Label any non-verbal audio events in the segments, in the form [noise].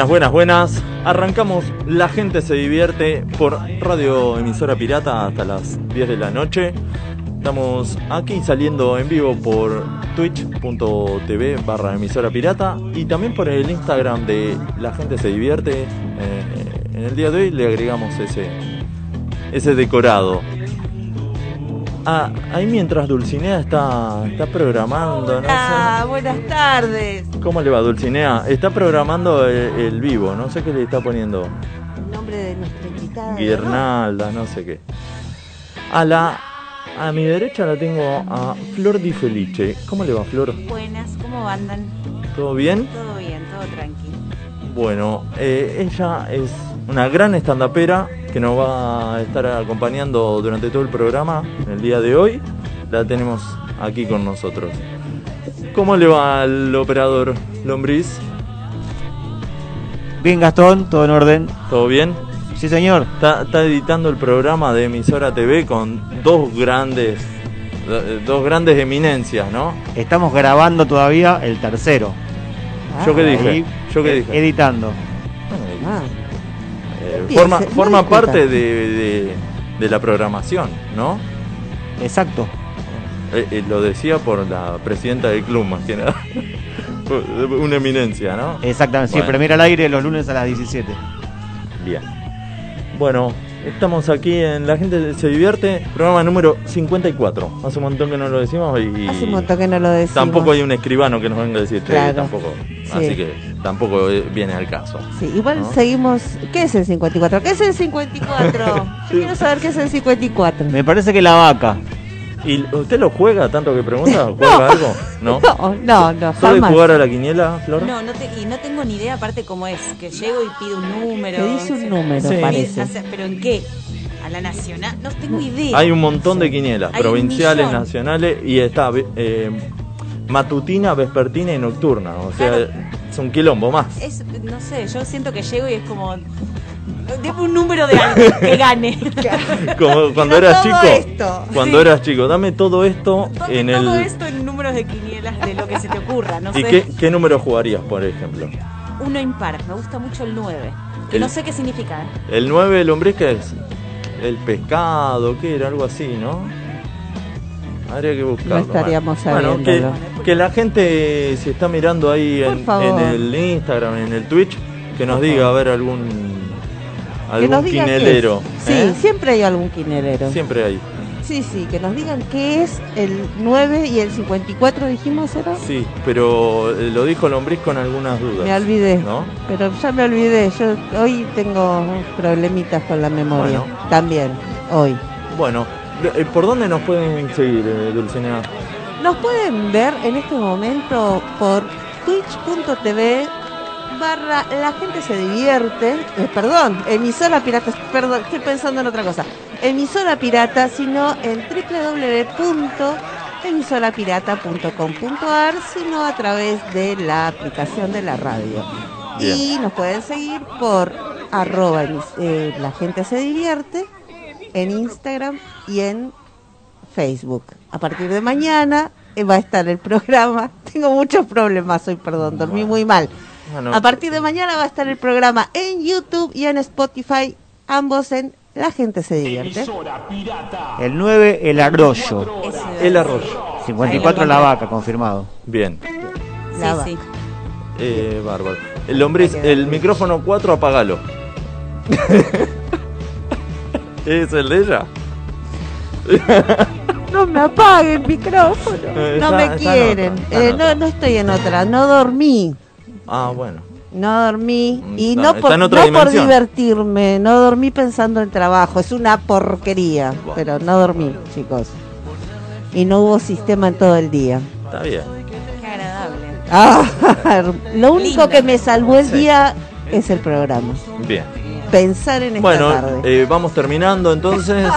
Buenas, buenas, buenas. Arrancamos La gente se divierte por Radio Emisora Pirata hasta las 10 de la noche. Estamos aquí saliendo en vivo por twitch.tv barra emisora pirata y también por el Instagram de La gente se divierte. Eh, en el día de hoy le agregamos ese, ese decorado. Ah, ahí mientras Dulcinea está, está programando, ¿no? Buenas tardes. ¿Cómo le va Dulcinea? Está programando el, el vivo, no sé qué le está poniendo. El nombre de nuestra invitada. Guirnalda, no sé qué. A la a mi derecha la tengo a Flor Di Felice. ¿Cómo le va Flor? Buenas, ¿cómo andan? ¿Todo bien? Todo bien, todo tranquilo. Bueno, eh, ella es una gran estandapera que nos va a estar acompañando durante todo el programa en el día de hoy. La tenemos aquí con nosotros. ¿Cómo le va al operador Lombriz? Bien, Gastón, todo en orden. ¿Todo bien? Sí, señor. Está, está editando el programa de Emisora TV con dos grandes, do- dos grandes eminencias, ¿no? Estamos grabando todavía el tercero. ¿Yo qué Ahí, dije? ¿Yo qué eh, dije? Editando. Ah, Eh, empiece, forma forma parte de, de- de la programación, ¿no? Exacto. Eh, eh, lo decía por la presidenta del club, más que nada. [laughs] Una eminencia, ¿no? Exactamente. Sí, Bueno. premier al aire los lunes a las 17. Bien. Bueno, estamos aquí en La Gente Se Divierte, programa número 54. Hace un montón que no lo decimos y... hace un montón que no lo decimos. Tampoco hay un escribano que nos venga a decir "Che, Claro. tampoco. Sí. Así que tampoco eh, viene al caso. Sí, igual ¿No? seguimos. ¿Qué es el 54? ¿Qué es el 54? [laughs] Yo Sí. quiero saber qué es el 54. Me parece que la vaca. ¿Y usted lo juega tanto que pregunta? [laughs] ¿Juega algo? ¿No? No, no, no, ¿Sabe jamás. jugar a la quiniela, Flor? No, no te- y no tengo ni idea aparte cómo es, que llego y pido un número. Te dice un número, Sí. parece. ¿Pero en qué? ¿A la nacional? No tengo idea. Hay un montón de quinielas, Hay provinciales, nacionales, y está eh, matutina, vespertina y nocturna. O sea, Claro. es un quilombo más. Es, no sé, yo siento que llego y es como... Deme un número de algo que gane. [laughs] Como cuando Pero eras todo chico. esto. Cuando Sí. eras chico, dame todo esto Todo, en todo el. esto en números de quinielas de lo que se te ocurra, no ¿Y sé. qué, qué número jugarías, por ejemplo? Uno impar, me gusta mucho el 9. Que El- no sé qué significa. El 9 el hombre que es el pescado, ¿qué era? Algo así, ¿no? Habría que buscarlo. No estaríamos bueno, que, sabiéndolo. que la gente si está mirando ahí en, en el Instagram, en el Twitch, que nos diga a ver algún Que algún nos digan qué es. quinelero. Sí, ¿eh? siempre hay algún quinelero. Siempre hay. Sí, sí, que nos digan qué es el 9 y el 54, dijimos, ¿era? Sí, pero eh, lo dijo Lombriz con algunas dudas. Me olvidé. ¿No? Pero ya me olvidé. Yo hoy tengo problemitas con la memoria. Bueno. También, hoy. Bueno, eh, ¿por dónde nos pueden seguir, Dulcinea? Nos pueden ver en este momento por twitch.tv barra la gente se divierte, eh, perdón, emisora pirata, perdón, estoy pensando en otra cosa, emisora pirata, sino en www.emisorapirata.com.ar, sino a través de la aplicación de la radio. Bien. Y nos pueden seguir por arroba eh, la gente se divierte en Instagram y en Facebook. A partir de mañana eh, va a estar el programa. [laughs] Tengo muchos problemas hoy, perdón, dormí muy mal. Bueno, A partir de mañana va a estar el programa en YouTube y en Spotify, ambos en La gente se divierte. El 9, el arroyo. El arroyo. 54, la vaca, confirmado. Bien. La Sí, va. sí. Eh, bárbaro. El lombriz, el micrófono 4, apagalo. [laughs] ¿Es el de ella? [laughs] No me apague el micrófono. Eh, No me quieren. Eh, no, no estoy en otra. No dormí. Ah, bueno. No dormí. Y Está- no, está por, en otra no por divertirme. No dormí pensando en trabajo. Es una porquería. Bueno. Pero no dormí, chicos. Y no hubo sistema en todo el día. Está bien. Qué agradable. Ah, [laughs] lo único Lindo. que me salvó el Sí. día es el programa. Bien. Pensar en esta Bueno, tarde. eh, vamos terminando entonces.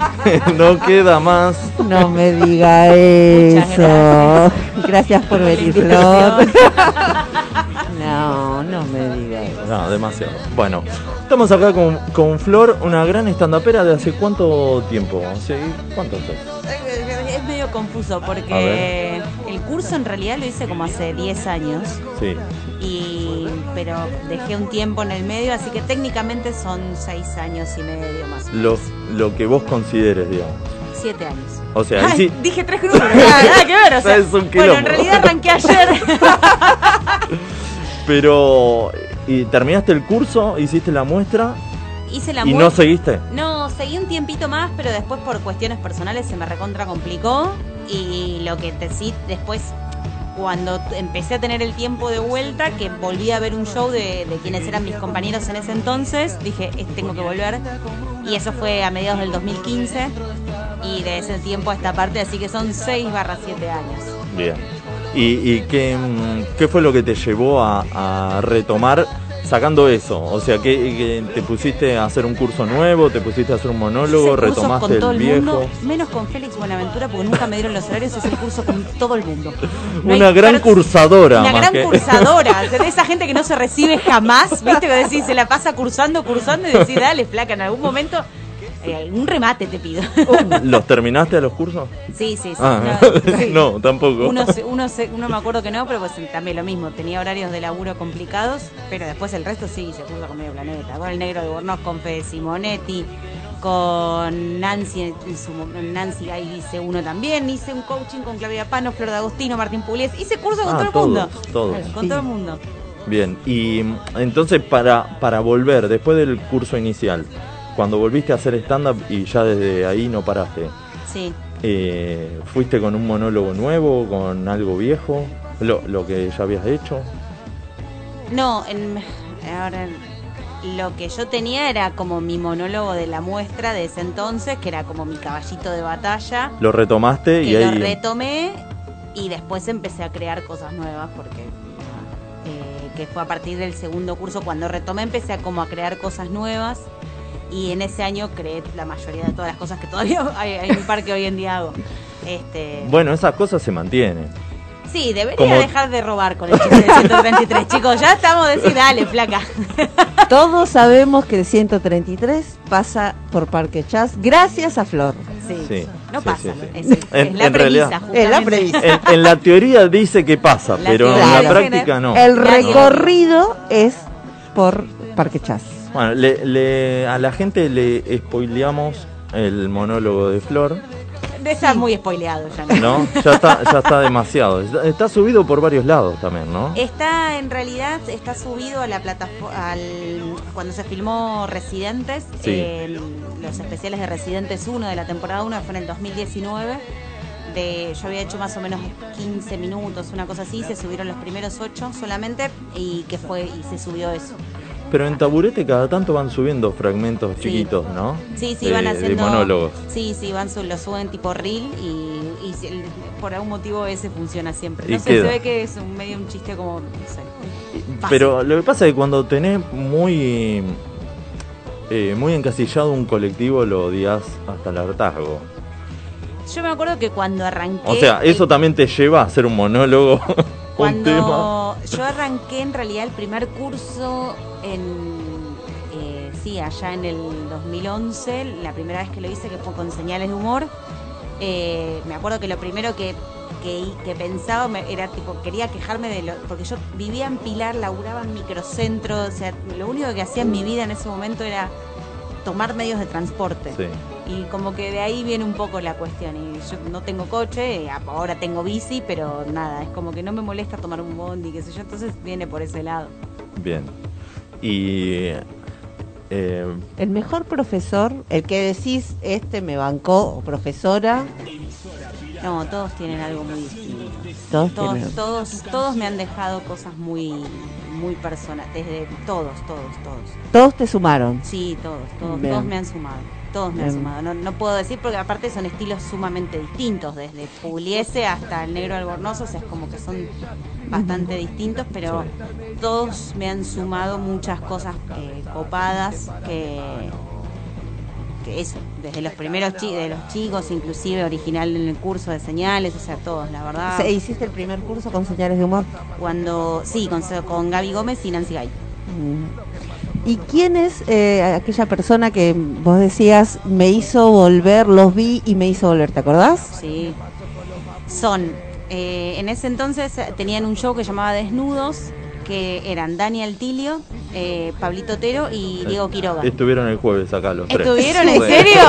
[laughs] no queda más. No me diga Muchas eso. gracias. Gracias por venir, Flor. No, no me diga eso. No, demasiado. Bueno, estamos acá con, con Flor, una gran estandapera de hace cuánto tiempo. ¿Sí? ¿Cuánto hace? Es medio confuso porque el curso en realidad lo hice como hace 10 años Sí. y pero dejé un tiempo en el medio, así que técnicamente son seis años y medio más. o menos. Lo, lo que vos consideres, digamos. Siete años. O sea, Ay, sí, dije tres números, nada, nada que ver. O [laughs] sea, Es un bueno, en realidad arranqué ayer. [laughs] pero ¿y terminaste el curso, hiciste la muestra Hice la y muestra- no seguiste. No, seguí un tiempito más, pero después por cuestiones personales se me recontra complicó. Y lo que te sí, después, cuando empecé a tener el tiempo de vuelta, que volví a ver un show de, de quienes eran mis compañeros en ese entonces, dije, "Eh, tengo que volver. Y eso fue a mediados del 2015. Y de ese tiempo a esta parte, así que son 6 barra 7 años. Bien. ¿Y, y qué, mm, qué fue lo que te llevó a, a retomar sacando eso? O sea, que, que te pusiste a hacer un curso nuevo, te pusiste a hacer un monólogo, retomaste con todo el el viejo. menos con Félix Buenaventura, porque nunca me dieron los horarios, hice curso con todo el mundo. [laughs] No hay Una gran cursadora. Una más gran que- cursadora, [laughs] de esa gente que no se recibe jamás, ¿viste? Que decís, se la pasa cursando, cursando y decís, dale, flaca, en algún momento, eh, un remate te pido. [laughs] ¿Los terminaste a los cursos? Sí, sí, sí. Ah, no, [laughs] sí. no, tampoco. Uno, uno, uno me acuerdo que no, pero pues también lo mismo. Tenía horarios de laburo complicados, pero después el resto sí, se cursa con medio planeta. Con el negro de Bornos, con Fede Simonetti, con Nancy, Nancy ahí hice uno también. Hice un coaching con Claudia Pano, Flor de Agostino, Martín Pugliese. Hice curso con Ah, todo el mundo. todos. Con Sí. todo el mundo. Bien, y mm, entonces para, para volver, después del curso inicial, cuando volviste a hacer stand-up y ya desde ahí no paraste, Sí. eh, ¿fuiste con un monólogo nuevo, con algo viejo, lo, lo que ya habías hecho? No, en, ahora lo que yo tenía era como mi monólogo de la muestra de ese entonces, que era como mi caballito de batalla. Lo retomaste y ahí... lo retomé y después empecé a crear cosas nuevas porque eh, que fue a partir del segundo curso cuando retomé empecé a como a crear cosas nuevas y en ese año creé la mayoría de todas las cosas que todavía [laughs] hay, hay un par que hoy en día hago este Bueno, esas cosas se mantienen. sí debería como- dejar de robar con el chiste del 133 chicos ya estamos de decir dale flaca [laughs] Todos sabemos que el 133 pasa por Parque Chas gracias a Flor. sí, Sí, no sí, pasa sí, sí. Es, es En- la en premisa realidad- Es la justamente. premisa. En, en la teoría dice que pasa, La pero en la práctica no. El recorrido es por Parque Chas. Bueno, le- le- a la gente le spoileamos el monólogo de Flor, está muy spoileado ya ¿no? Ya está, ya está demasiado. Está, está subido por varios lados también, ¿no? Está en realidad está subido a la plataforma al cuando se filmó Residentes, Sí. eh, los especiales de Residentes 1 de la temporada 1 fue en el 2019. De, yo había hecho más o menos 15 minutos, una cosa así, se subieron los primeros 8 solamente y que fue y se subió eso. Pero en Taburete cada tanto van subiendo fragmentos Sí. chiquitos, ¿no? Sí, sí, De- van de haciendo monólogos. Sí, sí, van lo suben tipo reel y, y por algún motivo ese funciona siempre. Y No sé, queda. se ve que es un medio un chiste como no sé. fácil. Pero lo que pasa es que cuando tenés muy eh, muy encasillado un colectivo lo odias hasta el hartazgo. Yo me acuerdo que cuando arranqué. O sea, eso eh, también te lleva a hacer un monólogo. [laughs] Cuando yo arranqué en realidad el primer curso en. eh, sí, allá en el 2011, la primera vez que lo hice, que fue con señales de humor. eh, me acuerdo que lo primero que, que, que pensaba me- era tipo, quería quejarme de lo. Porque yo vivía en Pilar, laburaba en microcentro, o sea, lo único que hacía en mi vida en ese momento era tomar medios de transporte. Sí. Y como que de ahí viene un poco la cuestión. Y yo no tengo coche, ahora tengo bici, pero nada, es como que no me molesta tomar un bondi, qué sé yo, entonces viene por ese lado. Bien. Y eh, El mejor profesor, el que decís, este me bancó, o profesora, No, todos tienen algo muy distinto. todos Todos, tienen- todos, todos me han dejado cosas muy, muy personales, desde todos, todos, todos. todos te sumaron. Sí, todos, todos, Bien. todos me han sumado. Todos me han sumado. No, no puedo decir porque aparte son estilos sumamente distintos, desde Pugliese hasta el negro albornozo, o sea, es como que son bastante distintos, pero todos me han sumado muchas cosas eh, copadas que, que eso, desde los primeros chi- de los chicos, inclusive original en el curso de señales, o sea, todos, la verdad. Se- ¿Hiciste el primer curso con señales de humor? Cuando, sí, con, con Gaby Gómez y Nancy Gay. Mm. ¿Y quién es eh, aquella persona que vos decías me hizo volver, los vi y me hizo volver? ¿Te acordás? Sí. Son, eh, en ese entonces tenían un show que llamaba Desnudos, que eran Daniel Tilio, eh, Pablito Otero y Diego Quiroga. Estuvieron el jueves acá los tres. ¿Estuvieron en serio?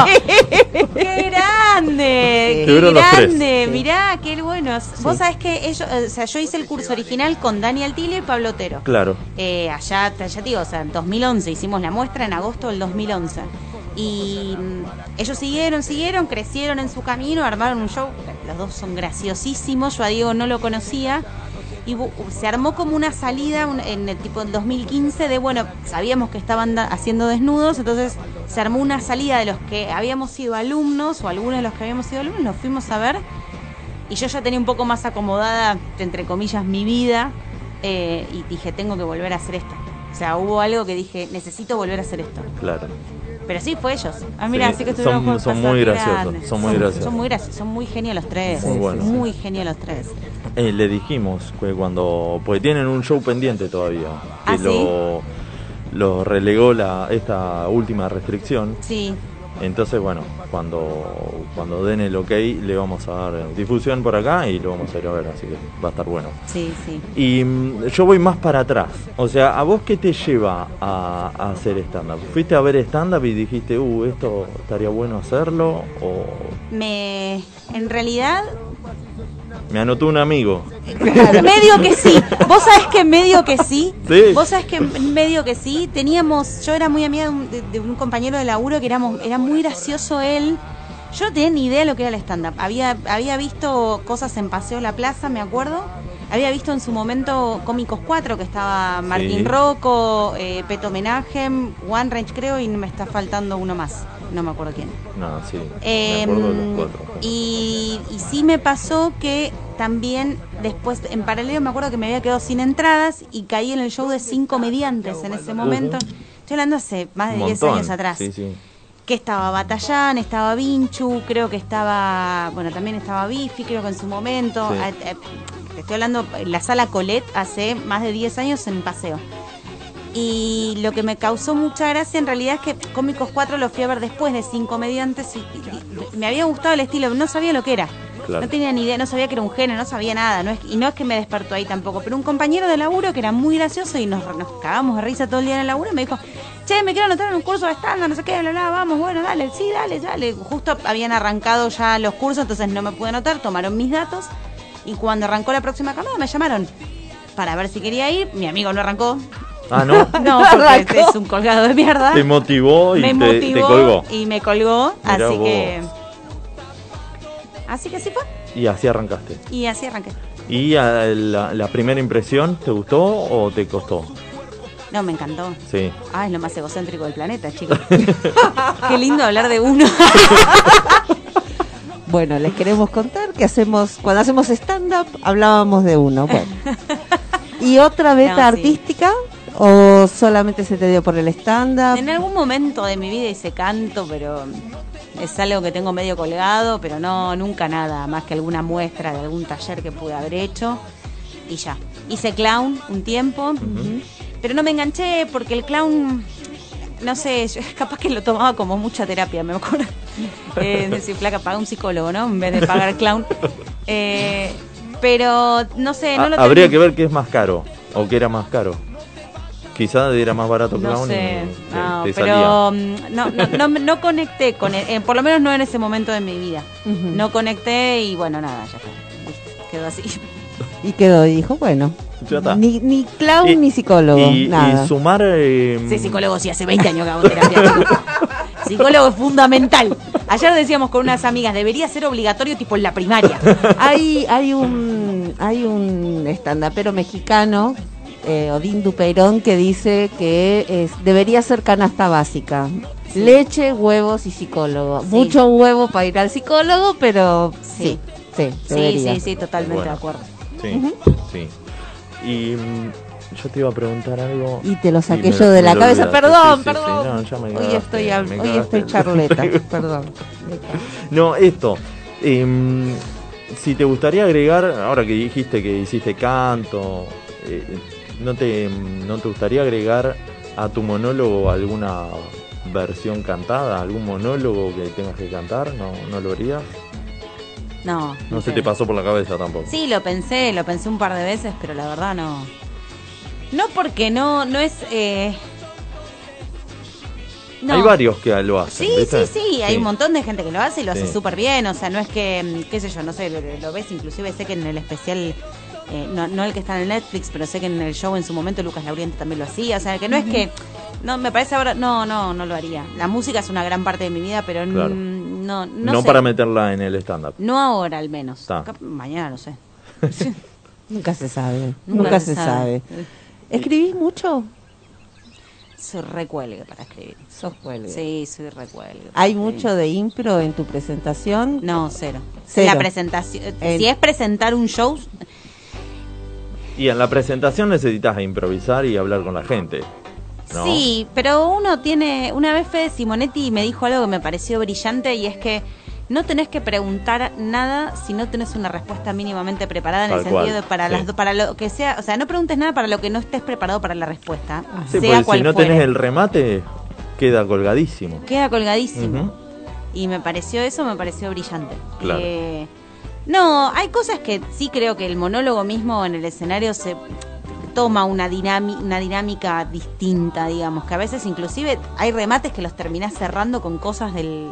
[laughs] ¡Qué grande! ¡Qué Estuvieron los tres. grande! Mirá, qué buenos. Vos sabés que ellos, o sea, yo hice el curso original con Daniel Tilio y Pablo Otero. Claro. Eh, allá, te digo, o sea, en 2011 hicimos la muestra en agosto del 2011. Y mm, ellos siguieron, siguieron, crecieron en su camino, armaron un show. Los dos son graciosísimos. Yo a Diego no lo conocía. Y se armó como una salida en el tipo en 2015 de, bueno, sabíamos que estaban haciendo desnudos, entonces se armó una salida de los que habíamos sido alumnos o algunos de los que habíamos sido alumnos, nos fuimos a ver. Y yo ya tenía un poco más acomodada, entre comillas, mi vida. eh, y dije, tengo que volver a hacer esto. O sea, hubo algo que dije, necesito volver a hacer esto. Claro. Pero sí, fue ellos. Ah, mira, Sí, así que estuvieron son- muy graciosos, son muy graciosos. Son muy graciosos, son muy genios los tres. Muy buenos. Muy genios los tres. Eh, le dijimos que cuando. Pues tienen un show pendiente todavía. Que ¿Ah, sí? lo, lo relegó la, esta última restricción. Sí, Entonces, bueno, cuando, cuando den el ok, le vamos a dar difusión por acá y lo vamos a ir a ver, así que va a estar bueno. sí, sí. Y mm, yo voy más para atrás. O sea, ¿a vos qué te lleva a, a hacer stand-up? ¿Fuiste a ver stand-up y dijiste, uh, esto estaría bueno hacerlo? ¿O Me. En realidad, me anotó un amigo? medio que sí. Vos sabés que medio que sí. Sí. Vos sabés que medio que sí. Teníamos, yo era muy amiga de un, de- de un compañero de laburo que éramos, era muy gracioso él. Yo no tenía ni idea de lo que era el stand-up. Había, había visto cosas en Paseo La Plaza, me acuerdo. Había visto en su momento Cómicos 4, que estaba Martín Sí. Rocco, eh, Peto One Range creo, y me está faltando uno más. No me acuerdo quién. No, sí. Eh, me acuerdo de los cuatro. y, y sí me pasó que también después, en paralelo, me acuerdo que me había quedado sin entradas y caí en el show de cinco mediantes en ese momento. Estoy hablando hace más de Un 10 montón. años atrás. Sí, sí. Que estaba Batallán, estaba Vinchu, creo que estaba, bueno, también estaba Bifi, creo que en su momento. Sí. Eh, eh, estoy hablando en la sala Colette hace más de 10 años en paseo. Y lo que me causó mucha gracia en realidad es que Cómicos 4 lo fui a ver después de cinco comediantes y, y- y me había gustado el estilo, no sabía lo que era. Claro. No tenía ni idea, no sabía que era un género, no sabía nada. No es, y no es que me despertó ahí tampoco, pero un compañero de laburo que era muy gracioso y nos, nos cagamos de risa todo el día en el laburo me dijo, che, me quiero anotar en un curso de estándar, no sé qué, bla, bla, vamos, bueno, dale, sí, dale, dale. Justo habían arrancado ya los cursos, entonces no me pude anotar, tomaron mis datos y cuando arrancó la próxima camada me llamaron para ver si quería ir. Mi amigo no arrancó. Ah, ¿no? [laughs] No, [laughs] porque es un colgado de mierda. Te motivó y me te, motivó te colgó. y me colgó, Mirá así vos. que así que así fue Y así arrancaste. y así arranqué. ¿Y a la, la primera impresión te gustó o te costó? No, me encantó. Sí. Ah, es lo más egocéntrico del planeta, [laughs] chicos. Qué lindo hablar de uno. Bueno, les queremos contar que hacemos, cuando hacemos stand-up, hablábamos de uno. Bueno. ¿Y otra beta No, sí. ¿O solamente se te dio por el stand-up? En algún momento de mi vida hice canto, pero es algo que tengo medio colgado, pero no, nunca nada, más que alguna muestra de algún taller que pude haber hecho y ya. Hice clown un tiempo, pero no me enganché porque el clown, no sé, yo [laughs] capaz que lo tomaba como mucha terapia, me acuerdo. [laughs] Eh, decir, flaca, paga un psicólogo, ¿no? En vez de pagar clown. [laughs] Eh, pero no sé, no Ah, lo Habría que ver qué es más caro o qué era más caro. Quizás era más barato No clown sé, y te, no, te pero salía. mm, no, no, no, no conecté con él, eh, por lo menos no en ese momento de mi vida. No conecté y bueno, nada, ya está. listo, quedó así. Y quedó y dijo, bueno, Ya está. ni, ni clown Y- ni psicólogo, y, nada. y sumar. eh, Sí, psicólogo sí, hace 20 años que hago terapia. [laughs] psicólogo es fundamental. Ayer decíamos con unas amigas, debería ser obligatorio tipo en la primaria. hay, hay un hay un estandapero mexicano, eh, Odín Duperón, que dice que es, debería ser canasta básica. Leche, huevos y psicólogo. Sí. Mucho huevo para ir al psicólogo, pero sí, Sí. sí, Sí, debería. sí, sí, totalmente Bueno. de acuerdo. Sí, sí. Y mm, yo te iba a preguntar algo. Y te lo saqué yo de la cabeza. olvidaste. Perdón, Sí, sí, sí. perdón. No, ya me hoy cagaste, estoy, al- me hoy cagaste. estoy charleta. [laughs] perdón. No, esto. em, si te gustaría agregar, ahora que dijiste que hiciste canto, eh, ¿no, te, ¿no te gustaría agregar a tu monólogo alguna versión cantada? ¿Algún monólogo que tengas que cantar? ¿No, no lo harías? No. No se te pasó por la cabeza tampoco. Sí, lo pensé, lo pensé un par de veces, pero la verdad no. No porque no, no es... eh, no. Hay varios que lo hacen. Sí, ¿viste? sí, sí, hay un montón de gente que lo hace y lo hace súper bien, o sea, no es que, qué sé yo, no sé, lo, lo ves, inclusive sé que en el especial, eh, no, no el que está en el Netflix, pero sé que en el show en su momento Lucas Lauriente también lo hacía, o sea, que no es que, no, me parece ahora, no, no, no lo haría. La música es una gran parte de mi vida, pero Claro. no, no, No, sé. para meterla en el stand-up. No ahora al menos, mañana no sé. [laughs] Nunca se sabe. Nunca Nunca, se se, sabe. sabe. ¿Escribís mucho? Soy recuelgue para escribir. Sos cuelgue. Sí, soy recuelgue. ¿Hay mucho de impro en tu presentación? No, cero. Cero. La presentación, En- si es presentar un show, Y en la presentación necesitas improvisar y hablar con la gente. ¿no? Sí, pero uno tiene. Una vez Fede Simonetti me dijo algo que me pareció brillante y es que no tenés que preguntar nada si no tenés una respuesta mínimamente preparada en Tal el sentido cual, de para sí. las para lo que sea, o sea, no preguntes nada para lo que no estés preparado para la respuesta, Sí, sea cual si no fuere. tenés el remate, queda colgadísimo. Queda colgadísimo. Y me pareció eso, me pareció brillante. Claro. Eh, no, hay cosas que sí creo que el monólogo mismo en el escenario se toma una, dinámica distinta, digamos, que a veces inclusive hay remates que los terminás cerrando con cosas del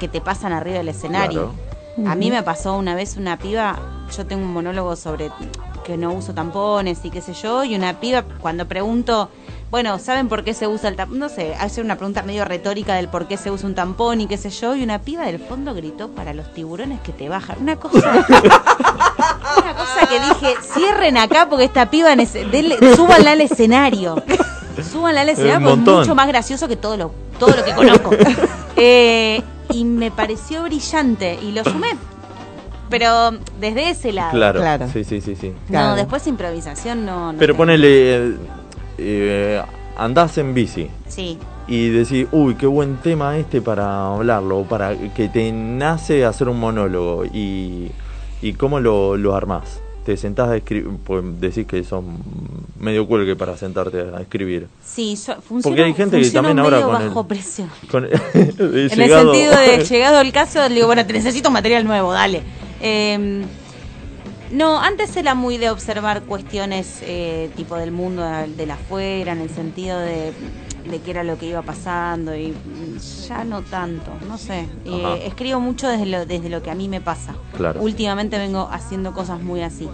que te pasan arriba del escenario. A mí me pasó una vez una piba, yo tengo un monólogo sobre que no uso tampones y qué sé yo, y una piba cuando pregunto, bueno, ¿saben por qué se usa el tampón? No sé, hace una pregunta medio retórica del por qué se usa un tampón y qué sé yo, y una piba del fondo gritó para los tiburones que te bajan. Una cosa, [laughs] una cosa que dije, cierren acá porque esta piba, denle- súbanla al escenario. Súbanla al escenario porque es mucho más gracioso que todo lo, todo lo que conozco. [laughs] Eh, y me pareció brillante y lo sumé. Pero desde ese lado. Claro. Claro. Sí, sí, sí, sí. Claro. No, después improvisación no. no Pero tengo. ponele. eh, eh, andás en bici Sí. y decís, uy, qué buen tema este para hablarlo, para que te nace hacer un monólogo. ¿Y, y cómo lo, lo armás? Te sentás a escribir, pues decís que son medio cuelgue para sentarte a escribir. Sí, funciona, Porque hay gente que también ahora con el- bajo presión. Con- he En llegado- el sentido de [laughs] llegado el caso, digo, bueno, te necesito material nuevo, dale. Eh, no, antes era muy de observar cuestiones eh, tipo del mundo del afuera, en el sentido de, de qué era lo que iba pasando y ya no tanto, no sé. Eh, escribo mucho desde lo, desde lo que a mí me pasa. Claro. Últimamente vengo haciendo cosas muy así.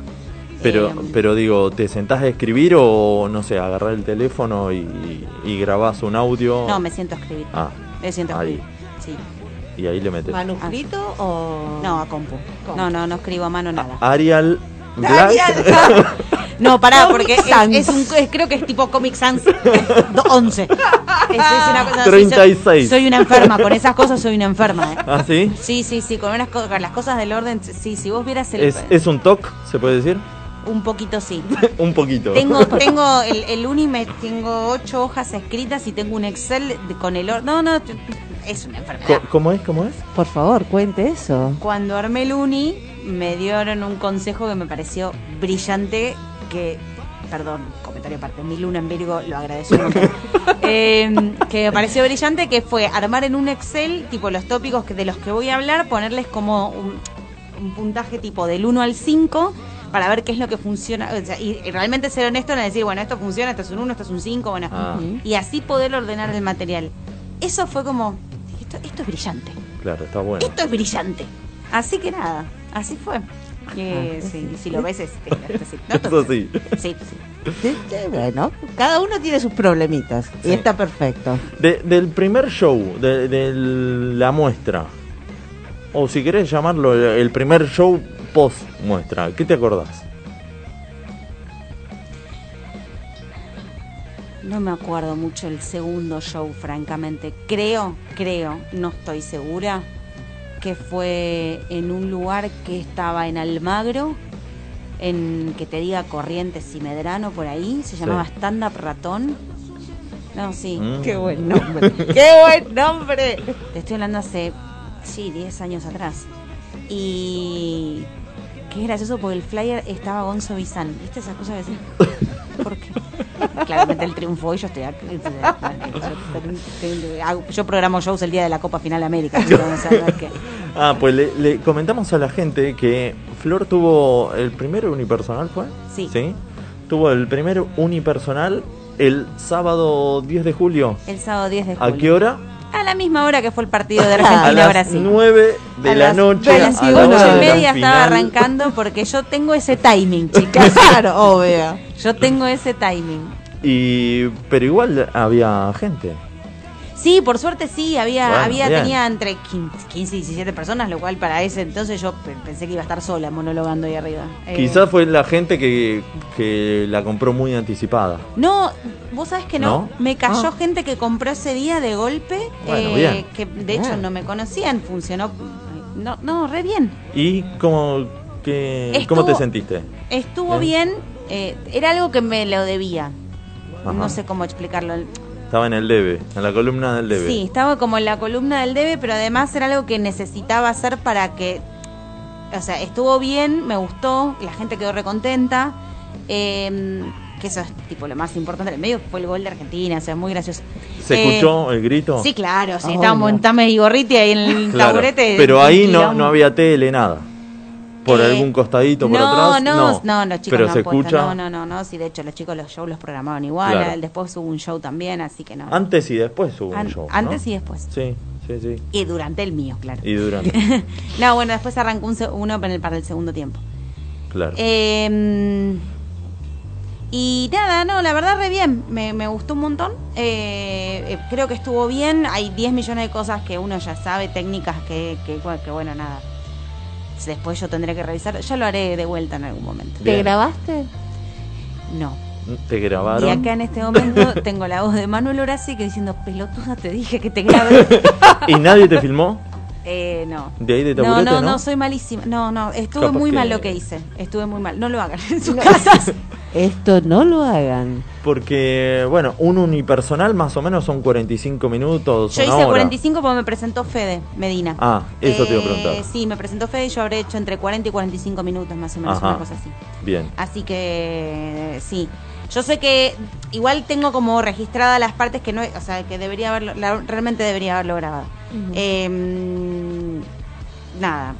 Pero, Eh, pero digo, ¿te sentás a escribir o, no sé, agarrar el teléfono y, y grabás un audio? No, me siento a escribir. Ah, Me siento a ahí. escribir. Sí. Y ahí le metes. ¿Manuscrito o...? No, a compu. Compu. No, no, no escribo a mano nada. Arial Black. [laughs] No, pará, porque es, un, es- creo que es tipo Comic Sans do- 11. Es, es una cosa, soy- 36. Soy, una enferma, con esas cosas soy una enferma. ¿eh? ¿Ah, sí? Sí, sí, sí, con, unas co- con las cosas del orden, sí, si vos vieras el... ¿Es, ¿Es un TOC, se puede decir? Un poquito sí. [laughs] un poquito. Tengo, tengo el, el tengo ocho hojas escritas y tengo un Excel con el orden... No, no, es una enfermedad. ¿Cómo es? ¿Cómo es? Por favor, cuente eso. Cuando armé el uni, me dieron un consejo que me pareció brillante, que, perdón, comentario aparte, mi luna en Virgo lo agradeció montón. [laughs] Eh, que me pareció brillante, que fue armar en un Excel, tipo los tópicos que, de los que voy a hablar, ponerles como un, un puntaje tipo del 1 al 5 para ver qué es lo que funciona. o sea, y, y realmente ser honesto en decir, bueno, esto funciona, esto es un 1, esto es un 5, bueno. Ah. Y así poder ordenar el material. Eso fue como, esto, esto es brillante Claro, está bueno. esto es brillante. Así que nada, así fue. Que, sí, si lo ves, es, es- es- ¿no? Eso sí. Sí, sí. Sí, sí, Bueno, cada uno tiene sus problemitas y está perfecto. De- del primer show, de, de la muestra, o si querés llamarlo el- el primer show post muestra, ¿qué te acordás? No me acuerdo mucho el segundo show, francamente. Creo, creo, no estoy segura, que fue en un lugar que estaba en Almagro, en que te diga Corrientes y Medrano por ahí, se llamaba Stand Up Ratón. No, sí. Mm. Qué buen nombre. [laughs] ¡Qué buen nombre! Te estoy hablando hace, sí, 10 años atrás. Y qué gracioso porque el flyer estaba Gonzo Bizán. ¿Viste esas cosas que? [laughs] ¿Por qué? Claramente el triunfo y yo estoy aquí. Yo, yo programo shows el día de la Copa Final de América. ¿no? O sea, no es que- Ah, pues le, le comentamos a la gente que Flor tuvo el primer unipersonal, ¿fue? Sí. ¿Sí? estuvo el primer unipersonal el sábado 10 de julio. El sábado 10 de ¿A julio. qué hora? A la misma hora que fue el partido de [laughs] A Argentina-Brasil. las 9 de A la las- noche. A las a la 8 hora y media estaba final. arrancando porque yo tengo ese timing, [laughs] chicas. Claro, obvio. Yo tengo ese timing. Y, pero igual había gente. Sí, por suerte sí, había, Bueno, había bien. tenía entre 15 y 17 personas, lo cual para ese entonces yo pe- pensé que iba a estar sola monologando ahí arriba. Eh, Quizás fue la gente que, que la compró muy anticipada. No, vos sabés que no. ¿No? Me cayó Ah. gente que compró ese día de golpe, Bueno, eh, que de hecho Bien. no me conocían, funcionó. No, no, re bien. ¿Y cómo, qué, Estuvo- cómo te sentiste? Estuvo Bien. bien, eh, era algo que me lo debía. Ajá. No sé cómo explicarlo. Estaba en el debe, en la columna del debe. Sí, estaba como en la columna del debe, pero además era algo que necesitaba hacer para que. O sea, estuvo bien, me gustó, la gente quedó recontenta. eh, que eso es tipo lo más importante del medio, fue el gol de Argentina, o sea, muy gracioso. ¿Se Eh, escuchó el grito? Sí, claro, sí, Ah, estábamos en Tames y Gorriti ahí en el Claro, taburete. Pero ahí no, no había tele, nada. Por Eh, algún costadito, por no, atrás. No, no, los chicos Pero no se puesto, escucha. No, no, no, no, sí, de hecho los chicos los shows los programaban igual, Claro. eh, después hubo un show también, así que no. Antes y después hubo An- un show. ¿no? antes y después. Sí, sí, sí. Y durante el mío, claro. Y durante. [laughs] no, bueno, después arrancó un uno para el, para el segundo tiempo. claro. Eh, y nada, no, la verdad re bien, me, me gustó un montón. Eh, eh, creo que estuvo bien, hay 10 millones de cosas que uno ya sabe, técnicas que, que, que bueno, nada. Después yo tendré que revisar, ya lo haré de vuelta en algún momento. ¿Te Bien. grabaste? No. ¿Te grabaron? Y acá en este momento [laughs] tengo la voz de Manuel Horaci que diciendo, pelotuda, te dije que te grabé. [laughs] ¿Y nadie te filmó? Eh, no. ¿De ahí de No, taburete, no, no? no, soy malísima. No, no, estuve Capaz muy que- mal lo que hice. Estuve muy mal. No lo hagan en sus casas. [laughs] Esto no lo hagan. Porque, bueno, un unipersonal más o menos son 45 minutos. Yo una hice hora. 45 porque me presentó Fede Medina. Ah, eso te iba a Eh, preguntar. Sí, me presentó Fede y yo habré hecho entre 40 y 45 minutos más o menos, Ajá. una cosa así. Bien. Así que sí. Yo sé que igual tengo como registradas las partes que no, o sea, que debería haberlo, la- realmente debería haberlo grabado. Eh, nada.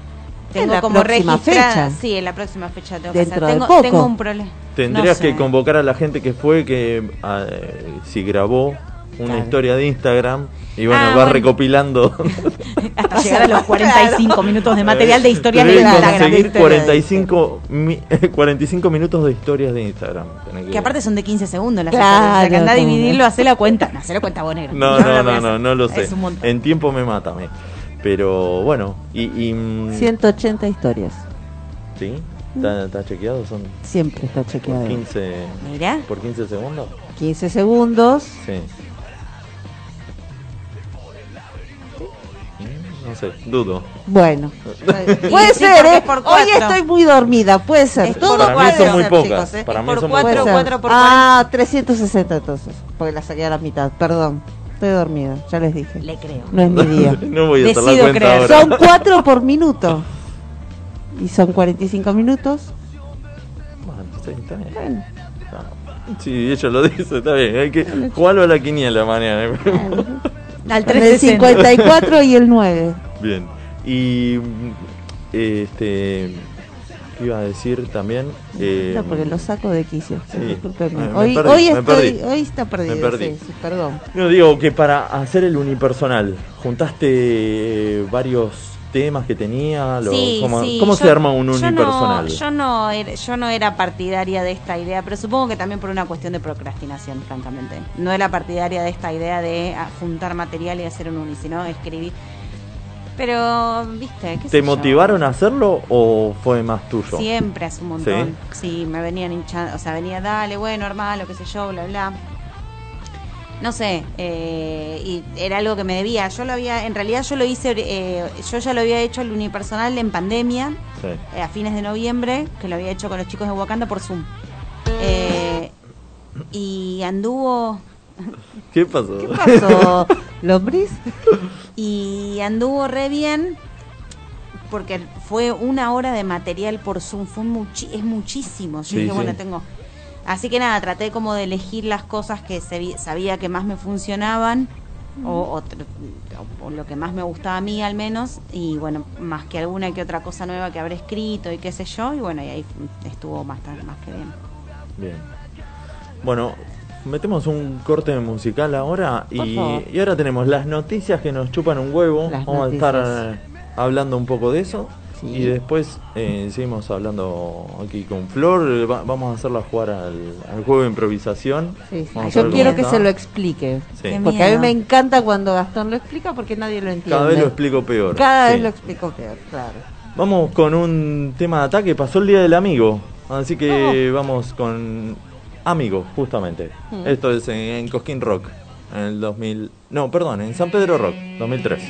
En Tengo la como próxima registrada. fecha. Sí, en la próxima fecha tengo que Dentro hacer. de Tengo, poco. tengo un problema. Tendrías No sé. que convocar a la gente que fue, que ah, eh, si grabó una historia de Instagram y bueno, Ah, vas bueno. recopilando. [laughs] Hasta llegar a los 45 minutos de material de historias de Instagram. conseguir Historia de 45, mi- [laughs] 45 minutos de historias de Instagram. Que aparte son de 15 segundos las Claro, que anda a dividirlo, hacer la cuenta. [laughs] No, hacer la cuenta vos, negro. No, no, no, no, no lo sé. Es un montón. En tiempo me mata, me. Pero bueno, y. y, mm, 180 historias. ¿Sí? ¿Está, está chequeado? ¿Son Siempre está por chequeado. 15, Mira. por 15 segundos? 15 segundos. Sí. No sé, dudo. Bueno. [laughs] Puede ser, ¿eh? Hoy cuatro. estoy muy dormida, puede ser. Es Todo Para mí puede son ser, muy pocas. chicos, ¿eh? Para Es mí por son cuatro, cuatro por Ah, 360 entonces, porque la saqué a la mitad, perdón. Estoy dormida, ya les dije. Le creo. No es mi día. [laughs] no voy a la Decido cuenta creer. ahora. Son 4 por minuto. Y son 45 minutos. Bueno, está bien. Bueno, Ah, Sí, ella lo dice, está bien. Hay que jugarlo a la quiniela mañana. [laughs] Al con el 360. 54 y el 9. Bien. Y. Este. ¿Qué iba a decir también? Eh, No, porque lo saco de quicio. sí. Me hoy, perdí, hoy, estoy, perdí. hoy está perdido. Me perdí. Sí, sí, perdón. No, digo que para hacer el unipersonal, juntaste eh, varios temas que tenía. Lo, Sí, ¿Cómo, sí, cómo yo- se arma un yo no- unipersonal? Yo no, era, yo no era partidaria de esta idea, pero supongo que también por una cuestión de procrastinación, francamente. No era partidaria de esta idea de ah, juntar material y hacer un uni, sino escribir. Pero, viste, ¿qué sé ¿Te yo? motivaron a hacerlo o fue más tuyo? Siempre hace un montón. ¿Sí? me venían hinchando, o sea, venía, dale, bueno, hermano, qué sé yo, bla, bla. No sé, eh, y era algo que me debía. Yo lo había, en realidad yo lo hice, eh, yo ya lo había hecho el unipersonal en pandemia, Sí. eh, a fines de noviembre, que lo había hecho con los chicos de Wakanda por Zoom. Eh, y anduvo, ¿Qué pasó? ¿Qué pasó, [laughs] Lombriz? y anduvo re bien porque fue una hora de material por Zoom, fue muchi- es muchísimo. Yo Sí, dije, sí. bueno, tengo... Así que nada, traté como de elegir las cosas que se vi- sabía que más me funcionaban o, o tr- o lo que más me gustaba a mí al menos y bueno, más que alguna que otra cosa nueva que habré escrito y qué sé yo y bueno, y ahí estuvo más, tan- más que bien. Bien. Bueno, metemos un corte musical ahora y, y ahora tenemos las noticias que nos chupan un huevo. Las Vamos a estar hablando un poco de eso. Sí. Y después eh, seguimos hablando aquí con Flor. Va- vamos a hacerla jugar al, al juego de improvisación. Sí, sí. Yo quiero que está. se lo explique. Porque a mí me encanta cuando Gastón lo explica porque nadie lo entiende. Cada vez lo explico peor. Cada Sí. vez lo explico peor, claro. Vamos con un tema de ataque. Pasó el día del amigo. Así que vamos con Amigo, justamente. Mm. Esto es en, en Cosquín Rock. En el 2000. No, perdón, en San Pedro Rock, 2003.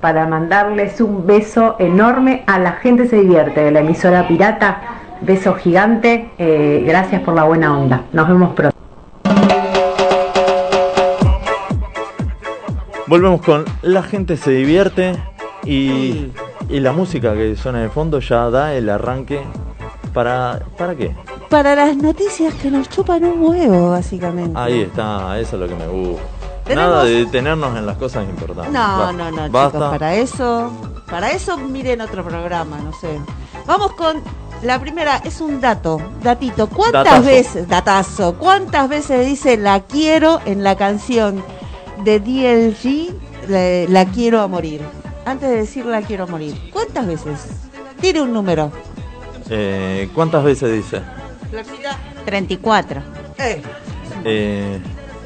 Para mandarles un beso enorme a la gente se divierte de la emisora pirata. Beso gigante, eh, gracias por la buena onda. Nos vemos pronto. Volvemos con La gente se divierte y, y la música que suena de fondo ya da el arranque. ¿Para, ¿Para qué? para las noticias que nos chupan un huevo, básicamente. Ahí está, eso es lo que me gusta. Tenemos- Nada de detenernos en las cosas importantes. No, no, no, Basta. chicos, para eso, para eso miren otro programa, no sé. Vamos con la primera, es un dato, datito. ¿Cuántas Datazo. veces, datazo, cuántas veces dice la quiero en la canción de DLG, la, la quiero a morir? Antes de decir la quiero a morir, ¿cuántas veces? Tire un número. Eh, ¿Cuántas veces dice? 34. Eh, Eh,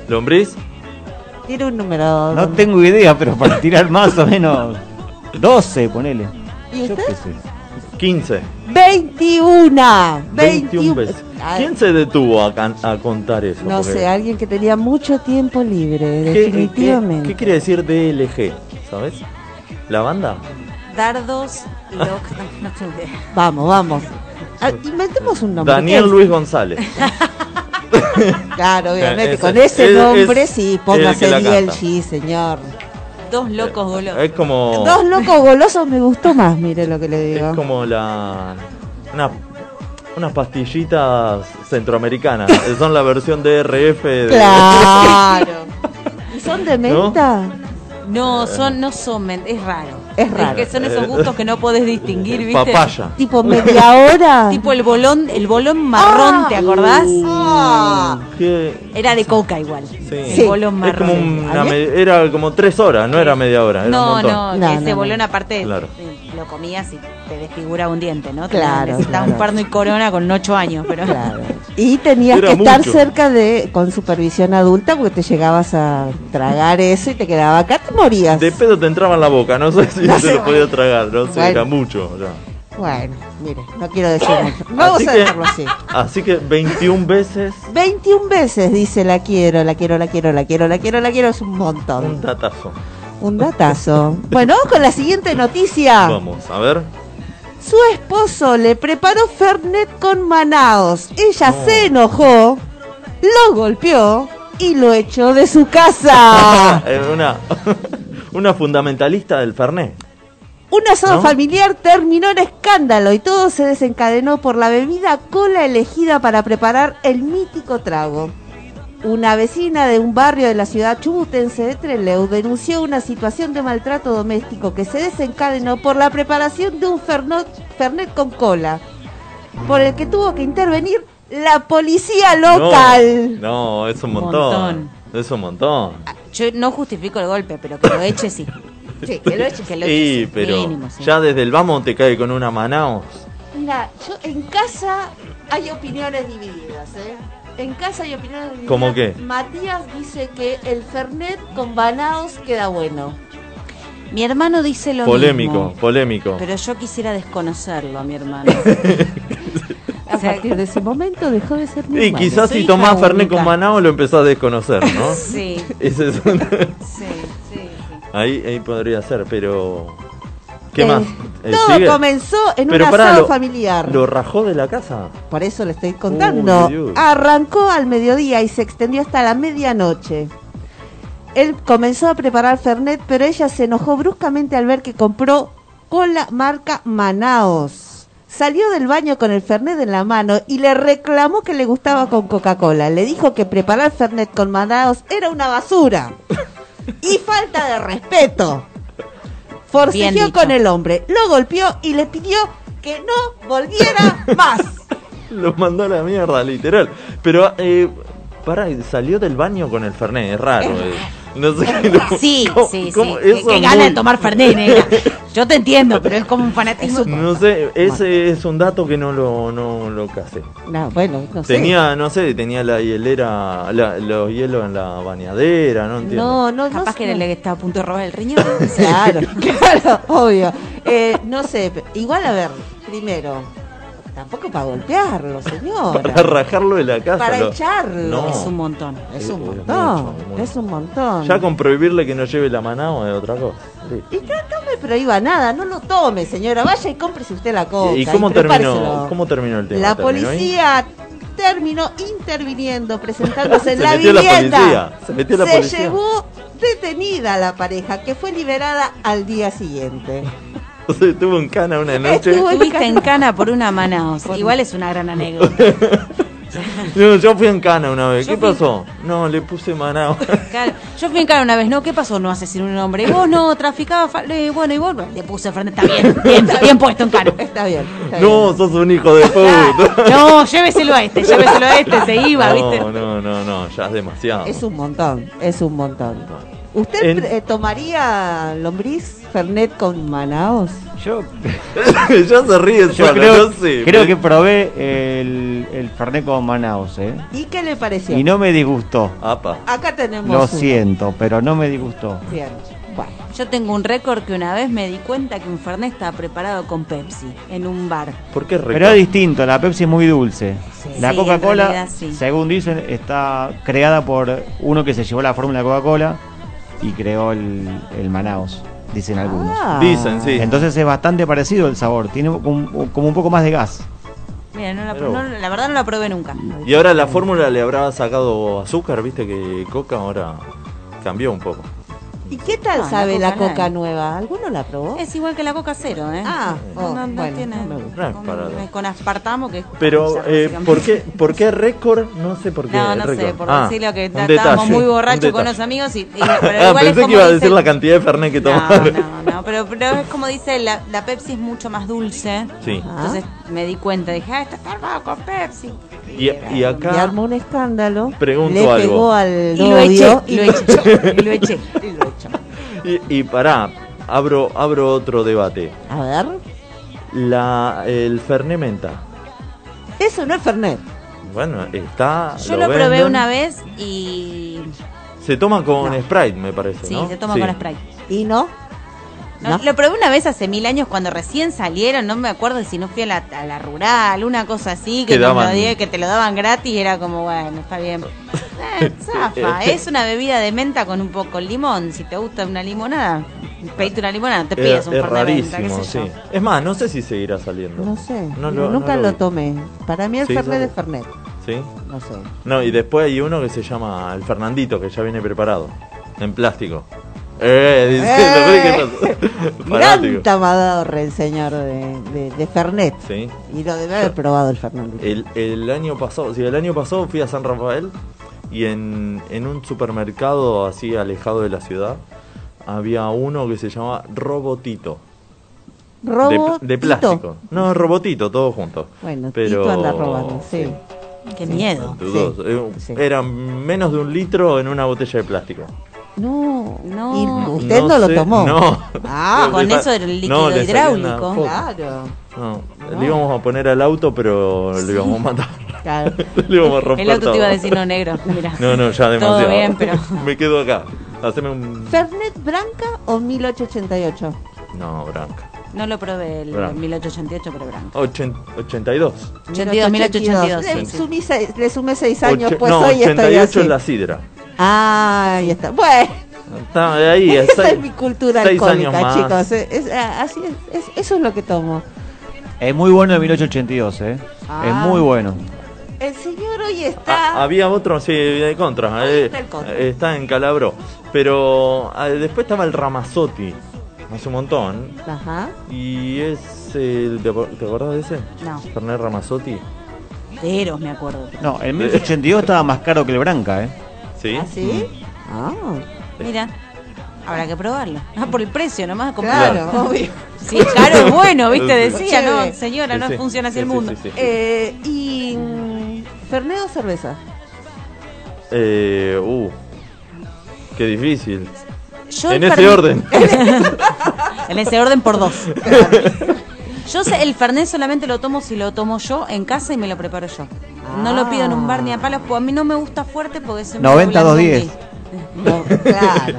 ¿Lombriz? Tire un número. No tengo idea, pero para tirar más o menos 12, ponele. ¿Y Yo usted? qué sé. 15. 21. 21 veces. Ay, ¿Quién se detuvo a, can- a contar eso? No Porque- sé, alguien que tenía mucho tiempo libre, ¿Qué- definitivamente. ¿Qué, qué quiere decir DLG? ¿Sabes? ¿La banda? Dardos, loc... [laughs] No, no tengo idea. Vamos, vamos. Ah, inventemos un nombre. Daniel ¿Qué es? Luis González. [laughs] Claro, [laughs] obviamente. Con ese es- nombre es sí, el póngase la DLG, señor. Dos locos golosos. Es como. Dos locos golosos me gustó más, mire lo que le digo. Es como la. Una, unas pastillitas centroamericanas. [laughs] Son la versión de RF de. Claro. [laughs] ¿Y son de menta? No, son, no son, men- es raro. Es raro. que son esos gustos que no podés distinguir, ¿viste? Papaya. Tipo media hora. [laughs] Tipo el bolón, el bolón marrón, Ah. ¿te acordás? Ah. ¿Qué? Era de coca igual. Sí. El bolón Es marrón. como una me- era como tres horas, no era media hora. Era un No, montón. no, No, ese no, no. bolón aparte Claro. eh, lo comías y te desfigura un diente, ¿no? Claro, Necesitabas claro. un parno y corona con 8 años, pero Claro. [laughs] Y tenías Era que estar mucho. cerca de con supervisión adulta porque te llegabas a tragar eso y te quedaba acá, te morías. De pedo te entraba en la boca, no sé [laughs] si No se lo podía tragar, no sé, Bueno. era mucho. ya. Bueno, mire, no quiero decir [laughs] mucho. Vamos Así a que- dejarlo así. Así que 21 veces 21 veces dice la quiero, la quiero, la quiero, la quiero, la quiero, la quiero, es un un montón. datazo. Un datazo. Bueno, con la siguiente noticia. Vamos, a ver. Su esposo le preparó Fernet con Manaos. Ella No. se enojó, lo golpeó y lo echó de su casa. [laughs] Una, [laughs] una fundamentalista del Fernet. Un asado ¿No? familiar terminó en escándalo y todo se desencadenó por la bebida cola elegida para preparar el mítico trago. Una vecina de un barrio de la ciudad chubutense de Trelew denunció una situación de maltrato doméstico que se desencadenó por la preparación de un fernot- fernet con cola, por el que tuvo que intervenir la policía local. No, no, es un montón. Montón. Es un montón. yo no justifico el golpe, pero que lo eche sí. [laughs] Sí, que lo eche. Que lo [laughs] Sí, eche sí, pero mínimo, sí. ya desde el vamos te cae con una Manaos. Mira, yo en casa hay opiniones divididas, ¿eh? En casa hay opiniones. ¿Cómo qué? Matías dice que el Fernet con banaos queda bueno. Mi hermano dice lo Polémico, mismo. polémico. Pero yo quisiera desconocerlo a mi hermano. A partir de ese momento dejó de ser mi Y quizás Soy si tomás Fernet con Manaos lo empezás a desconocer, ¿no? [laughs] sí, Ese es un- sí, sí, sí. ahí, ahí podría ser, pero... ¿Qué Eh, más? Eh, Todo ¿sigue? comenzó en Pero un pará, asado lo- familiar. ¿Lo rajó de la casa? Por eso le estoy contando. Uy. Arrancó al mediodía y se extendió hasta la medianoche. Él comenzó a preparar Fernet, pero ella se enojó bruscamente al ver que compró cola marca Manaos. Salió del baño con el Fernet en la mano y le reclamó que le gustaba con Coca-Cola. Le dijo que preparar Fernet con Manaos era una basura [laughs] y falta de respeto. Forcejeó con el hombre, lo golpeó y le pidió que no volviera [laughs] más. Lo mandó a la mierda, literal. Pero, eh, pará, salió del baño con el Fernet, es raro. eh. No sé qué. no- Sí, ¿cómo- sí, sí. cómo? Qué, Eso qué gana muy- de tomar Fernet, negra. Yo te entiendo, pero es como un fanatismo. No sé, ese es un dato que no lo, no lo casé. No, bueno, no sé. Tenía, no sé, tenía la hielera, la- los hielos en la bañadera, no entiendo. No, no, no. Capaz que no. era el que estaba a punto de robar el riñón. [laughs] Claro, [laughs] claro, obvio. Eh, no sé, igual a ver, primero, tampoco para golpearlo, Para señora. rajarlo de la casa. Para lo- echarlo. No. Es un montón. Es un es montón, mucho, mucho. es un montón. Ya con prohibirle que no lleve la manao es otra cosa. Sí. Y no, no me prohíba nada, no lo tome, señora. Vaya y cómprese usted la coca. ¿Y cómo terminó, cómo terminó el tema? La policía terminó interviniendo, presentándose [laughs] en Se la vivienda. se metió la policía. llevó detenida a la pareja, que fue liberada al día siguiente. [laughs] [laughs] O sea, estuvo en cana una noche. Estuviste en cana por una Manaos. Igual es una gran [laughs] anécdota. No, yo fui en cana una vez. Yo ¿Qué fui- pasó? No, le puse. Claro, yo fui en cara una vez, ¿no? ¿Qué pasó? No asesiné un hombre. Y vos no, traficaba. fa- eh, bueno, y vos le puse frente. Está bien, bien, bien puesto en cara. Está bien. está No, bien. sos un hijo de puta. No, lléveselo a este, lléveselo a este, se iba, ¿viste? No, no, no, no, ya es demasiado. Es un montón, es un montón. ¿Usted En- eh, tomaría lombriz Fernet con Manaos? Yo, [laughs] ya se ríe yo sola, creo, no sé. creo que probé el, el Fernet con Manaus, ¿eh? ¿Y qué le pareció? Y no me disgustó. Apa. Acá tenemos. Lo uno. siento, pero no me disgustó. Bien. Bueno, Yo tengo un récord que una vez me di cuenta que un Fernet estaba preparado con Pepsi en un bar. ¿Por qué Pero es distinto, la Pepsi es muy dulce. La Sí, en Coca-Cola, sí. según dicen, está creada por uno que se llevó la fórmula Coca-Cola y creó el, el Manaus, dicen algunos. Ah. Dicen, sí. Entonces es bastante parecido el sabor, tiene como un poco más de gas. Mira, no la, Pero- no- la verdad no la probé nunca. Y ahora la fórmula le habrá sacado azúcar, viste que Coca ahora cambió un poco. ¿Y qué tal No, sabe la Coca nueva? ¿Alguno la probó? Es igual que la Coca Cero, ¿eh? Ah, no, oh, no, no bueno, tiene. no me gusta. No es con, para- con aspartamo que es Pero, eh. ¿por, qué, ¿por qué récord? No sé por qué. No, no sé, por Ah, decirlo que detalle, estábamos muy borrachos con los amigos y, y- [laughs] pero Ah, igual es pensé como que iba a dice- decir la cantidad de Fernet que No, tomaron. no, no, [laughs] pero, pero es como dice, la, la Pepsi es mucho más dulce. Sí. Ah. Entonces me di cuenta, dije, ah, está armado con Pepsi. Y, y Y acá armó un escándalo. Pregunto le algo. pegó al Y lo eché, y lo eché, y [laughs] lo eché. Y. Y, pará, abro, abro otro debate. A ver. La, el Fernet Menta. Eso no es Fernet. Bueno, está. Yo lo, probé venden. una vez y. Se toma con No. Sprite, me parece. Sí, ¿no? se toma Sí. con Sprite. ¿Y no? No, No. Lo probé una vez hace mil años cuando recién salieron, no me acuerdo si no fui a la, a la rural, una cosa así, que, Que nos lo daban- di- que te lo daban gratis, era como, bueno, está bien. [laughs] Eh, zafa, [laughs] es una bebida de menta con un poco de limón, si te gusta una limonada, pedite una limonada, te pides Es, un es par de menta, qué rarísimo, sé yo. sí. Es más, no sé si seguirá saliendo. No sé. No lo- Nunca no lo, tomé. Para mí el Sí, Fernet es Fernet. ¿Sí? No sé. No, y después hay uno que se llama el Fernandito, que ya viene preparado. En plástico. Eh. Fanático. Gran tamador el señor de, de, de Fernet. Sí. Y lo debe haber probado el Fernandito. El, el año pasado, sí, el año pasado fui a San Rafael y en, en un supermercado así alejado de la ciudad había uno que se llamaba Robotito. De, Robo. de plástico. No, Robotito, todo junto. Bueno, Pero- Tito anda robando, sí. Qué miedo. Dudoso. Eh, sí. Era menos de un litro en una botella de plástico. No, No. ¿Y usted no, lo sé, tomó? No. Ah, con Le- eso del líquido no, le hidráulico. Claro. No, le íbamos a poner al auto, pero lo íbamos a matar. claro. [laughs] le íbamos a romper El auto te iba a todo. decir no negro, mira. No, no, ya demasiado. Todo bien, pero... [laughs] Me quedo acá. Haceme un. ¿Fernet Branca o 1888? No, Branca. No lo probé el Branco. 1888, pero branco. Ochen- 82. 82, 1882, Le, sí, sí. le sumé seis años, Oche- pues no, hoy estoy 88 así. es la sidra. Ah, ahí está. Bueno, Está de ahí. es esa seis- es mi cultura alcohólica, chicos. Es- es- ah, así es, es- eso es lo que tomo. Es muy bueno el 1882, ¿eh? Ah. Es muy bueno. El señor hoy Ah, está... había otro, sí, de contra. Eh, está el contra. está en Calabro. Pero ah, después estaba el Ramazotti. Hace un montón. Ajá. Y es el. ¿Te te acordás de ese? No, Fernet Ramazotti. Eros me acuerdo. No, el 1882 estaba más caro que el Branca, ¿eh? Sí. ¿Ah, sí? Ah, Mira, habrá que probarlo. Ah, por el precio nomás. claro, Claro. obvio. [laughs] Si es caro es bueno, ¿viste? Decía, Sí. no, señora, Sí, no sí. funciona así Sí, el sí, mundo. sí, sí. Eh, y... mm, ¿Fernet o cerveza? Eh, uh, qué difícil. Yo en ese Fernet- orden. [laughs] En ese orden por dos. [laughs] Yo sé, el Fernet solamente lo tomo si lo tomo yo en casa y me lo preparo yo. No lo pido en un bar ni a palos, porque a mí no me gusta fuerte porque se me 90, dobla 210. No, claro.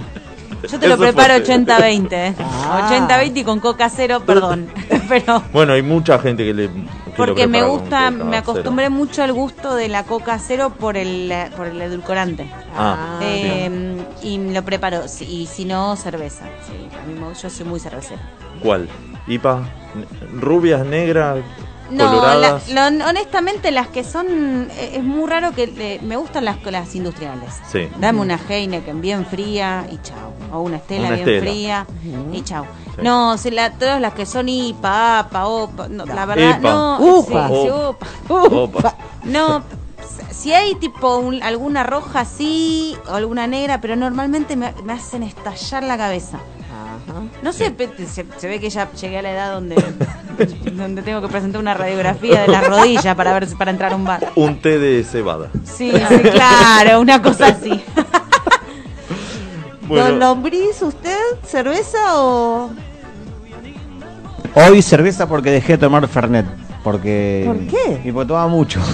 Yo te lo Eso preparo fuerte. 80-20. ¿eh? Ah. 80-20 y con coca cero, perdón. [laughs] [laughs] Pero Bueno, hay mucha gente que le. que porque me gusta, coca me cero. acostumbré mucho al gusto de la coca cero por el, por el edulcorante. Ah, Eh, y lo preparo, si- y si no, cerveza. Sí, a mí me- yo soy muy cervecera. ¿Cuál? ¿IPA? ¿Rubias, negras? No, ¿Coloradas? la- lo- honestamente las que son, eh, es muy raro que eh, me gustan las, las industriales. Sí. Dame una Heineken bien fría y chao. O una Estela Una bien fría y chao. Sí. No, si la, todas las que son IPA, APA, OPA, no, la verdad, no. Upa. sí, sí, upa. Opa. No, Si hay tipo un- alguna roja sí o alguna negra, pero normalmente me, me hacen estallar la cabeza. Ajá. No sé, se, se ve que ya llegué a la edad donde, [laughs] donde tengo que presentar una radiografía de la rodilla para ver si- para entrar a un bar. Un té de cebada. Sí, sí, claro, una cosa así. [laughs] Don Lombriz, ¿usted cerveza o...? Hoy cerveza porque dejé de tomar Fernet. Porque. ¿Por qué? Y porque tomaba mucho. [laughs]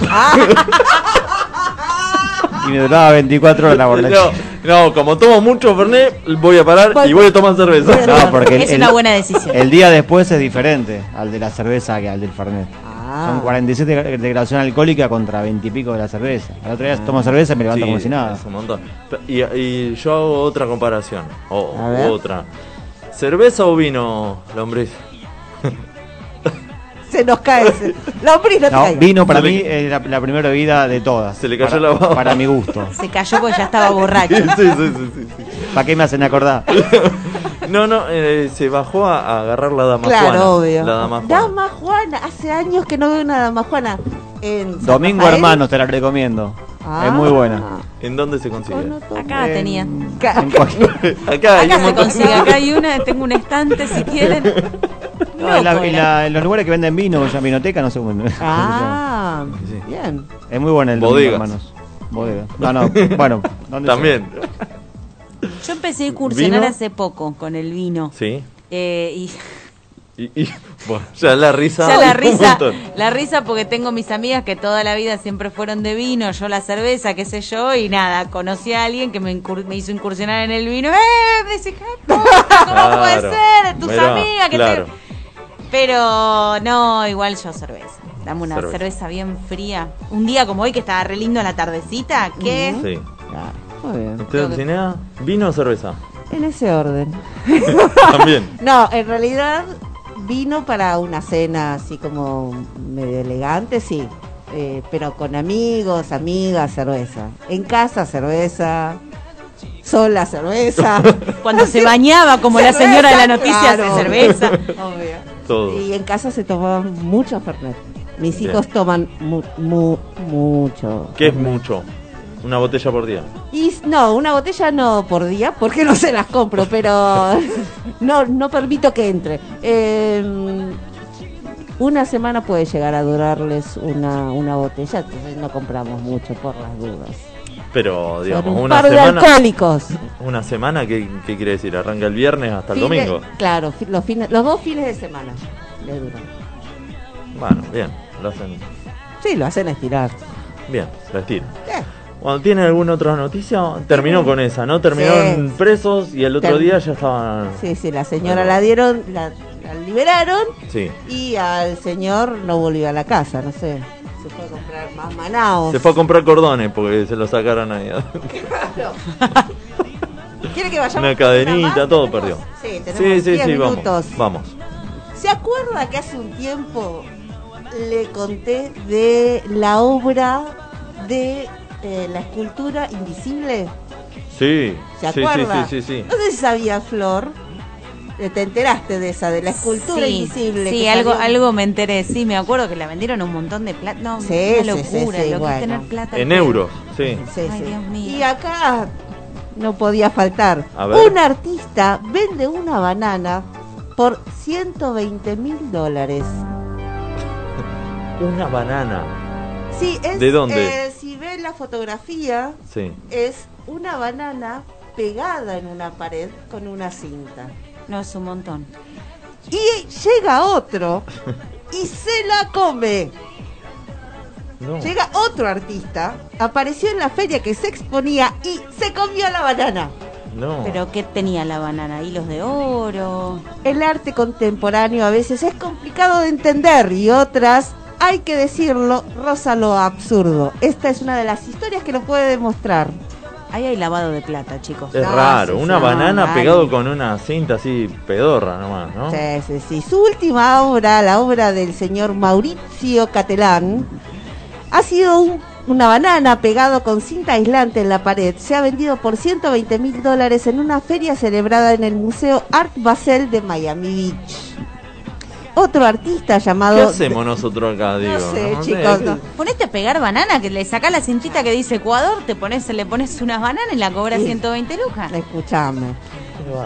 y me duraba 24 horas la borracha. no, como tomo mucho Fernet, voy a parar y voy a tomar cerveza. No, porque el- Es el- una buena decisión. El día después es diferente al de la cerveza que al del Fernet. Ah. Son 47 de graduación alcohólica contra 20 y pico de la cerveza. Al otro día tomo cerveza y me levanto Sí, como si nada. es un montón. Y, y yo hago otra comparación. O otra. ¿Cerveza o vino, lombriz? [laughs] [laughs] Se nos cae ese. Lombriz, no te No, caigas. vino para Se mí es la, la primera bebida de todas. Se le cayó para, la baba. Para mi gusto. Se cayó porque ya estaba borracho. [laughs] sí, sí, sí, sí, sí. ¿Para qué me hacen acordar? [laughs] No, no, eh, se bajó a, a agarrar la dama Juana. Claro, obvio. La dama Juana. Dama Juana. Hace años que no veo una Dama Juana. En Domingo Rafael. Hermanos te la recomiendo. Ah. Es muy buena. ¿En dónde se consigue? Acá tenía. En cualquier- Acá, hay Acá un se consigue, acá hay una, tengo un estante si quieren. No, en, la- Loco, en era. la- en los lugares que venden vino, ya vinoteca, no sé cómo. Ah, [laughs] Sí. bien. Es muy buena el Bodegas. Domingo Hermanos. Bodega. No, no, bueno. ¿dónde También. Yo empecé a incursionar ¿Vino? hace poco con el vino. Sí. Eh, y Y, y- bueno, ya la risa. ya la risa, la risa porque tengo mis amigas que toda la vida siempre fueron de vino, yo la cerveza, qué sé yo, y nada, conocí a alguien que me, incur- me hizo incursionar en el vino. ¡Eh! Me dice, "¿Qué puta? ¿cómo puede Claro. ser? Tus Mirá, amigas que claro. te... Pero no, igual yo cerveza. Dame una Cerveza. cerveza. bien fría. Un día como hoy que estaba re lindo la tardecita, que Sí. Muy bien. ¿Usted, Dulcinea? ¿Vino o cerveza? En ese orden. [laughs] También. No, en realidad vino para una cena así como medio elegante, sí. Eh, pero con amigos, amigas, cerveza. En casa, cerveza. Sola, cerveza. [laughs] cuando se bañaba como la señora de la noticia Claro. de cerveza. Obvio. Todo. Y en casa se tomaba mucho Fernet. Mis Bien. hijos toman mu- mu- mucho. ¿Qué es mucho? Una botella por día. Y no, una botella no por día, porque no se las compro, pero [laughs] no, no permito que entre. Eh, una semana puede llegar a durarles una, una botella, entonces no compramos mucho por las dudas. Pero, digamos, un una par de semana. alcohólicos. Una semana, ¿qué, qué quiere decir? ¿Arranca el viernes hasta el domingo? claro, los, fines, los dos fines de semana le duran. Bueno, bien. Lo hacen. Sí, lo hacen estirar. Bien, la estiro. Eh, Cuando tiene alguna otra noticia, terminó con esa, ¿no? Terminaron Sí. presos y el otro día ya estaban. Sí, sí, la señora la dieron, la, la liberaron Sí. y al señor no volvió a la casa, no sé. Se fue a comprar más manaos. Se fue a comprar cordones porque se lo sacaron ahí. [laughs] ¿Quiere que vayamos? Una cadenita, todo perdió. Sí, tenemos Sí, sí, 10 sí, vamos. minutos. Vamos. ¿Se acuerda que hace un tiempo le conté de la obra de eh, la escultura invisible? Sí. ¿Se acuerda? sí, sí, sí, sí. No sé si sabía, Flor. Eh, ¿Te enteraste de esa, de la escultura Sí, invisible? sí algo, salió? algo me enteré. Sí, me acuerdo que la vendieron un montón de plata. No, Sí, una locura. sí, lo que es tener plata. En euros, sí. Sí, Ay, sí. Dios mío. Y acá no podía faltar. Un artista vende una banana por 120 mil dólares. [laughs] Una banana. Sí, es, ¿De dónde? eh, si ven la fotografía, Sí. es una banana pegada en una pared con una cinta. No, es un montón. Y llega otro y se la come. No. Llega otro artista, apareció en la feria que se exponía y se comió la banana. No. Pero ¿qué tenía la banana? Hilos de oro. El arte contemporáneo a veces es complicado de entender y otras, hay que decirlo, roza lo absurdo. Esta es una de las historias que lo puede demostrar. Ahí hay lavado de plata, chicos. Es No, raro, sí, una sí, banana no, pegado vale. con una cinta así pedorra nomás, ¿no? Sí, sí, sí. Su última obra, la obra del señor Mauricio Catelán, ha sido un- una banana pegado con cinta aislante en la pared. Se ha vendido por 120 mil dólares en una feria celebrada en el Museo Art Basel de Miami Beach. Otro artista llamado... ¿Qué hacemos nosotros acá, digo? sé, No chicos, ¿qué- no. Ponete a pegar banana, que le sacás la cintita que dice Ecuador, te pones, le pones unas bananas y la cobras Sí. 120 lucas. Escuchame.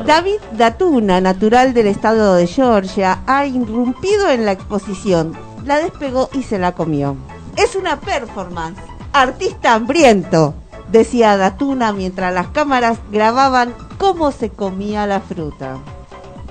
David Datuna, natural del estado de Georgia, ha irrumpido en la exposición, la despegó y se la comió. Es una performance. Artista hambriento, decía Datuna mientras las cámaras grababan cómo se comía la fruta.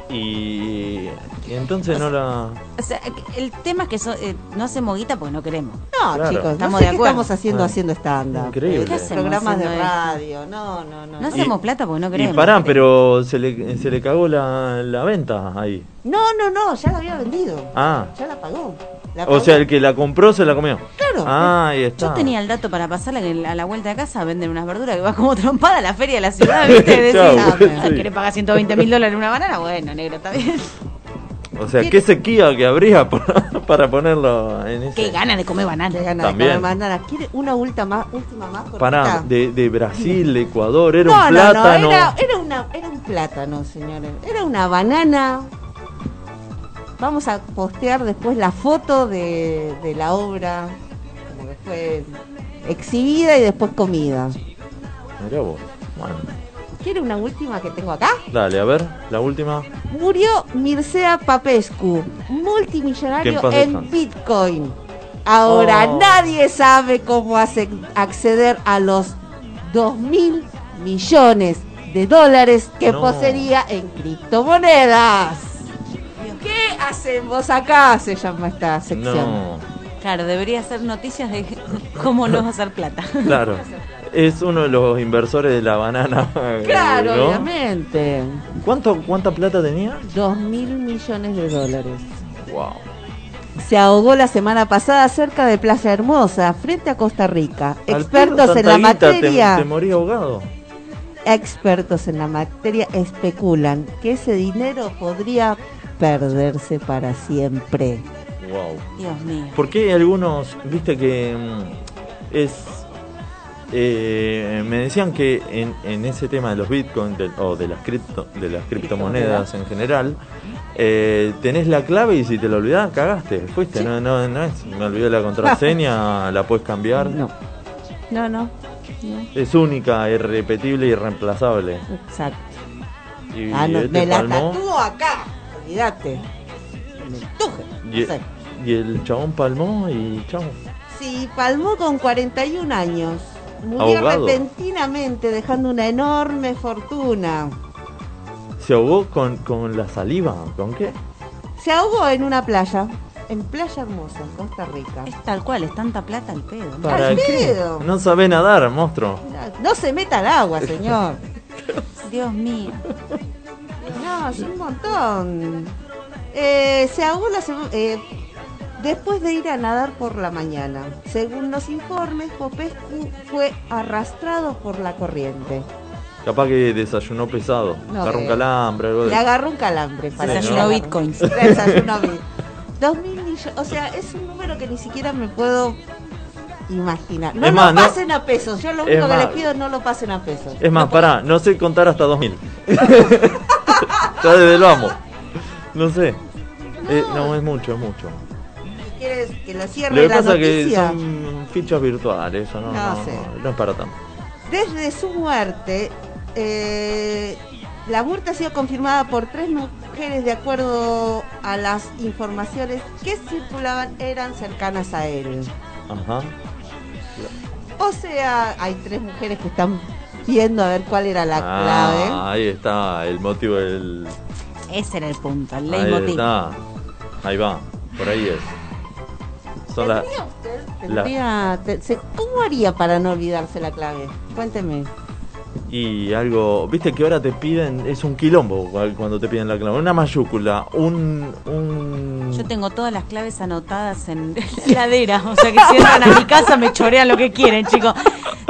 Y, y entonces no la... O sea, el tema es que so- eh, no hacemos guita porque no queremos. No, Claro. chicos, Estamos no sé de qué acuerdo. estamos haciendo Ah. haciendo stand-up. Increíble. ¿Qué hacemos Programas de radio, no, no, no. No No, hacemos plata porque no Y queremos. pará, pero se le, se le cagó la, la venta ahí. no, no, no, ya la había vendido. Ah, Ya la pagó. La o sea, el que la compró se la comió. Claro. Ah, ahí está. Yo tenía el dato para pasarla que a la vuelta de casa venden unas verduras que va como [laughs] trompada a la feria de la ciudad, [laughs] ¿viste? Decís, Chau, ah, sí. ¿querés pagar 120 mil dólares una banana? Bueno, negro, está bien. O sea, qué sequía que habría [laughs] para ponerlo en ese... Qué ganas de comer Qué banana. ganas de También. comer banana. ¿Quiere una última, última más? Pará, de, de Brasil, de Ecuador, era no, un no, plátano. no, era, era, una, era un plátano, señores. Era una banana. Vamos a postear después la foto de, de la obra, como que fue exhibida y después comida. Mirá vos. Bueno, ¿Quiere una última que tengo acá? dale, a ver, la última. Murió Mircea Papescu, multimillonario en. Bitcoin. Ahora Oh. nadie sabe cómo hace- acceder a los 2 mil millones de dólares que No. poseería en criptomonedas. ¿Qué hacemos acá? Se llama esta sección. No, Claro, debería ser noticias de cómo no hacer plata. [laughs] claro. Es uno de los inversores de la banana. Claro, ¿no? obviamente. ¿Cuánto, ¿Cuánta plata tenía? 2 mil millones de dólares. Wow. Se ahogó la semana pasada cerca de Plaza Hermosa, frente a Costa Rica. Al Expertos en la guita, te- materia, Te, morí ahogado. expertos en la materia especulan que ese dinero podría perderse para siempre. Wow. Dios mío. ¿Por qué algunos, viste que mm, es... eh, me decían que en, en ese tema de los bitcoins o de las, cripto, de las criptomonedas en general, eh, tenés la clave y si te la olvidás, cagaste. Fuiste, no, no, no es. Me olvidé la contraseña, [laughs] la puedes cambiar. No, no, no. no. Es única, irrepetible y irreemplazable. Exacto. Y Ah, no, este me la tatúo acá. Olvídate. Me tuje. y, No sé. y el chabón palmó y chao. Sí, palmó con 41 años. Murió Ahogado. repentinamente, dejando una enorme fortuna. ¿Se ahogó con, con la saliva? ¿Con qué? Se ahogó en una playa, en Playa Hermosa, en Costa Rica. Es tal cual, es tanta plata al pedo. ¿no? ¿Para Al qué? pedo. No sabe nadar, monstruo. No se meta al agua, señor. [laughs] Dios mío. No, es un montón. Eh, se ahogó la eh, después de ir a nadar por la mañana. Según los informes, Popescu fue arrastrado por la corriente. Capaz que desayunó pesado. No, Agarró un calambre, algo de Le agarró un calambre. para Desayunó bitcoins. [laughs] Desayunó bit- Dos mil millones. O sea, es un número que ni siquiera me puedo imaginar. No Es lo más, no- pasen a pesos. Yo lo es único que más- les pido es no lo pasen a pesos. Es más, pará, no sé contar hasta 2000. [laughs] ya desde lo amo. No sé. Eh, no, es mucho, es mucho. Quieres que lo cierre Lo que la pasa es que noticia. son fichas virtuales, eso no, No no, sé. no es para tanto. Desde su muerte, eh, la muerte ha sido confirmada por tres mujeres de acuerdo a las informaciones que circulaban eran cercanas a él. Ajá. O sea, hay tres mujeres que están viendo a ver cuál era la Ah, clave. ahí está, el motivo del. Ese era el punto, el Ahí leitmotiv. está. Ahí va, por ahí es. Son las. ¿Tendría usted- la- te- ¿Cómo haría para no olvidarse la clave? Cuénteme. Y algo, viste que ahora te piden, es un quilombo cu- cuando te piden la clave. Una mayúscula, un. un Yo tengo todas las claves anotadas en [laughs] la heladera. O sea que si entran a mi casa me chorean lo que quieren, chicos.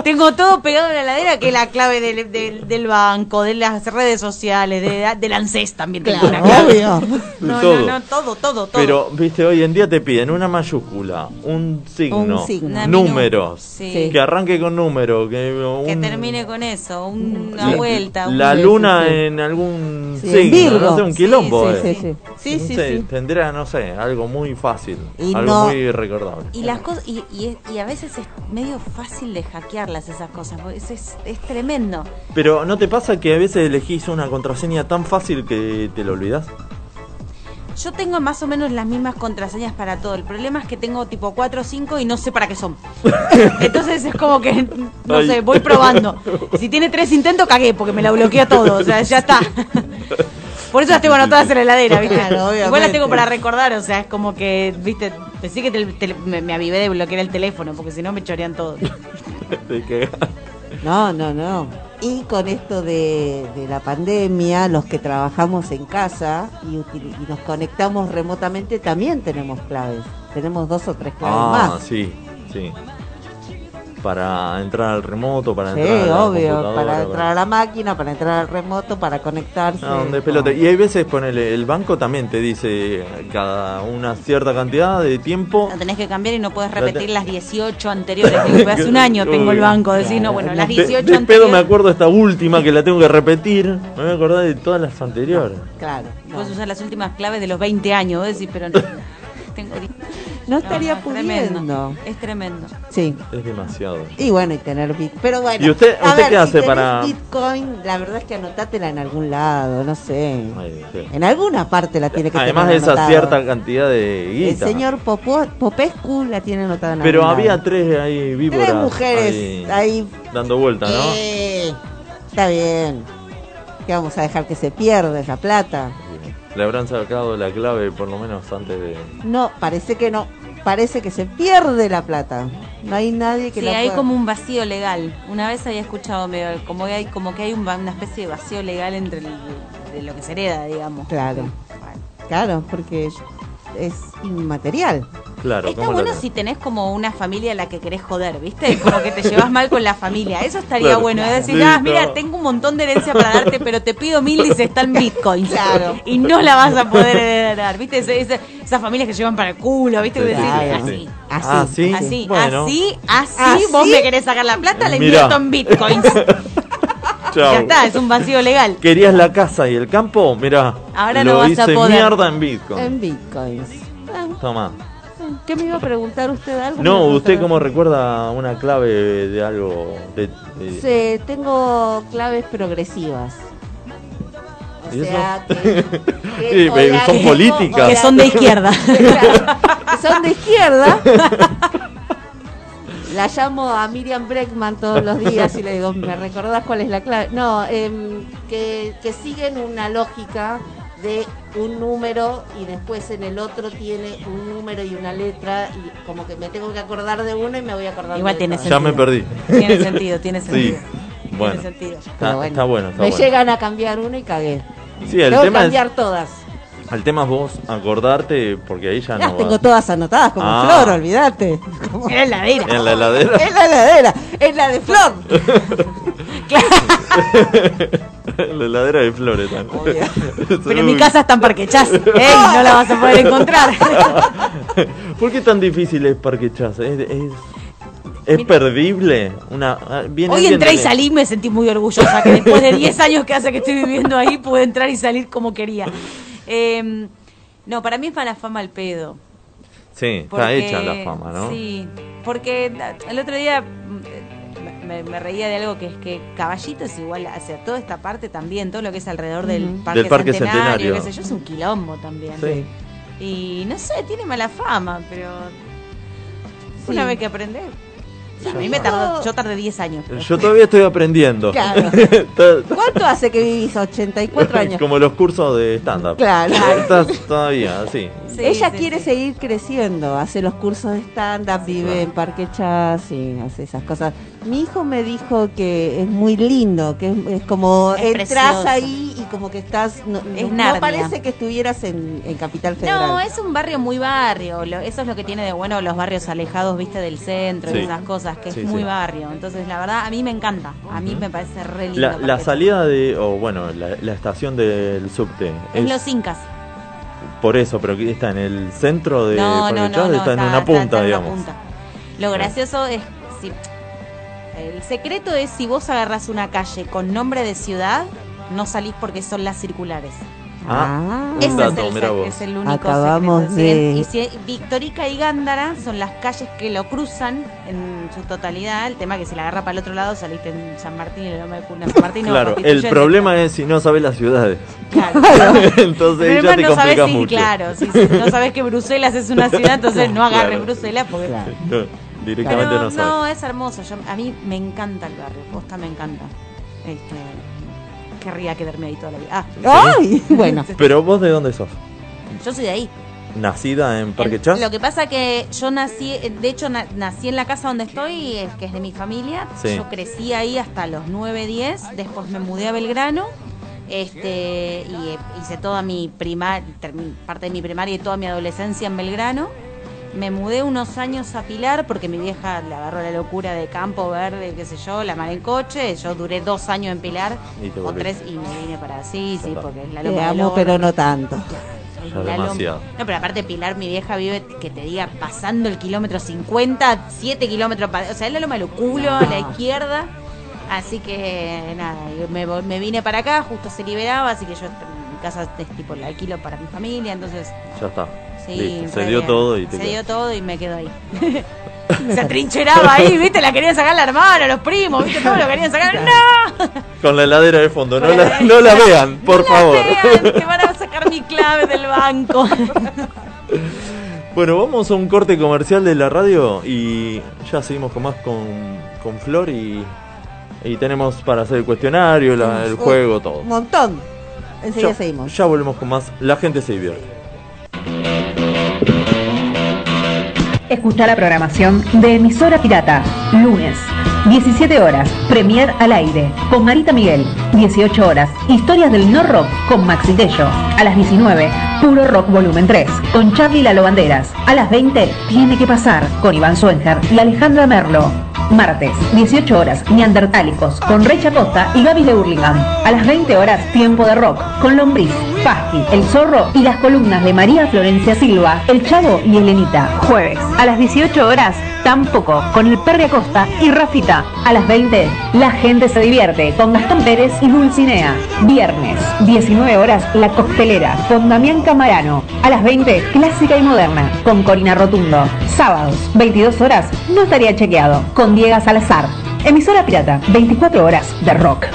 Tengo todo pegado en la heladera, que es la clave del, del, del banco, de las redes sociales, de, del ANSES también tengo una Claro, clave. obvio. No, Todo. no, no, todo, todo, todo. Pero, viste, hoy en día te piden una mayúscula, un signo, Un signo. Una números, Sí. Que arranque con número, que, Que termine con eso, una la- vuelta. un- La luna sí, sí. en algún Sí, signo, Virgo. no sé, un quilombo. Sí, eh. sí, sí. Sí, sí, No sé, sí. Tendrá, no sé, algo muy fácil, Y algo no- muy recordable. Y las cosas y, y, y a veces es medio fácil de hackearlas esas cosas, porque es, es, es tremendo. Pero ¿no te pasa que a veces elegís una contraseña tan fácil que te lo olvidas? Yo tengo más o menos las mismas contraseñas para todo. El problema es que tengo tipo 4 o 5 y no sé para qué son. [laughs] Entonces es como que, no Ay. sé, voy probando. Si tiene tres intentos, cagué porque me la bloquea todo. O sea, ya está. [laughs] Por eso las tengo anotadas en la heladera, ¿viste? [laughs] Claro. Igual las tengo para recordar, o sea, es como que, ¿viste? Pensé que te- te- me, me avivé de bloquear el teléfono porque si no me chorean todo. Te. No, no, no. Y con esto de, de la pandemia, los que trabajamos en casa y nos conectamos remotamente también tenemos claves. Tenemos dos o tres claves Ah, más. sí, sí. Para entrar al remoto, para Sí, entrar a la obvio. Para entrar a la máquina, para entrar al remoto, para conectarse. No, de pelota. Y hay veces, ponele, el banco también te dice cada una cierta cantidad de tiempo. La tenés que cambiar y no puedes La repetir te- las 18 anteriores. Digo, hace un [laughs] año tengo el banco. Decís, no, bueno, las De, 18 de pedo anteriores. me acuerdo esta última que la tengo que repetir. Me voy a acordar de todas las anteriores. Claro. No, Puedes usar las últimas claves de los 20 años. Vos decís, pero no. Tengo... No estaría es tremendo. pudiendo. Es tremendo. Sí. Es demasiado. Y bueno, y tener bit. Pero bueno. ¿Y usted- a usted ver, qué si hace tenés para- Bitcoin, la verdad es que anotátela en algún lado, no sé. Ay, sí. En alguna parte la tiene que Además de esa cierta cantidad de El guita. señor Popó- Popescu la tiene anotada en Pero algún había lado. tres ahí víboras. Tres mujeres ahí ahí. Dando vueltas, ¿no? Eh, está bien. Que vamos a dejar que se pierda esa plata. Le habrán sacado la clave por lo menos antes de. No, parece que no. Parece que se pierde la plata. No hay nadie que Sí, la hay pueda- como un vacío legal. Una vez había escuchado medio, como que hay, como que hay una especie de vacío legal entre el- de lo que se hereda, digamos. Claro. Bueno. Claro, porque es, es inmaterial. Claro, Está ¿cómo lo bueno si tenés como una familia a la que querés joder, ¿viste? Como que te llevas mal con la familia. Eso estaría Claro. bueno. Es decir, Sí, ah, mira, tengo un montón de herencia para darte, pero te pido mil y se está en bitcoins. Claro. Y no la vas a poder heredar, ¿viste? Ese- ese- esas familias que llevan para el culo, ¿viste? Sí, Decir, Claro. así. Así. Ah, sí. Así, Bueno. así, así, ¿Así? vos me querés sacar la plata, la invierto en bitcoins. [laughs] Chau. Ya está, es un vacío legal. ¿Querías la casa y el campo? Mira, Ahora lo no vas hice a poder. mierda en Bitcoin. En bitcoins. Toma. ¿Qué me iba a preguntar usted algo? No, ¿usted cómo recuerda una clave de algo? De, de- Sí, tengo claves progresivas. O ¿Y eso? sea, que, [laughs] que Sí, son tengo- políticas. Que son de izquierda. que [laughs] son de izquierda. [laughs] La llamo a Miriam Breckman todos los días y le digo, ¿me recordás cuál es la clave? No, em, que, que siguen una lógica de un número y después en el otro tiene un número y una letra y como que me tengo que acordar de uno y me voy a acordar Igual de tiene otro. Ya me perdí. Tiene sentido, tiene Sí. sentido. Bueno, Tiene sentido. está, bueno, está me bueno. llegan a cambiar uno y cagué. Sí, el tengo es, cambiar todas. El tema es vos acordarte porque ahí ya Las no tengo va. todas anotadas como Ah. flor, olvídate. [laughs] En la heladera. En la heladera. Es la heladera, es la de flor. [laughs] la heladera de flores también. Pero en mi casa están parquechás. [laughs] ¡Ey! No la vas a poder encontrar. ¿Por qué tan difícil es Parquechas? ¿Es, es, es Mira. perdible? Una, ah, viene Hoy entré y salí y me sentí muy orgullosa. Que después de 10 años que hace que estoy viviendo ahí, pude entrar y salir como quería. Eh, no, para mí es para fama el pedo. Sí, está hecha la fama, ¿no? Sí, porque el otro día mm, me, me reía de algo que es que Caballito es igual hacia toda esta parte también, todo lo que es alrededor del. Parque, Del Parque Centenario, Centenario. qué sé yo, es un quilombo también. Sí. Y no sé, tiene mala fama, pero Sí. una vez que aprender. A mí me tardó, yo tardé 10 años. pero- Yo todavía estoy aprendiendo. Claro. [laughs] ¿Cuánto hace que vivís? 84 [laughs] años. Como los cursos de stand-up. Claro. Estás todavía, sí. Sí, Ella sí, quiere sí. seguir creciendo, hace los cursos de stand-up, vive en Parque Chas y hace esas cosas. Mi hijo me dijo que es muy lindo, que es, es como Es entras precioso. ahí y como que estás, no, Es no parece que estuvieras en, en Capital Federal. No, es un barrio muy barrio. lo- eso es lo que tiene de bueno los barrios alejados, viste, del centro Sí. y esas cosas. que Sí, es muy sí. barrio. Entonces, la verdad, a mí me encanta. A mí me parece re lindo. La, salida de, o bueno, la, la estación del subte Es es Los Incas. por eso, pero está en el centro de No, Parque no, Chas, no, no, está, en una punta, está en una digamos. punta. Lo gracioso es, si, el secreto es si vos agarras una calle con nombre de ciudad, no salís porque son las circulares. Ah, un Ese es el, es el único Acabamos secreto. de- Y si Victorica y Gándara son las calles que lo cruzan en su totalidad. El tema que si la agarra para el otro lado saliste en San Martín y el Loma de Cuna. San Martín no, Claro, el problema es si no sabes las ciudades. Claro. [laughs] entonces ya te no sabes si, mucho. claro, si, si no sabes que Bruselas es una ciudad, entonces [laughs] no agarres Claro. Bruselas porque Claro. No, directamente Pero no sabes. es hermoso. Yo, a mí me encanta el barrio. Posta me encanta. Este, querría quedarme ahí toda la vida. Ah, ¡Ay! [laughs] [laughs] Bueno, Pero vos de dónde sos? yo soy de ahí. ¿Nacida en Parque Chas? Lo que pasa que yo nací, de hecho na- nací en la casa donde estoy, que es de mi familia. Sí. Yo crecí ahí hasta los 9, 10. Después me mudé a Belgrano. Este, y eh, hice toda mi primaria, parte de mi primaria y toda mi adolescencia en Belgrano. Me mudé unos años a Pilar porque mi vieja le agarró la locura de campo verde, qué sé yo, la mar en coche. Yo duré dos años en Pilar Y te o tres y me vine para sí, sí, porque es la te loma del amo, pero no tanto. Demasiado. No, pero aparte Pilar, mi vieja vive, que te diga, pasando el kilómetro 50, 7 kilómetros, o sea, es la loma de lo culo, a la izquierda. Así que nada, me, me vine para acá, justo se liberaba, así que yo mi casa es tipo la alquilo para mi familia, entonces Ya está. Sí. Listo, Se dio bien. todo y te Se dio todo y me quedo ahí. [laughs] se atrincheraba ahí, viste, la querían sacar la hermana, los primos, viste, todos lo querían sacar. ¡No! Con la heladera de fondo. No la la, no la vean, por No la favor. vean, que van a [laughs] sacar mi clave del banco. [laughs] Bueno, vamos a un corte comercial de la radio y ya seguimos con más con, con Flor y, y tenemos para hacer el cuestionario, la- el juego, todo. Un montón. Enseguida Ya, seguimos. ya volvemos con más. La gente se divierte. Escucha la programación de Emisora Pirata, lunes, 17 horas, Premier al aire, con Marita Miguel, 18 horas, Historias del No Rock, con Maxi Tello, a las 19, Puro Rock Volumen 3, con Charlie Lalo Banderas, a las 20, Tiene que pasar, con Iván Suenger y Alejandra Merlo. Martes, 18 horas, Neandertálicos, con Recha Costa y Gaby de Hurlingham. A las 20 horas, Tiempo de Rock, con Lombriz, Pasqui, El Zorro y las columnas de María Florencia Silva, El Chavo y Elenita. Jueves, a las 18 horas, Tampoco, con el Perry Acosta y Rafita. A las 20, La Gente se divierte, con Gastón Pérez y Dulcinea. Viernes, 19 horas, La Costelera, con Damián Camarano. A las 20, Clásica y Moderna, con Corina Rotundo. Sábados, 22 horas, No estaría chequeado, con Diego Salazar. Emisora Pirata, 24 horas de rock.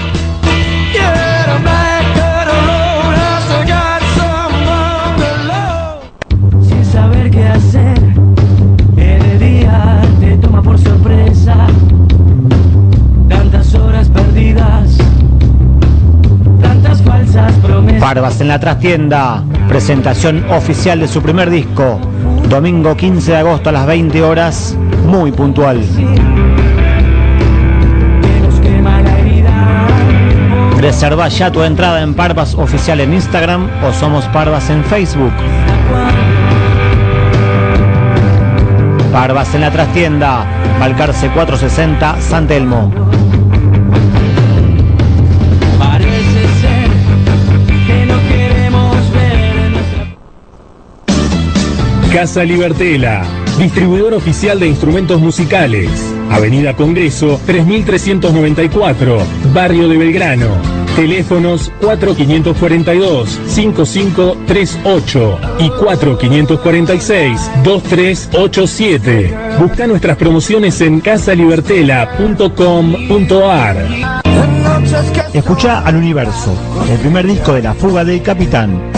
Barbas en la trastienda, presentación oficial de su primer disco, domingo 15 de agosto a las 20 horas, muy puntual. Reserva ya tu entrada en Parvas Oficial en Instagram o Somos Parvas en Facebook. Parvas en la trastienda, Balcarce 460, San Telmo. Casa Libertela, distribuidor oficial de instrumentos musicales. Avenida Congreso 3394, Barrio de Belgrano. Teléfonos 4542-5538 y 4546-2387. Busca nuestras promociones en casalibertela.com.ar. Escucha al universo, el primer disco de La Fuga del Capitán.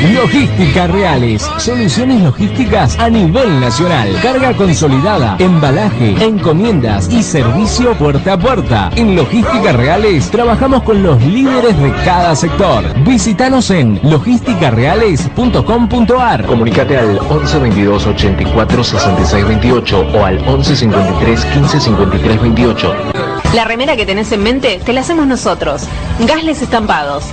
Logística Reales, soluciones logísticas a nivel nacional, carga consolidada, embalaje, encomiendas y servicio puerta a puerta. En Logística Reales trabajamos con los líderes de cada sector. Visítanos en logisticareales.com.ar. Comunicate al 11 22 84 66 28 o al 11 53 15 53 28. La remera que tenés en mente te la hacemos nosotros. Gasles Estampados.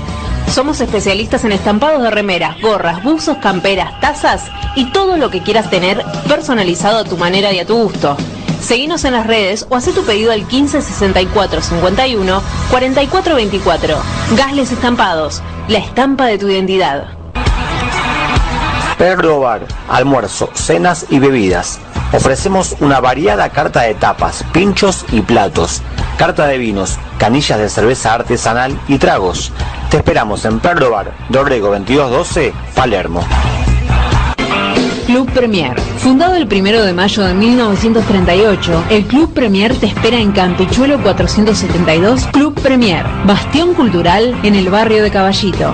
Somos especialistas en estampados de remeras, gorras, buzos, camperas, tazas y todo lo que quieras tener personalizado a tu manera y a tu gusto. Seguinos en las redes o haz tu pedido al 15 64 51 44 24. Gasles Estampados, la estampa de tu identidad. Perro Bar, almuerzo, cenas y bebidas. Ofrecemos una variada carta de tapas, pinchos y platos, carta de vinos, canillas de cerveza artesanal y tragos. Te esperamos en Perro Bar, Dorrego 2212, Palermo. Club Premier. Fundado el 1 de mayo de 1938, el Club Premier te espera en Campichuelo 472 Club Premier, bastión cultural en el barrio de Caballito.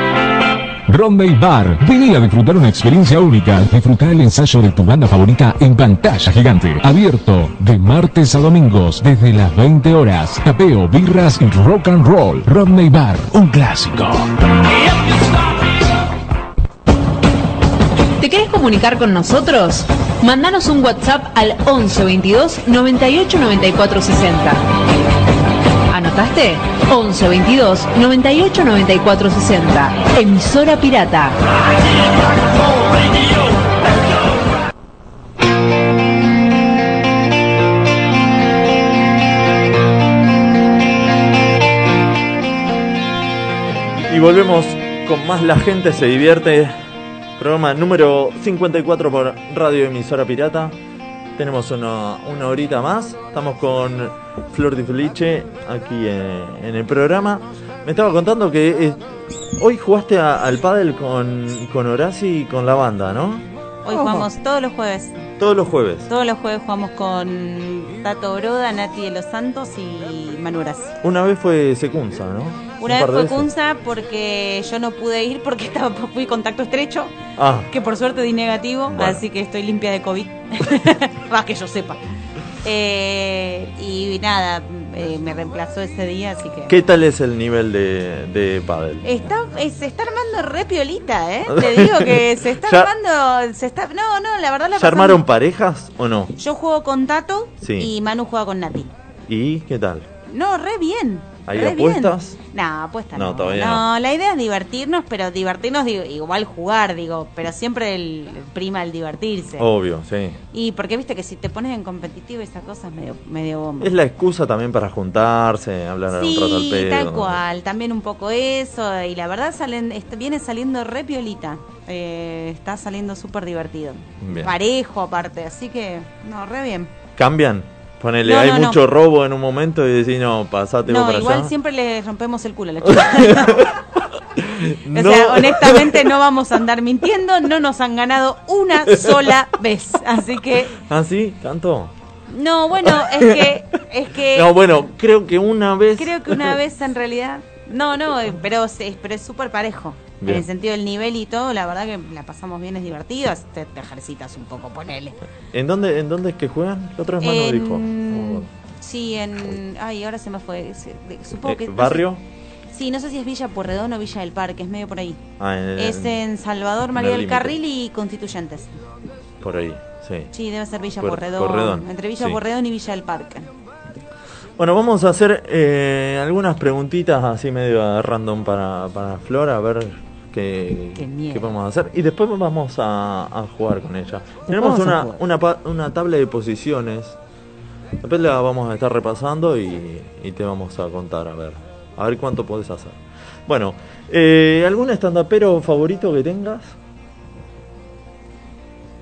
Rodney Bar. Vení a disfrutar una experiencia única. Disfrutar el ensayo de tu banda favorita en pantalla gigante. Abierto de martes a domingos desde las 20 horas. Tapeo, birras y rock and roll. Rodney Bar, un clásico. ¿Te querés comunicar con nosotros? Mándanos un WhatsApp al 11 22 98 94 60. ¿Anotaste? 11 22 98 94 60. Emisora Pirata. Y volvemos con más La gente se divierte. Programa número 54 por Radio Emisora Pirata. Tenemos una, una horita más. Estamos con Flor Di Felice aquí eh, en el programa. Me estaba contando que eh, hoy jugaste a- al pádel con, con Horaci y con la banda, ¿no? Hoy jugamos todos los jueves. Todos los jueves. Todos los jueves jugamos con Tato Broda, Nati de los Santos y Manuras. Una vez fue Secunza, ¿no? Una Un vez fue. Kunza porque yo no pude ir porque [laughs] estaba fui contacto estrecho, Ah, que por suerte di negativo, Bueno. así que estoy limpia de COVID. [laughs] Más que yo sepa. Eh, y nada, eh, me reemplazó ese día, así que... ¿qué tal es el nivel de, de pádel? Está, se está armando re piolita, ¿eh? [laughs] Te digo que se está Ya- armando... Se está, no, no, la verdad la ¿Se armaron parejas o no? Yo juego con Tato Sí. y Manu juega con Nati. ¿Y qué tal? No, re bien. ¿Hay apuestas? No, apuestas No, no. todavía no. la idea es divertirnos, pero divertirnos digo, igual jugar, digo, pero siempre el, prima el divertirse. Obvio, sí. Y porque viste que si te pones en competitivo esa cosa es medio, medio bomba. Es la excusa también para juntarse, hablar un rato al Sí, pedo. tal cual, también un poco eso, y la verdad salen, viene saliendo re piolita, Eh, está saliendo súper divertido, Bien. parejo aparte, así que, no, re bien. ¿Cambian? Ponele, No, hay no, no. mucho robo en un momento y decís, no, pasate vos No, para igual allá. siempre le rompemos el culo a la [laughs] chica. [laughs] O sea, honestamente no [laughs] vamos a andar mintiendo, no nos han ganado una sola vez. Así que, ¿Ah, sí? ¿Tanto? no, bueno, es que, es que No, bueno, creo que una vez... creo que una vez en realidad No, no, pero pero es súper parejo. Bien. En el sentido del nivel y todo, la verdad que la pasamos bien, es divertido. Te, te ejercitas un poco, ponele. ¿En dónde, ¿En dónde es que juegan? La otra vez Manu dijo. En- Sí, en. Ay, ahora se me fue. Supongo Eh, que. ¿Barrio? sí, no sé si es Villa Porredón o Villa del Parque, es medio por ahí. Ah, en- Es en Salvador, María el del. Carril y Constituyentes. Por ahí, sí. Sí, debe ser Villa Por- Porredón. Porredón, Entre Villa sí. Porredón y Villa del Parque. Bueno, vamos a hacer eh, algunas preguntitas así medio random para, para Flor, a ver qué, Qué podemos hacer. Y después vamos a, a jugar con ella. Tenemos una, una, una tabla de posiciones. Después la vamos a estar repasando y, y te vamos a contar, a ver. A ver cuánto podés hacer. Bueno, eh, ¿algún estandapero favorito que tengas?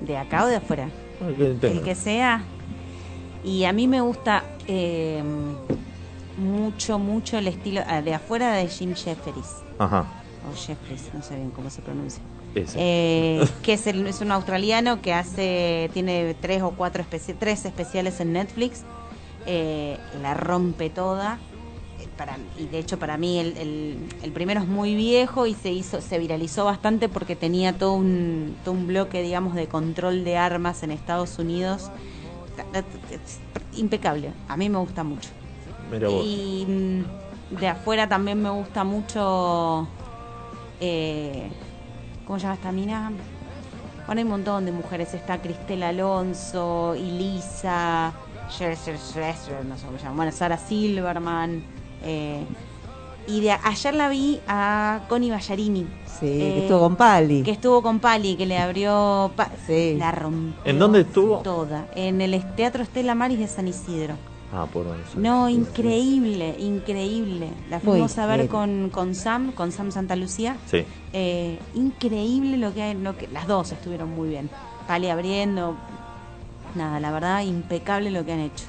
¿De acá o de afuera? Ah, que. El que sea. Y a mí me gusta eh, mucho, mucho el estilo ah, de afuera de Jim Jefferies. Ajá, O Jeffries, no sé bien cómo se pronuncia. Eh, que es, el- es un australiano que hace tiene tres o cuatro especi- tres especiales en Netflix. Eh, la rompe toda. Eh, para, y de hecho para mí el, el- el primero es muy viejo y se hizo se viralizó bastante porque tenía todo un todo un bloque digamos de control de armas en Estados Unidos impecable a mí me gusta mucho Mira vos. y mm, de afuera también me gusta mucho. Eh, ¿Cómo se llama esta mina? Bueno, hay un montón de mujeres. Está Cristel Alonso, Elisa, no sé cómo se llama. Bueno, Sara Silverman. eh, y de ayer la vi a Connie Ballarini. Sí, eh, que estuvo con Pali. Que estuvo con Pali, que le abrió. pa- Sí. La rompió. ¿En dónde estuvo? Toda. En el Teatro Estela Maris de San Isidro. Ah, por eso. No, increíble, increíble. La Muy fuimos a ver con, con Sam, con Sam Santa Lucía. Sí. Eh, increíble lo que hay, lo que las dos estuvieron muy bien. Pali abriendo, nada, la verdad impecable lo que han hecho.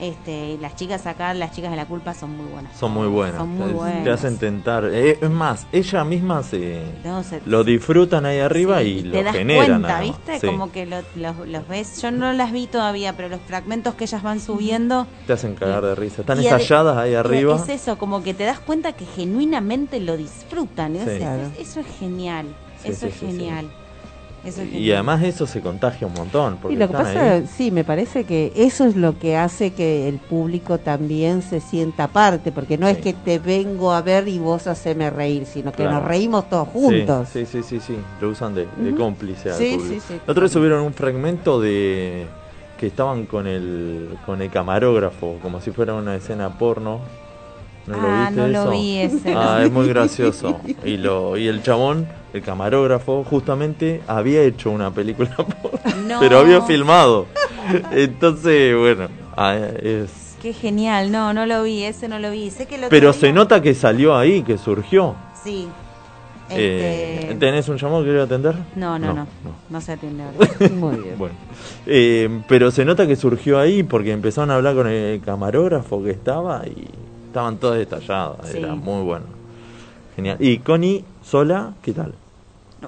Este, las chicas acá, las chicas de la culpa son muy buenas. Son muy buenas. Son muy te, buenas. te hacen tentar. Eh, es más, ella misma se No, se- lo disfrutan ahí arriba Sí, y te lo das generan. cuenta. ¿viste? Sí. Como que lo- los, los ves. Yo no las vi todavía, pero los fragmentos que ellas van subiendo. Te hacen cagar de risa. Están estalladas ahí arriba. Es eso, como que te das cuenta que genuinamente lo disfrutan. ¿no? Sí. Es- Claro. es- eso es genial. Sí, eso sí, es sí, sí. genial. Eso es Y genial. además eso se contagia un montón. Porque Y lo que pasa, ahí. sí, me parece que eso es lo que hace que el público también se sienta parte, porque no es que te vengo a ver y vos haceme reír, sino que Claro. nos reímos todos juntos. Sí, sí, sí, sí, sí. Lo usan de, cómplice al Sí, público. sí, sí. La otra vez subieron un fragmento de que estaban con el con el camarógrafo, como si fuera una escena porno. ¿No lo Ah, viste no lo eso? vi ese. Ah, es muy gracioso. Y lo y el chabón, el camarógrafo, justamente había hecho una película [laughs] No. pero había filmado. Entonces, bueno, ah, es Qué genial. No, no lo vi. Ese no lo vi. Sé que lo pero se nota que salió ahí, que surgió. Sí. Eh, Este, ¿Tenés un llamado que quiero atender? no, no, no, no, no. no. se atiende ahora. [laughs] Muy bien. Bueno, eh, pero se nota que surgió ahí porque empezaron a hablar con el camarógrafo que estaba y estaban todas detalladas. Sí. Era muy bueno. Genial. Y Connie sola, ¿qué tal?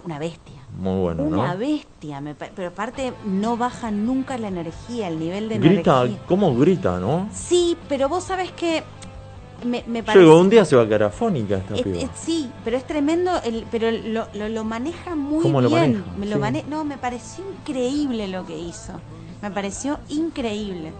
Una bestia. Muy bueno, Una ¿no? bestia. me pa- pero aparte no baja nunca la energía, el nivel de Grita, energía. ¿cómo grita, no? Sí, pero vos sabés que me, me parece... un día se va a quedar afónica esta Es- piba. es- sí, pero es tremendo, el, pero lo, lo, lo maneja muy ¿Cómo lo bien. maneja? Me lo Sí. mane- no, me pareció increíble lo que hizo. Me pareció increíble.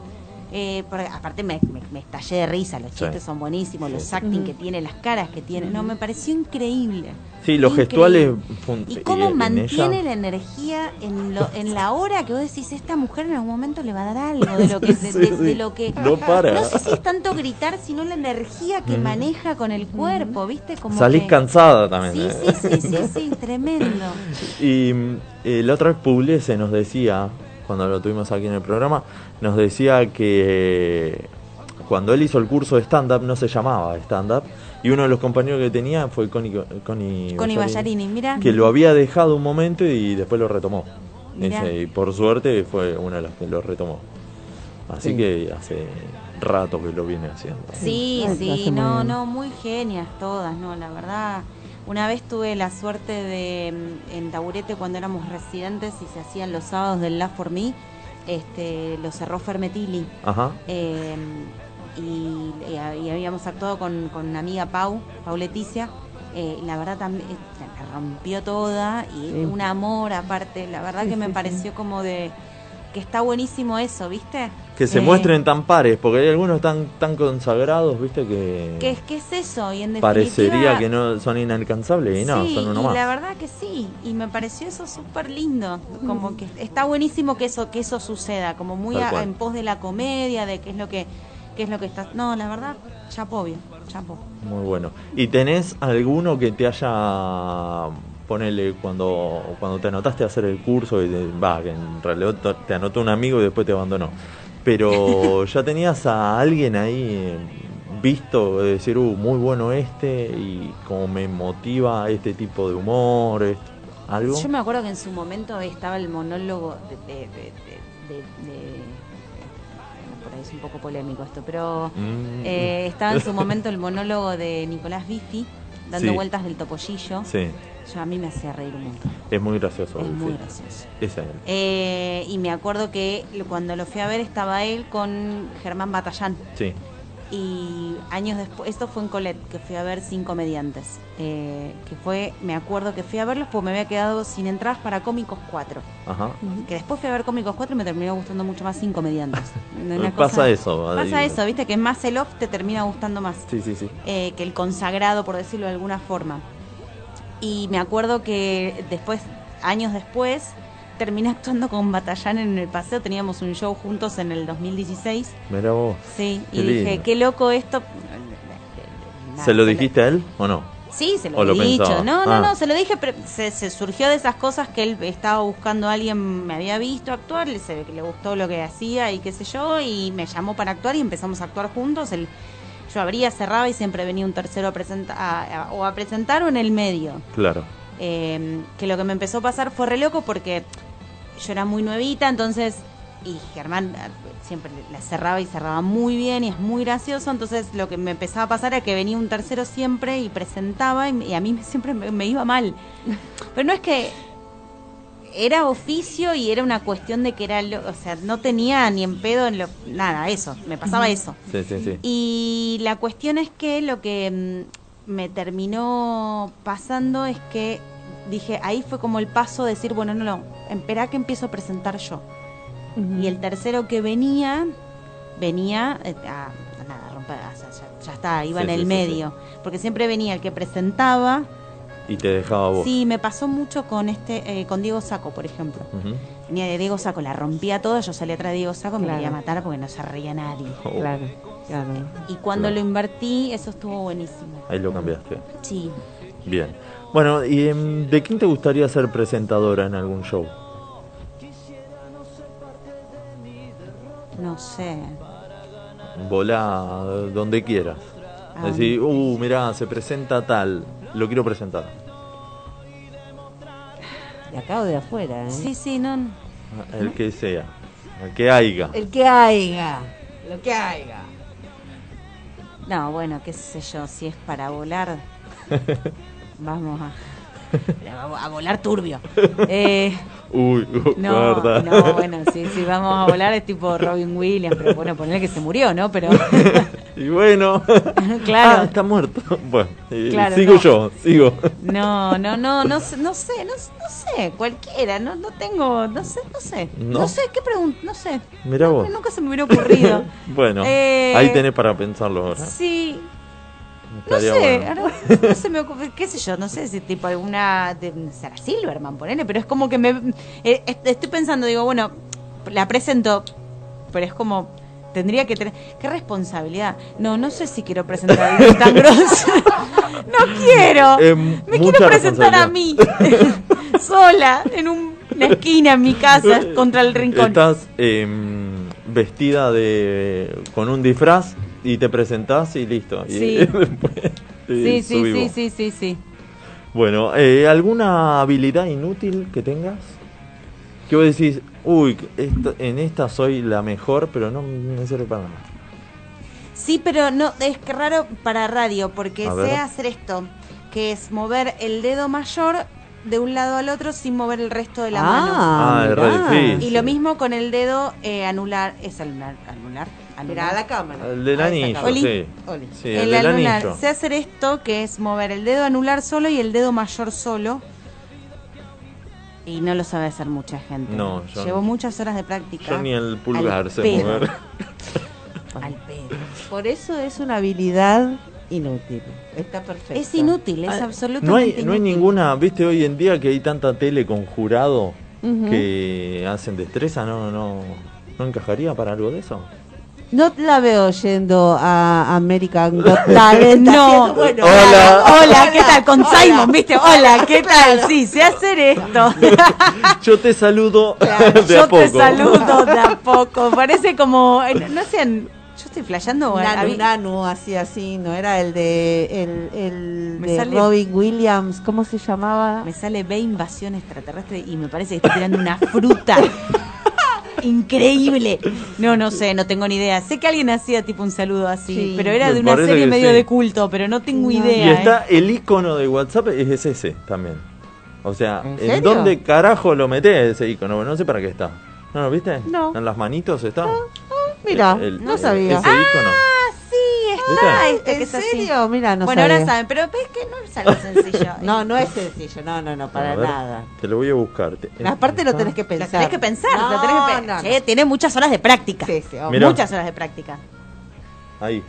Eh, porque aparte me, me- me estallé de risa, los Sí. chistes son buenísimos, los Sí. acting que tiene, las caras que tiene. No, me pareció increíble. Sí, los Increíble. gestuales Y y cómo en mantiene ella- la energía en, lo- en la hora que vos decís, esta mujer en algún momento le va a dar algo de lo que... [laughs] de- Sí, de- de sí. lo que No para. No sé si es tanto gritar, sino la energía que maneja con el cuerpo, ¿viste? Como Salís que- cansada también. Sí, ¿eh? sí, sí, sí, sí, [laughs] tremendo. Y eh, la otra vez Pugliese nos decía, cuando lo tuvimos aquí en el programa, nos decía que eh, cuando él hizo el curso de stand-up no se llamaba stand-up y uno de los compañeros que tenía fue Connie, Connie, Connie Ballarini, mira. que lo había dejado un momento y después lo retomó. Ese, y por suerte fue una de las que lo retomó. Así Sí. que hace rato que lo viene haciendo. Sí, sí, no, no, muy genias todas, no, la verdad. Una vez tuve la suerte de mm, en Taburete cuando éramos residentes y se hacían los sábados del Love for Me, este, lo cerró Fermetili. Ajá. Eh, y, y ha- y habíamos actuado con, con una amiga Pau, Pau Leticia. eh, la verdad también eh, la rompió toda y Sí. un amor aparte. La verdad Sí, que me sí. pareció como de que está buenísimo eso, ¿viste? Que se Eh, muestren tan pares, porque hay algunos tan, tan consagrados, viste, que, Que es que es eso y en definitiva parecería que no son inalcanzables y no, sí, son uno y más. la verdad que sí, y me pareció eso súper lindo, como que está buenísimo que eso que eso suceda, como muy a- en pos de la comedia, de qué es lo que qué es lo que está. No, la verdad, chapo, obvio, chapo. Muy bueno. ¿Y tenés alguno que te haya ponele cuando cuando te anotaste a hacer el curso y va que en realidad te- anotó un amigo y después te abandonó pero [laughs] ya tenías a alguien ahí eh, visto de decir uh muy bueno este y como me motiva este tipo de humor esto, algo Yo me acuerdo que en su momento estaba el monólogo de, de, de- de- de- de- por ahí es un poco polémico esto, pero Mm. eh, estaba en su momento el monólogo de Nicolás Bifi dando Sí. vueltas del topollillo. sí Yo a mí me hacía reír un montón. es muy gracioso Es muy gracioso. es él Eh, y me acuerdo que cuando lo fui a ver estaba él con Germán Batallán. sí Y años después, esto fue en Colet, que fui a ver Cinco Comediantes. Eh, que fue, me acuerdo que fui a verlos porque me había quedado sin entradas para Cómicos 4. ajá Que después fui a ver Cómicos 4 y me terminó gustando mucho más Cinco Comediantes. [laughs] Una Pasa cosa- eso, Pasa eso, viste, que más el off te termina gustando más sí sí sí eh, que el consagrado, por decirlo de alguna forma. Y me acuerdo que después, años después, terminé actuando con Batallán en el paseo. Teníamos un show juntos en el 2016. mira vos Sí, Qué y dije, qué loco esto. Nada, se lo dijiste a él o no Sí, se lo ¿O he dicho. pensaba? No, no, Ah. no, se lo dije, pero se, se surgió de esas cosas que él estaba buscando a alguien, me había visto actuar, le- se le gustó lo que hacía y qué sé yo, y me llamó para actuar y empezamos a actuar juntos. Él- yo abría, cerraba y siempre venía un tercero a presentar, a- a- o a presentar o en el medio. claro Eh, que lo que me empezó a pasar fue re loco porque yo era muy nuevita, entonces, y Germán eh, siempre la cerraba y cerraba muy bien y es muy gracioso, entonces lo que me empezaba a pasar era que venía un tercero siempre y presentaba y, y a mí [laughs] siempre me, me iba mal. Pero no es que era oficio y era una cuestión de que era, lo- o sea, no tenía ni en pedo en lo, nada, eso, me pasaba eso. sí sí sí Y la cuestión es que lo que mm, me terminó pasando es que dije, ahí fue como el paso de decir, bueno, no, no, espera que empiezo a presentar yo. Y el tercero que venía, venía eh, a, a nada, romper, o sea, ya, ya está, iba Sí, en sí, el sí, medio. Porque siempre venía el que presentaba. y te dejaba vos Sí, me pasó mucho con este, eh, con Diego Saco, por ejemplo. Ujú. Venía de Diego Saco, la rompía toda, yo salía atrás de Diego Saco, me Claro. quería matar porque no se reía nadie. Oh, Claro, claro. Y cuando Claro. lo invertí, eso estuvo buenísimo. ahí lo cambiaste Sí. Bien. Bueno, ¿y em, de quién te gustaría ser presentadora en algún show? No sé. Volá donde quieras. Ah. Decir, uh, mirá, se presenta tal, lo quiero presentar. De acá o de afuera, ¿eh? Sí, sí, no. El que sea, el que haya. El que haya, lo que haya. No, bueno, qué sé yo, si es para volar, [laughs] vamos a, a volar turbio. [laughs] Eh, Uy, uh, no, guarda. no, bueno, si, si vamos a volar es tipo Robin Williams, pero bueno, ponerle que se murió, ¿no? Pero [laughs] y bueno, [laughs] Claro. Ah, está muerto. Bueno, y Claro, sigo no. yo, sigo. no, no, no, no, sé, no sé, no, no sé, cualquiera, no, no tengo, no sé, no sé, ¿No? no, sé, qué pregunta, no sé. Mirá vos. Nunca se me hubiera ocurrido. Bueno, Eh, ahí tenés para pensarlo ahora. Sí, No sé, bueno. [laughs] no se me ocurre, qué sé yo, no sé si tipo alguna de Sarah Silverman, ponele, pero es como que me eh, est- estoy pensando, digo, bueno, la presento, pero es como tendría que tener qué responsabilidad. No, no sé si quiero presentar a alguien tan grosso. no quiero. Eh, me quiero presentar a mí [laughs] sola en un- una esquina en mi casa [laughs] contra el rincón. Estás em, vestida de con un disfraz y te presentás y listo. Y Sí. [laughs] después, Sí, sí, sí, sí, sí, sí. Bueno, eh, ¿alguna habilidad inútil que tengas? Que vos decís, uy, esta- en esta soy la mejor, pero no me sirve para nada. Sí, pero no, es que raro para radio, porque A sé ver. hacer esto, que es mover el dedo mayor de un lado al otro sin mover el resto de la Ah, mano. Ah, es re difícil. Y lo mismo con el dedo eh, anular, es anular, anular, Mirá a la cámara. El del anillo, cámara. Sí. Oli. Sí, el, el del anular. anillo. Sé hacer esto, que es mover el dedo anular solo y el dedo mayor solo. Y no lo sabe hacer mucha gente. No, yo Llevo no. mucha horas de práctica. Yo ni el pulgar pedo. mover. [laughs] Al pedo. Por eso es una habilidad inútil. Está perfecto. Es inútil, es Ah, absolutamente No hay, no hay inútil. ninguna, viste, hoy en día que hay tanta tele con jurado que hacen destreza, no, no, no encajaría para algo de eso. No la veo yendo a American Got [laughs] Talent. No. bueno, Hola. Hola, ¿qué tal? Con Hola. Simon, ¿viste? Hola, ¿qué tal? Sí, sé hacer esto. [laughs] Yo te saludo Claro, de Yo a poco. te saludo de a poco. Parece como. eh, No sean. Yo estoy flasheando. Nanu, habí- Nanu, así así, no era el de el, el Me de sale- Robin Williams, ¿cómo se llamaba? Me sale ve invasión extraterrestre y me parece que estoy tirando una fruta. Increíble. No, no sé, no tengo ni idea. Sé que alguien hacía tipo un saludo así, Sí. pero era Me de una serie medio sí. de culto, pero no tengo No. idea. Y ¿eh? está el icono de WhatsApp, es ese también. O sea, ¿En dónde carajo lo metés ese icono? No sé para qué está. ¿No lo viste? No. ¿En las manitos está? Mira, El- no el- sabía. Ese icono. Ah, está este que ¿En así. serio? Mira, no bueno, sabía. ahora saben, pero es que no es algo sencillo. [laughs] No, no es sencillo, no, no, no, para ver, nada. Te lo voy a buscar. Te- Aparte lo tenés que Lo pensar. tenés que pensar, no, lo tenés que pe- no, no. Che, tiene muchas horas de práctica. Sí, sí. Muchas horas de práctica. Ahí.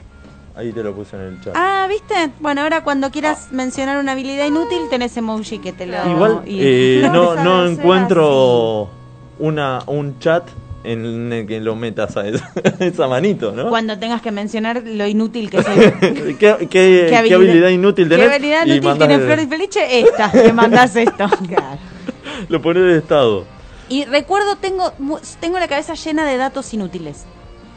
Ahí te lo puse en el chat. Ah, ¿viste? Bueno, ahora cuando quieras mencionar una habilidad inútil, tenés emoji que te lo... Igual y- eh, [laughs] No, no, encuentro una, un chat en el que lo metas a esa, [laughs] esa manito, ¿no? Cuando tengas que mencionar lo inútil que soy. [laughs] ¿Qué, qué, qué habilidad- habilidad inútil ¿Qué tenés? habilidad Y inútil tiene Flor y Felice? Esta, que mandás esto. [laughs] Claro. Lo pones de estado. Y recuerdo, tengo mu- tengo la cabeza llena de datos inútiles.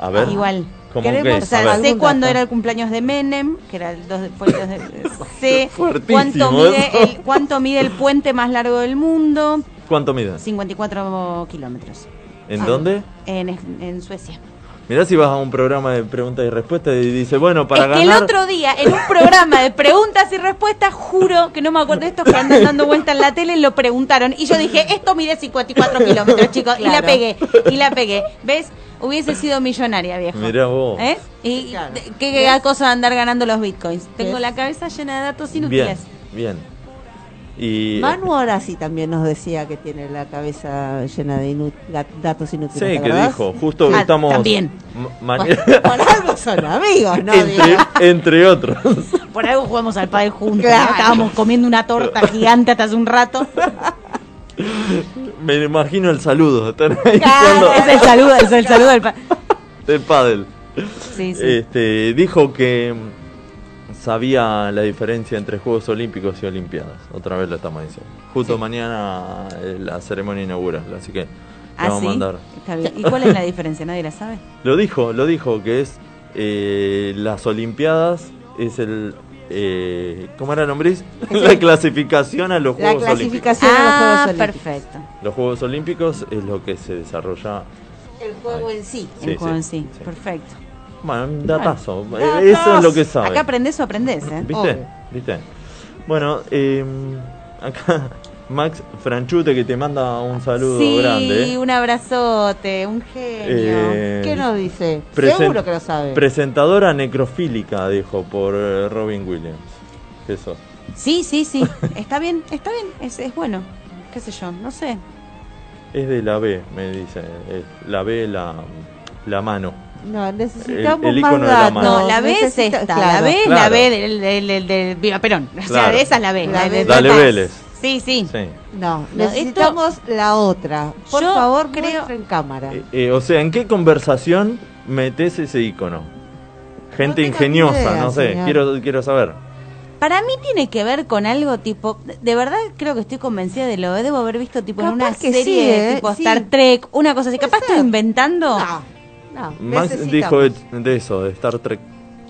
A ver. Igual. ¿Cómo Queremos qué? O sea, ver. sé cuándo era el cumpleaños de Menem, que era el 2 de, fue el 2 de sé cuánto mide, el, cuánto mide el puente más largo del mundo, ¿Cuánto mides? 54 kilómetros, ¿En Ah. dónde? en, en Suecia. Mirá si vas a un programa de preguntas y respuestas y dice, bueno, para es que ganar... el otro día, en un programa de preguntas y respuestas, juro que no me acuerdo de estos que andan dando vuelta en la tele, lo preguntaron. Y yo dije, esto mide 54 kilómetros, chicos. Y la pegué, y la pegué. ¿Ves? Hubiese sido millonaria, viejo. Mirá vos. ¿Eh? Y Claro. qué qué cosa de andar ganando los bitcoins. Tengo ¿Ves? la cabeza llena de datos Bien, inútiles. bien. Y... Manu ahora sí también nos decía que tiene la cabeza llena de inú- datos inútiles. Sí, ¿te que dijo, justo Ah, estamos... también. Bueno, [laughs] por algo son amigos, ¿no? entre, otros. [laughs] Por algo jugamos al padre juntos. Claro. ¿no? Estábamos comiendo una torta gigante hasta hace un rato. Me imagino el saludo. [laughs] Están ahí Claro. es el saludo, es el saludo del padre. de pádel. Sí, sí. Este, dijo que sabía la diferencia entre Juegos Olímpicos y Olimpiadas. Otra vez lo estamos diciendo. Justo mañana la ceremonia inaugural, así que ¿Ah, vamos sí? a mandar. Está bien. ¿Y cuál es la diferencia? ¿Nadie la sabe? [laughs] Lo dijo, lo dijo que es eh, las Olimpiadas es el eh, ¿cómo era nombrís? [laughs] la clasificación a los La Juegos Olímpicos. clasificación a los Ah, Juegos Olímpicos. perfecto. Los Juegos Olímpicos es lo que se desarrolla. El juego en sí. Sí, el juego sí, en sí. sí. Perfecto. Bueno, un datazo. Bueno, Eh, Eso es lo que sabe. Acá aprendes o aprendes, ¿eh? ¿Viste? Obvio. ¿Viste? Bueno, eh, acá Max Franchute que te manda un saludo sí, grande. ¿eh? un abrazote, un genio. Eh, ¿Qué nos dice? Seguro que lo sabe. Presentadora necrofílica, dijo, por eh, Robin Williams. Eso. Sí, sí, sí. [laughs] Está bien, está bien. Es, es bueno. ¿Qué sé yo? No sé. Es de la B, me dice. la B, la, la mano. No, necesitamos El- el más datos. No, la B es esta. claro. La B es la. B del, del, del, del Viva Perón. O sea, Claro. esa es la B. La B de- Dale. Vélez. Sí, sí. Sí. No, necesitamos la otra. Por Yo favor, creo- en cámara. Eh, eh, o sea, ¿en qué conversación metes ese icono? Gente ingeniosa, idea, no sé, señor. quiero, quiero saber. Para mí tiene que ver con algo tipo, de- verdad creo que estoy convencida de lo debo haber visto tipo en una serie sí, de ¿eh? tipo Sí. Star Trek, una cosa así. Capaz estoy inventando. No, no. Max dijo de, de eso, de Star Trek.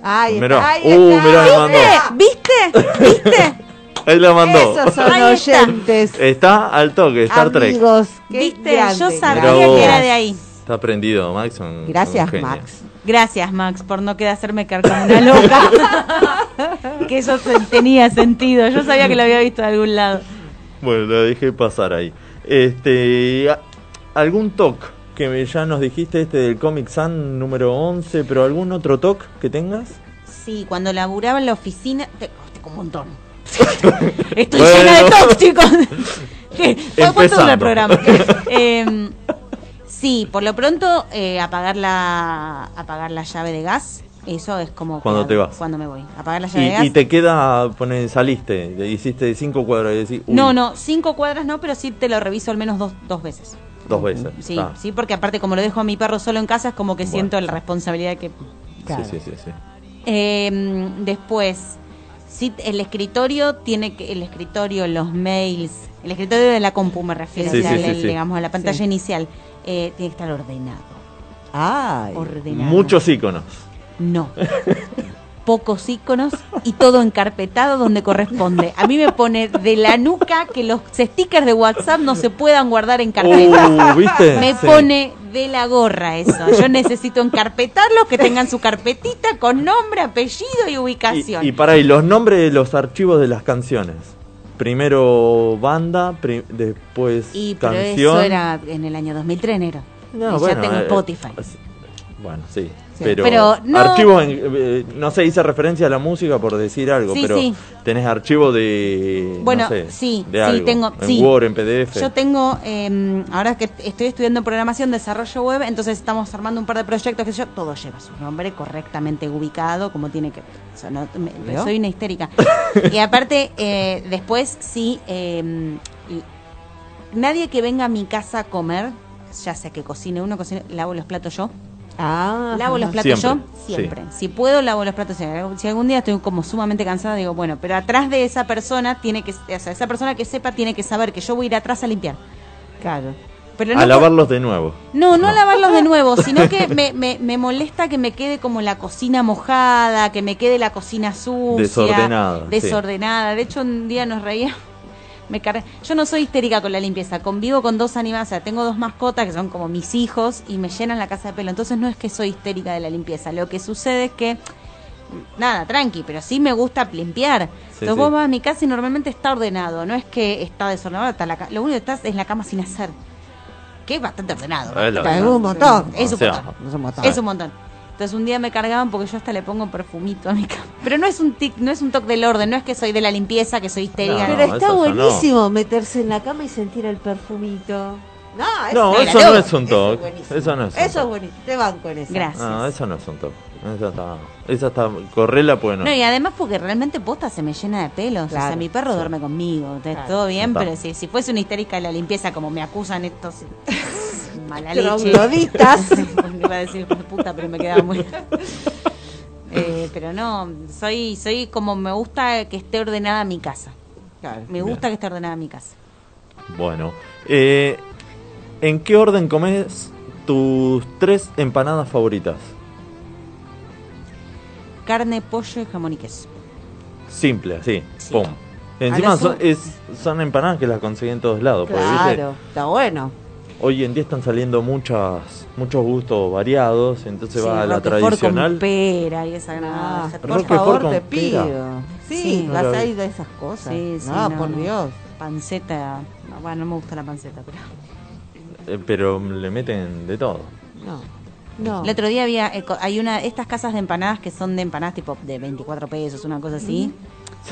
Ahí Mirá. está, ahí Uh, está. mirá, me mandó. ¿Viste? ¿Viste? [laughs] Ahí la mandó. Esos son Ahí está. oyentes. Está al toque, Star Trek. Amigos, qué ¿Viste? grande, Yo sabía que era de ahí. Está prendido, Max. Gracias. Max. Gracias, Max, por no quedar hacerme quedar como una loca. [laughs] que eso te- tenía sentido. Yo sabía que lo había visto de algún lado. Bueno, lo dejé pasar ahí. Este, ¿Algún toque que ya nos dijiste este del Comic Sun número 11, pero algún otro toque que tengas? Sí, cuando laburaba en la oficina. Te, un montón. [laughs] Estoy Bueno. llena de tóxicos. [laughs] Todo Empezando. el programa. [laughs] Eh, sí, por lo pronto, eh, apagar, la, apagar la llave de gas. Eso es como. Cuando te vas. Cuando me voy. Apagar la llave de gas. Y, y te queda, pone, saliste, hiciste cinco cuadras y decís, uy, No, no, cinco cuadras no, pero sí te lo reviso al menos dos, dos veces. Dos veces. Sí, Ah, sí, porque aparte como lo dejo a mi perro solo en casa es como que Bueno. siento la responsabilidad que... sí, sí, sí, sí. Eh, después, sí, el escritorio tiene que, el escritorio, los mails, el escritorio de la compu me refiero, Sí, o sea, sí, sí, el- sí. digamos, a la pantalla Sí. inicial, eh, tiene que estar ordenado. Ay. Ordenado. Muchos iconos. No. [laughs] Pocos iconos y todo encarpetado donde corresponde. A mí me pone de la nuca que los stickers de WhatsApp no se puedan guardar en carpeta. Uh, ¿viste? [laughs] Me Sí. pone de la gorra eso. Yo necesito encarpetarlos, que tengan su carpetita con nombre, apellido y ubicación. Y, y para ahí, los nombres de los archivos de las canciones. Primero banda, después Y, pero canción. eso era en el año 2003 enero. No, Y bueno, ya tengo eh, Spotify. es- Bueno, sí. Sí. Pero, Pero no- archivos, en- eh, no sé, hice referencia a la música por decir algo, Sí, pero sí. tenés archivos de. Bueno, no sé, sí, de sí, algo, tengo- En sí. Word, en PDF. Yo tengo, eh, ahora que estoy estudiando programación, desarrollo web, entonces estamos armando un par de proyectos que yo, todo lleva su nombre correctamente ubicado, como tiene que. o sea, no- me- ¿Veo? soy una histérica. y aparte, eh, después sí, eh, y- nadie que venga a mi casa a comer, ya sea que cocine uno, cocine, lavo los platos yo. Ah, Lavo los platos Siempre, yo, siempre. Si puedo, lavo los platos. yo. Si algún día estoy como sumamente cansada, digo, bueno, pero atrás de esa persona tiene que, o sea, esa persona que sepa tiene que saber que yo voy a ir atrás a limpiar. Claro. Pero a no, por- lavarlos de nuevo. no, no lavarlos de [laughs] nuevo, sino que me, me, me molesta que me quede como la cocina mojada, que me quede la cocina sucia. Desordenada, sí. Desordenada. De hecho, un día nos reía. Me. Yo no soy histérica con la limpieza, convivo con dos animales, o sea, tengo dos mascotas que son como mis hijos y me llenan la casa de pelo. Entonces no es que soy histérica de la limpieza, lo que sucede es que, nada, tranqui, pero sí me gusta limpiar. Entonces sí. vos vas a mi casa y normalmente está ordenado, no es que está desordenado, está la ca- lo único que estás es la cama sin hacer. Que es bastante ordenado. Es un montón. Es O un sea, montón. Es un montón. Es. Entonces un día me cargaban porque yo hasta le pongo perfumito a mi cama. Pero no es un tic, no es un toque del orden, no es que soy de la limpieza, que soy histérica. No, Pero está eso no. buenísimo meterse en la cama y sentir el perfumito. No, No, es- eso no es un eso toque. buenísimo. Eso no es un Eso es toque. buenísimo. Te van con eso. Gracias. No, eso no es un toque. Esa está. Esa está. Correla, pues no. No, y además porque realmente posta se me llena de pelos. O sea, mi perro duerme conmigo. Entonces, Claro. todo bien, Está. pero si, si fuese una histérica de la limpieza, como me acusan estos mala leche. Trogloditas. [laughs] Iba a decir puta, pero me quedaba muy. Eh, pero no, soy, soy como me gusta que esté ordenada mi casa. Claro. Me gusta que esté ordenada mi casa. Bueno. Eh, ¿En qué orden comes tus tres empanadas favoritas? Carne, pollo y jamón y queso. Simple, así. Sí. Pum. Encima son, su- es- son empanadas que las consiguen en todos lados. porque, ¿viste? Claro, está bueno. Hoy en día están saliendo muchas, muchos gustos variados, entonces Sí, va a la tradicional. con pera y esa Ah, por Roquefort favor, con te pera. pido. Sí, Sí. No vas lo a vi. ir de esas cosas. Sí, sí, no, no, por no. Dios. Panceta. no, bueno, no me gusta la panceta, pero. Eh, pero le meten de todo. No. No. El otro día había. eh, hay una. Estas casas de empanadas que son de empanadas tipo de 24 pesos, una cosa así.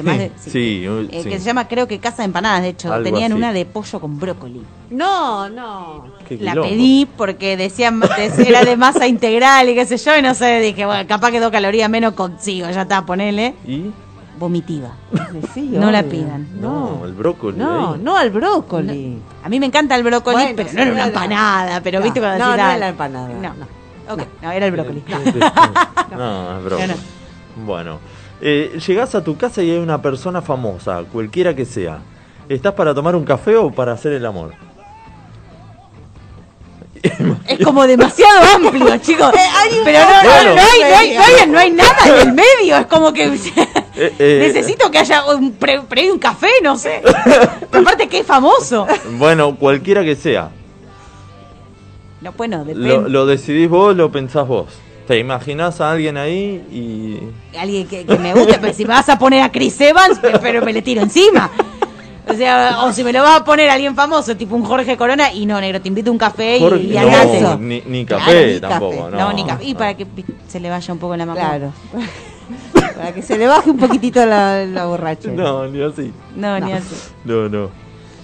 Más de- Sí, uh, eh, sí. Que se llama, creo que Casa de Empanadas, de hecho. Algo Tenían así. una de pollo con brócoli. No, no. Qué La quilombo. pedí porque decían [laughs] era de masa integral y qué sé yo, y no sé, dije, bueno, capaz que dos calorías menos consigo, ya está, ponele. ¿Y? Vomitiva. Sí, No la pidan. No, el brócoli. No, ahí. no al brócoli. A mí me encanta el brócoli, Bueno, pero no era una empanada, pero No, viste cuando no, no "Ah, era la empanada, No, no. Ok, no, era el brócoli. [laughs] No, es brócoli. No, Bueno, eh, llegás a tu casa y hay una persona famosa, cualquiera que sea. ¿Estás para tomar un café o para hacer el amor? Es como demasiado amplio, [laughs] chicos. Pero no, no, no, hay, no, hay, no, hay, no hay nada en el medio. Es como que [laughs] Eh, eh, necesito que haya un, pre, pre- un café, no sé. [laughs] Pero aparte que es famoso. Bueno, cualquiera que sea. No, bueno, depende. Lo, lo decidís vos, lo pensás vos. Te imaginás a alguien ahí y... Alguien que, que me guste, pero si me vas a poner a Chris Evans, pero me le tiro encima. O sea, o si me lo vas a poner alguien famoso, tipo un Jorge Corona, y no, negro, te invito a un café y, Jorge- y no, ni, café ni tampoco. café. No, No, ni café. Y para que se le vaya un poco la mamá. Claro. [laughs] Para que se le baje un poquitito la, la borrachera. No, ni así. No, ni así. No, no.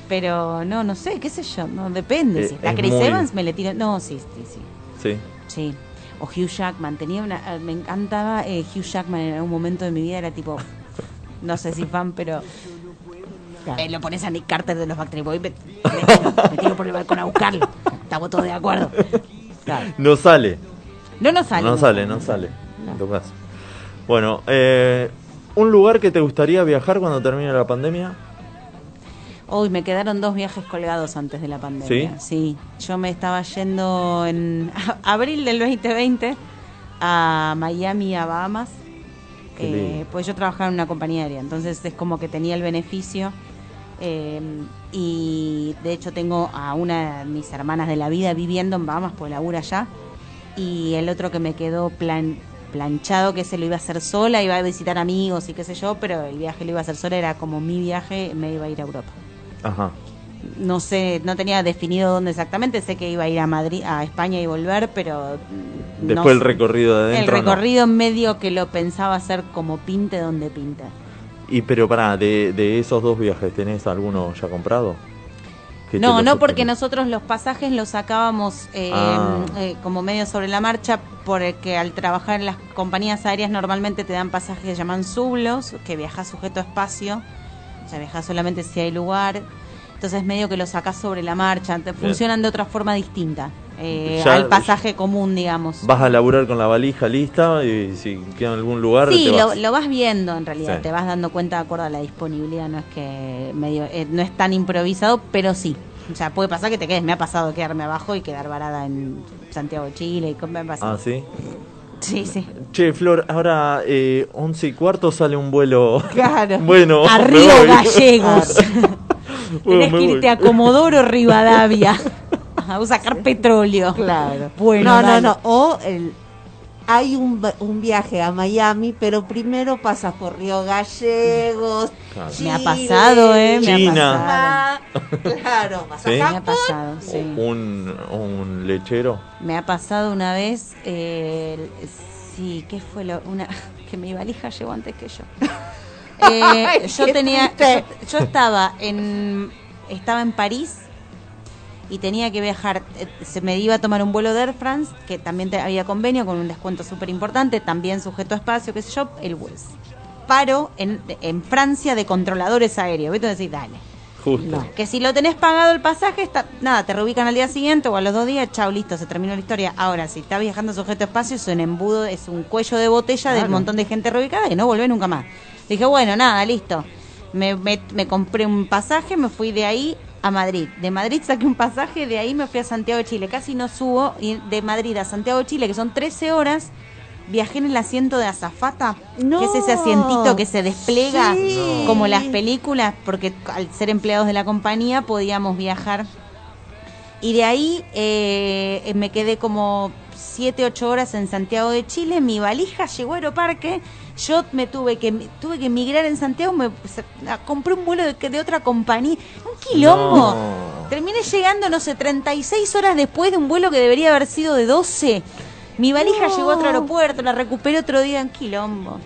Pero no, no sé, qué sé yo, no depende. Eh, si está es Chris muy- Evans, me le tiro. No, sí, sí, sí. Sí. Sí. O Hugh Jackman. Tenía una. eh, Me encantaba eh, Hugh Jackman en algún momento de mi vida. Era tipo. No sé si fan, pero. Claro. eh, lo pones a Nick Carter de los Backstreet Boys. Me, me tiro, me tiro por el balcón a buscarlo. Estamos todos de acuerdo. Claro. No sale. No nos sale. no sale, no sale. En tu caso. Bueno, eh, ¿un lugar que te gustaría viajar cuando termine la pandemia? Uy, me quedaron dos viajes colgados antes de la pandemia. Sí. Yo me estaba yendo en [laughs] abril del 2020 a Miami, a Bahamas. Eh, pues yo trabajaba en una compañía aérea, entonces es como que tenía el beneficio. eh, y de hecho tengo a una de mis hermanas de la vida viviendo en Bahamas, pues labura allá. Y el otro que me quedó plan, planchado, que se lo iba a hacer sola, iba a visitar amigos y qué sé yo, pero el viaje lo iba a hacer sola, era como mi viaje, me iba a ir a Europa Ajá. no sé, no tenía definido dónde exactamente, sé que iba a ir a Madrid, a España y volver, pero mm, no Después el recorrido de el adentro. no. recorrido en medio que lo pensaba hacer como pinte donde pinte. Y pero pará, de, de esos dos viajes, ¿tenés alguno ya comprado? No, no porque nosotros los pasajes los sacábamos eh, Ah. eh, como medio sobre la marcha, porque al trabajar en las compañías aéreas normalmente te dan pasajes que llaman sublos, que viajas sujeto a espacio, o sea, viajas solamente si hay lugar. Entonces medio que lo sacás sobre la marcha, te- funcionan de otra forma distinta eh, al pasaje común, digamos. Vas a laburar con la valija lista y si queda en algún lugar. Sí, te lo, vas. lo vas viendo en realidad, Sí. te vas dando cuenta de acuerdo a la disponibilidad, no es que medio eh, no es tan improvisado, pero sí. O sea, puede pasar que te quedes, me ha pasado quedarme abajo y quedar varada en Santiago de Chile y me ha pasado. Ah, sí. Sí, sí. Che, Flor, ahora eh, 11 y cuarto sale un vuelo. Claro. [laughs] bueno, a Río voy. Gallegos. [laughs] Bueno, me que voy. irte a Comodoro Rivadavia [laughs] a sacar petróleo. Claro. Bueno, no, no, dale. no. O el, hay un, un viaje a Miami, pero primero pasas por Río Gallegos. Claro. Me ha pasado, ¿eh? Me China. ha pasado. Claro, vas [laughs] a ¿Sí? Me ha pasado, sí. Un, un lechero. Me ha pasado una vez, eh, el- sí, ¿qué fue lo? Una, [laughs] que mi valija llegó antes que yo. [laughs] Eh, Ay, yo tenía, yo estaba en, estaba en París y tenía que viajar, eh, se me iba a tomar un vuelo de Air France, que también había convenio con un descuento súper importante, también sujeto a espacio, qué sé yo, el West. Paro en, en Francia de controladores aéreos, ¿viste? Decís, dale. Justo. Que si lo tenés pagado el pasaje, está, nada, te reubican al día siguiente o a los dos días, chao, listo, se terminó la historia. Ahora, si está viajando sujeto a espacio, es un embudo, es un cuello de botella del montón de gente reubicada y no volvé nunca más. Dije, bueno, nada, listo. Me, me, me compré un pasaje, me fui de ahí a Madrid. De Madrid saqué un pasaje, de ahí me fui a Santiago de Chile. Casi no subo. Y de Madrid a Santiago de Chile, que son 13 horas, viajé en el asiento de azafata, No. que es ese asientito que se despliega Sí. como las películas, porque al ser empleados de la compañía podíamos viajar. Y de ahí eh, me quedé como 7, 8 horas en Santiago de Chile, mi valija llegó a Aeroparque, yo me tuve que tuve que emigrar en Santiago, me compré un vuelo de, de otra compañía, un quilombo. No. Terminé llegando, no sé, 36 horas después de un vuelo que debería haber sido de 12. Mi valija No. llegó a otro aeropuerto, la recuperé otro día en quilombo.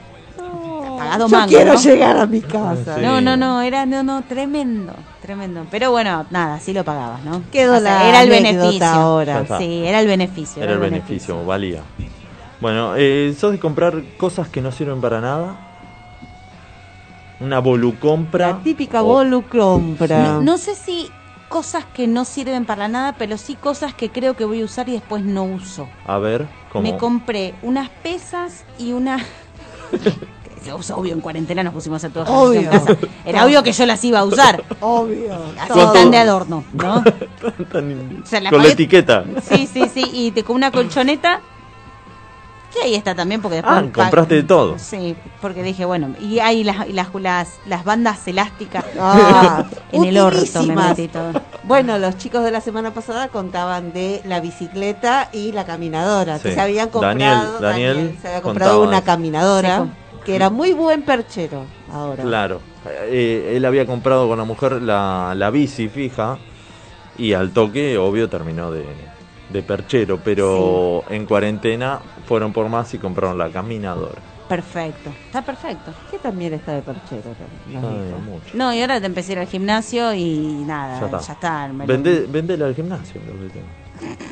Pagado Yo mango, quiero ¿no? llegar a mi casa. Sí. No, no, no, era no, no, tremendo, tremendo. Pero bueno, nada, sí lo pagabas, ¿no? Quedó O sea, la era el beneficio. Ahora. Sí, era el beneficio. Era el beneficio, valía. Bueno, eh, ¿sos de comprar cosas que no sirven para nada? Una volucompra. La típica O- bolu compra. No, no sé si cosas que no sirven para nada, pero sí cosas que creo que voy a usar y después no uso. A ver, ¿cómo? Me compré unas pesas y una... [laughs] Obvio, en cuarentena nos pusimos a todos Obvio. en casa. Era obvio que yo las iba a usar. Obvio. Así todo. están de adorno, ¿no? [laughs] Tan- la con la etiqueta. Sí, sí, sí. Y te, con una colchoneta. Que ahí está también, porque después. Ah, compraste de todo. Sí, porque dije, bueno. Y hay las, las, las, las bandas elásticas. Ah, [laughs] en el orto me utilísimas. metí todo. Bueno, los chicos de la semana pasada contaban de la bicicleta y la caminadora. que se habían comprado. Daniel- Daniel se había comprado una eso. caminadora Sí, que era muy buen perchero ahora. Claro, eh, él había comprado con la mujer la, la bici fija y al toque, obvio, terminó de, de perchero, pero en cuarentena fueron por más y compraron la caminadora. Perfecto, está perfecto. Que también está de perchero. Ay, mucho. No, y ahora te empecé a ir al gimnasio y nada, Ya ya está. está. me lo- Vende, vendele al gimnasio.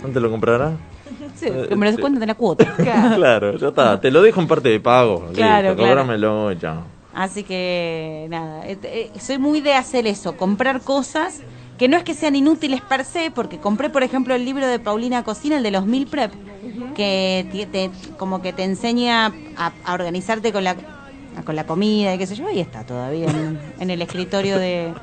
¿Dónde lo comprará? [laughs] Sí, que me lo descuenten de la cuota. [laughs] claro, ya está. Te lo dejo en parte de pago. Claro, listo, cóbramelo y ya. Así que nada, eh, eh, soy muy de hacer eso, comprar cosas que no es que sean inútiles per se, porque compré por ejemplo el libro de Paulina Cocina, el de los mil prep, que te, como que te enseña a, organizarte con la con la comida y qué sé yo, ahí está todavía en el escritorio de...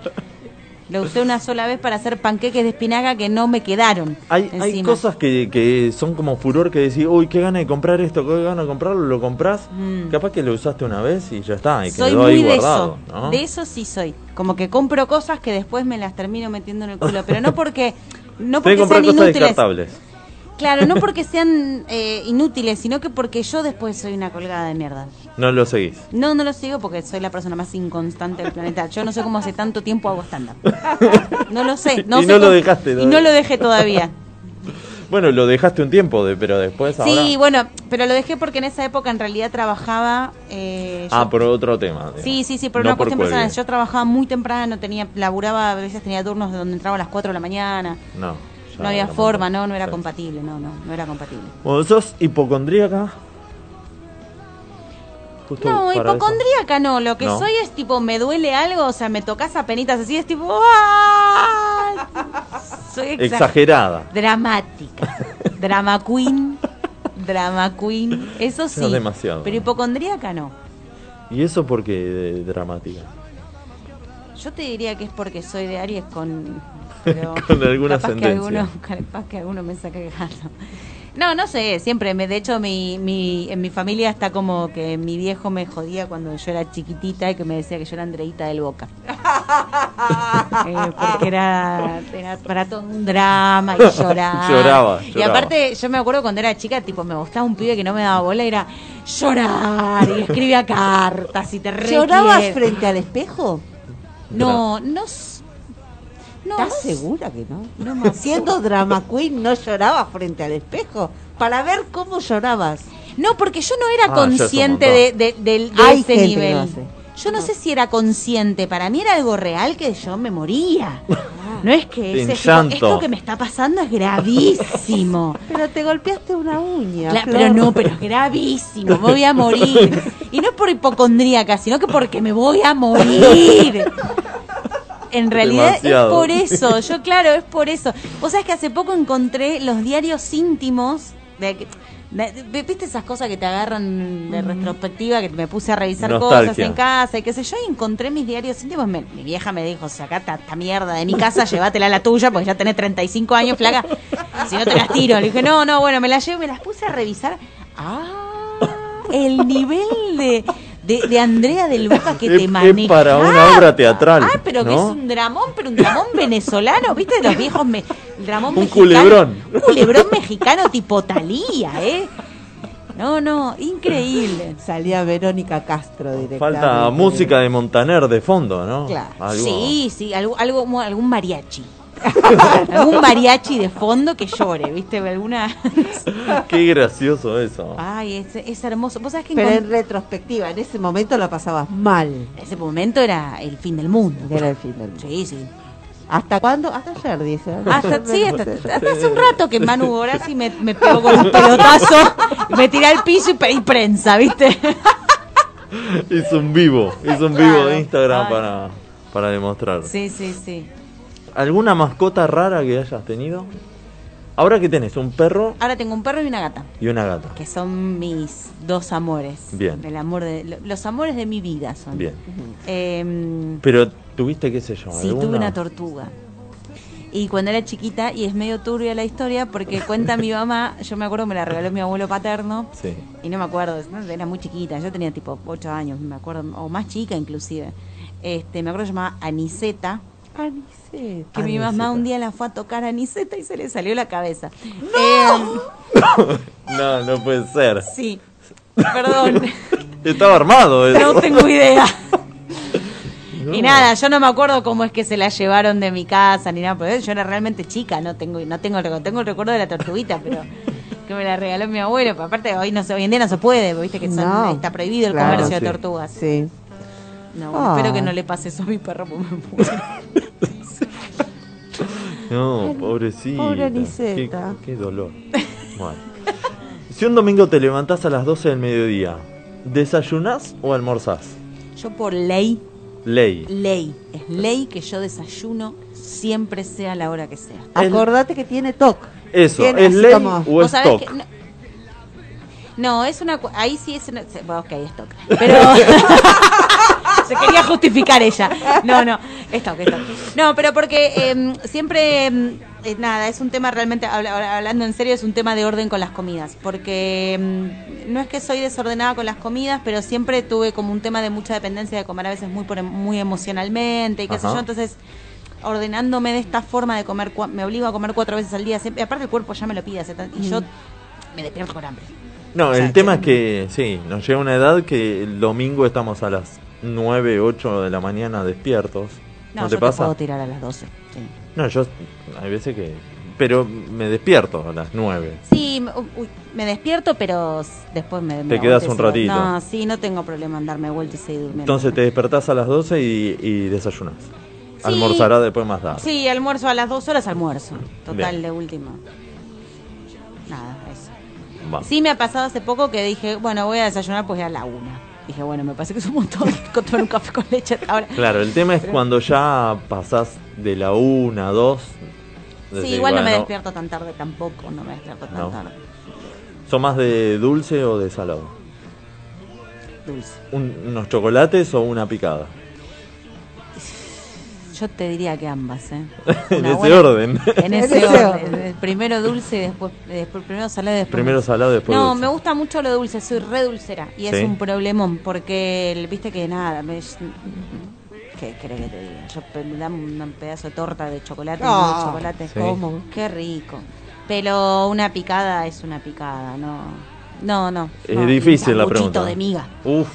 Lo usé una sola vez para hacer panqueques de espinaca que no me quedaron. Hay, hay cosas que, que son como furor que decís, uy, qué gana de comprar esto, qué gana de comprarlo, lo compras. Mm. Capaz que lo usaste una vez y ya está, y soy quedó muy ahí de guardado. eso. ¿no? De eso sí soy. Como que compro cosas que después me las termino metiendo en el culo. Pero no porque, no porque sean inútiles. descartables. Claro, no porque sean eh, inútiles, sino que porque yo después soy una colgada de mierda. No lo seguís. No, no lo sigo porque soy la persona más inconstante del planeta. Yo no sé cómo hace tanto tiempo hago stand-up. No lo sé. No Y sé no lo dejaste Y no lo dejé todavía. Bueno, lo dejaste un tiempo, de, pero después ahora... Sí, bueno, pero lo dejé porque en esa época en realidad trabajaba... eh, yo- Ah, por otro tema. digamos. Sí, sí, sí, por No una cuestión personal. Yo trabajaba muy temprano, tenía, laburaba, a veces tenía turnos de donde entraba a las 4 de la mañana. No. No había forma, no, no era Sí. compatible, no, no, no era compatible. Bueno, ¿sos hipocondríaca? Justo No, eso. hipocondríaca no, lo que No. soy es tipo, me duele algo, o sea, me tocas a penitas así, es tipo, ¡ah! [laughs] Soy exa- Exagerada. Dramática. [laughs] Drama queen. Drama queen. Eso sí. Ya demasiado. Pero hipocondríaca no. ¿Y eso por qué dramática? Yo te diría que es porque soy de Aries con. Pero [laughs] Con alguna capaz que ascendencia. alguno, [laughs] capaz que alguno me saca gato. No, no sé, siempre. Me, de hecho, mi, mi, en mi familia está como que mi viejo me jodía cuando yo era chiquitita y que me decía que yo era Andreita del Boca. [laughs] Eh, porque era, era para todo un drama y lloraba. Lloraba, Y aparte, yo me acuerdo cuando era chica, tipo, me gustaba un pibe que no me daba bola, era llorar y escribía cartas y te ¿Llorabas frente al espejo? No, no. s- no ¿Estás no segura que no? No me [laughs] Siendo drama queen, ¿no llorabas frente al espejo? Para ver cómo llorabas. No, porque yo no era Ah, consciente de, de- de Hay ese gente que nivel. lo hace. Yo no, sé si era consciente, para mí era algo real que yo me moría. [laughs] No es que ese esto que me está pasando es gravísimo. [laughs] Pero te golpeaste una uña. Pero no, pero es gravísimo, me voy a morir. Y no es por hipocondríaca, sino que porque me voy a morir. En realidad Demasiado. es por eso, yo claro, es por eso. Vos sabés que hace poco encontré los diarios íntimos de que- de- de- ¿Viste esas cosas que te agarran de retrospectiva? Que me puse a revisar Nostalgia. cosas en casa y qué sé yo, y encontré mis diarios íntimos. Me- mi vieja me dijo, sacate esta mierda de mi casa, llévatela a la tuya, porque ya tenés 35 años, flaca. Si no te las tiro. Le dije, no, no, bueno, me las llevo y me las puse a revisar. Ah, el nivel de, de, de Andrea del Boca que [laughs] Es- te es maneja. para una obra teatral, Ah, pero que es un dramón, pero un dramón venezolano, ¿viste? Los viejos, me, el dramón Un mexicano. culebrón. Un culebrón mexicano tipo Talía, ¿eh? No, no, increíble. Salía Verónica Castro directamente. Falta música de Montaner de fondo, ¿no? Claro. Algo- Sí, sí, algo, algo, algún mariachi. [laughs] algún mariachi de fondo que llore, ¿viste? Alguna. [laughs] Qué gracioso eso. Ay, es, es hermoso. ¿Vos sabés que Pero en retrospectiva, en ese momento la pasabas mal. en ese momento era el fin del mundo. Era el fin del mundo. Sí, sí. ¿Hasta cuándo? Hasta ayer, dice. Hasta, sí, hasta, [laughs] hasta hace un rato que Manu Gorasi me, me pegó con un pelotazo, me tiré al piso y pedí prensa, ¿viste? Hizo un vivo, hizo un vivo de Instagram Ay. para, para demostrar. Sí, sí, sí. ¿Alguna mascota rara que hayas tenido? Ahora que tenés un perro Ahora tengo un perro y una gata, y una gata. que son mis dos amores. Bien. El amor de, lo- los amores de mi vida son. Bien. Em, Pero tuviste, qué sé yo, Sí, alguna? tuve una tortuga. Y cuando era chiquita, y es medio turbia la historia, porque [laughs] cuenta mi mamá, yo me acuerdo me la regaló mi abuelo paterno, Sí. y no me acuerdo, era muy chiquita, yo tenía tipo 8 años, me acuerdo, o más chica inclusive. Este, me acuerdo que se llamaba Aniseta, Aniseta. que mi mamá un día la fue a tocar a Aniseta y se le salió la cabeza. ¡No! No, no puede ser. sí, perdón, [laughs] Estaba armado eso. no tengo idea. Y nada, yo no me acuerdo cómo es que se la llevaron de mi casa ni nada, porque yo era realmente chica, no tengo no tengo el recuerdo, tengo el recuerdo de la tortuguita, pero que me la regaló mi abuelo, pero aparte hoy no se, hoy en día no se puede, viste que son- No. está prohibido el Claro, comercio sí. de tortugas. Sí. No, bueno, Ah. espero que no le pase eso a mi perro porque me muero. [laughs] No, pobrecita. pobre Qué, Aniceta. qué dolor. Bueno. Si un domingo te levantás a las 12 del mediodía, ¿desayunás o almorzás? Yo por ley, Ley. ley, es ley que yo desayuno siempre sea la hora que sea. El- Acordate que tiene TOC. Eso, Tiene ¿es ley como- o Vos es sabés TOC? No, es una ahí sí es una, bueno, ok, es toc. [laughs] Pero [laughs] se quería justificar ella. No, no, es toc, es toc. No, pero porque em, siempre em, eh, nada, es un tema realmente hablando en serio es un tema de orden con las comidas, porque em, no es que soy desordenada con las comidas, pero siempre tuve como un tema de mucha dependencia de comer a veces muy por muy emocionalmente y qué sé yo, entonces ordenándome de esta forma de comer, me obligo a comer cuatro veces al día, siempre, aparte el cuerpo ya me lo pide, y yo me despierto con hambre. No, O sea, el tema es que, sí, nos llega una edad que el domingo estamos a las 9, 8 de la mañana despiertos. ¿No, No, te yo pasa? te puedo tirar a las 12. Sí, No, yo hay veces que... Pero me despierto a las 9. Sí, me- uy, me despierto, pero después me... Te quedas un ratito. No, sí, no tengo problema en darme vuelta y seguir durmiendo. Entonces te despertás a las 12 y, y desayunás. Sí. Almorzará después más tarde. Sí, almuerzo a las dos horas, almuerzo. Total, Bien. de último. Va. Sí me ha pasado hace poco que dije, bueno, voy a desayunar pues a la una. Dije, bueno, me parece que es un montón [laughs] tomar un café con leche ahora. Claro, el tema es cuando ya pasás de la 1 a 2. Sí, igual no me despierto tan tarde tampoco, no me despierto tan No. tarde. ¿Son más de dulce o de salado? Dulce. Un- ¿Unos chocolates o una picada? Yo te diría que ambas, ¿eh? [laughs] En ese buena- orden. En [laughs] ese orden. Primero dulce y después, después primero salado y después Primero dulce. salado, después No, dulce. me gusta mucho lo dulce, soy re dulcera y es un problemón porque el- viste que nada, me, ¿qué querés que te diga? Yo me dan un pedazo de torta de chocolate, Ah, de chocolate, sí. ¿Cómo? qué rico. Pero una picada es una picada, no, no, no. Es no. difícil la pregunta. de miga. Uf,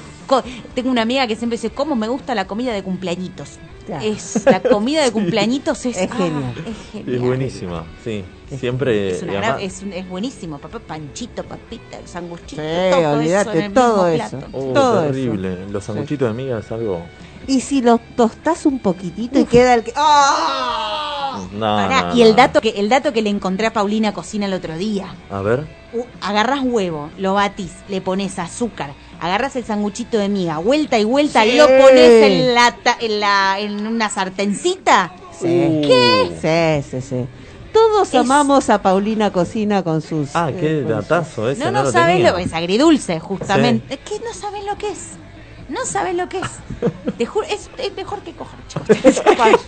Tengo una amiga que siempre dice, ¿cómo me gusta la comida de cumpleañitos? Claro. Es, la comida de [laughs] cumpleañitos es, Es ah, genial. es genial. es buenísima, sí. Siempre. Es, una y gran- además- es, un- es buenísimo, papá, panchito, papita, sanguchito, Sí, todo olvídate, eso en el todo mismo eso. plato. Oh, todo eso. terrible. Los sanguchitos de miga es algo. Y si los tostás un poquitito y queda el que. ¡Ah! No, Pará, no, y el dato que el dato que le encontré a Paulina Cocina el otro día. A ver. Uh, agarras huevo, lo batís, le pones azúcar, agarras el sanguchito de miga, vuelta y vuelta, Sí. lo pones en la, ta- en la en una sartencita. Sí. ¿Qué? Sí, sí, sí. Todos Es- amamos a Paulina Cocina con sus. Ah, qué eh, datazo ese. No, No, no, lo sabes tenía. lo que es agridulce, justamente. Es que no sabes lo que es. No sabes lo que es. [laughs] Te juro, es, es mejor que coger, chicos. [laughs]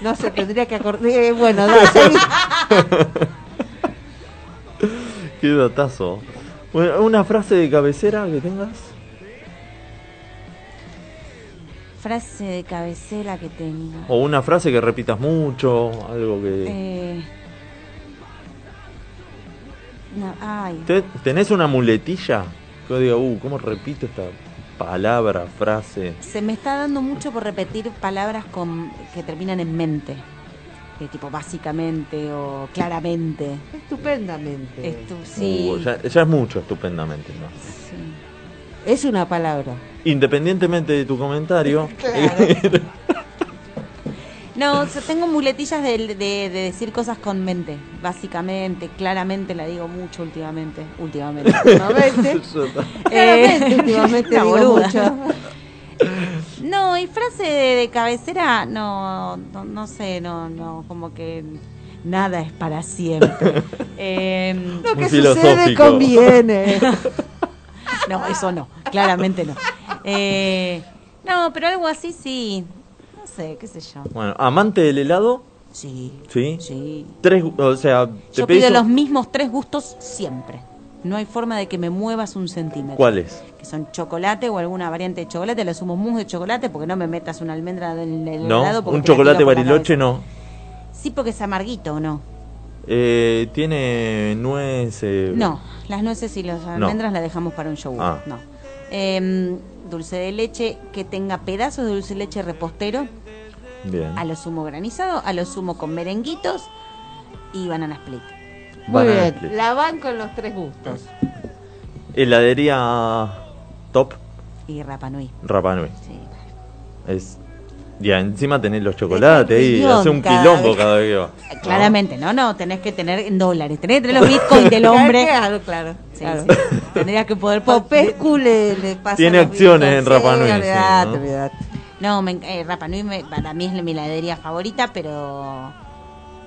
No se tendría que acordar. eh, bueno, [laughs] seguí. Qué datazo. Bueno, ¿Una frase de cabecera que tengas? Frase de cabecera que tengo. O una frase que repitas mucho, algo que... Eh, no, ay. ¿Te- ¿Tenés una muletilla? Que yo diga, uh, ¿cómo repito esta palabra, frase? Se me está dando mucho por repetir palabras con, que terminan en mente. Tipo básicamente o claramente. Estupendamente. Esto, sí. Uh, ya, ya es mucho, estupendamente. ¿no? sí. Es una palabra. Independientemente de tu comentario, [laughs] [laughs] No, o sea, tengo muletillas de, de- de decir cosas con mente, básicamente, claramente la digo mucho últimamente, últimamente. [laughs] Últimamente. Claramente, últimamente digo mucho. No, y frase de, de cabecera, no, no, no sé, no, no, como que nada es para siempre. [laughs] Em, Lo que sucede conviene. [laughs] no, eso no, claramente no. Eh, no, pero algo así sí, no sé, qué sé yo. bueno, amante del helado, Sí, ¿sí? sí. Tres, o sea, te Yo pido los mismos tres gustos siempre. No hay forma de que me muevas un centímetro. ¿Cuáles? Que son chocolate o alguna variante de chocolate. Le sumo mousse de chocolate porque no me metas una almendra en el ¿No? helado. porque Un te la chocolate bariloche no. Sí, porque es amarguito, ¿o no? Eh, tiene nuez. eh, No, las nueces y las almendras las dejamos para un yogur. Ah. No. Em, dulce de leche que tenga pedazos de dulce de leche repostero, Bien. a lo sumo granizado, a lo sumo con merenguitos y banana split. Muy bien, la van con los tres gustos. Heladería top Y Rapa Nui. Rapa Nui. Sí. Es. Ya, encima tenés los chocolates y hace un cada quilombo vez. cada vez que va. [laughs] Claramente, no, no, tenés que tener en dólares, tenés que tener los [laughs] bitcoins del [laughs] hombre. Claro, claro. Sí, claro. sí. Tendrías que poder Popescu le, le pasa Tiene acciones en Rapa Nui, sí, ¿no? No, me, eh, Rapa Nui me- para mí es mi heladería favorita, pero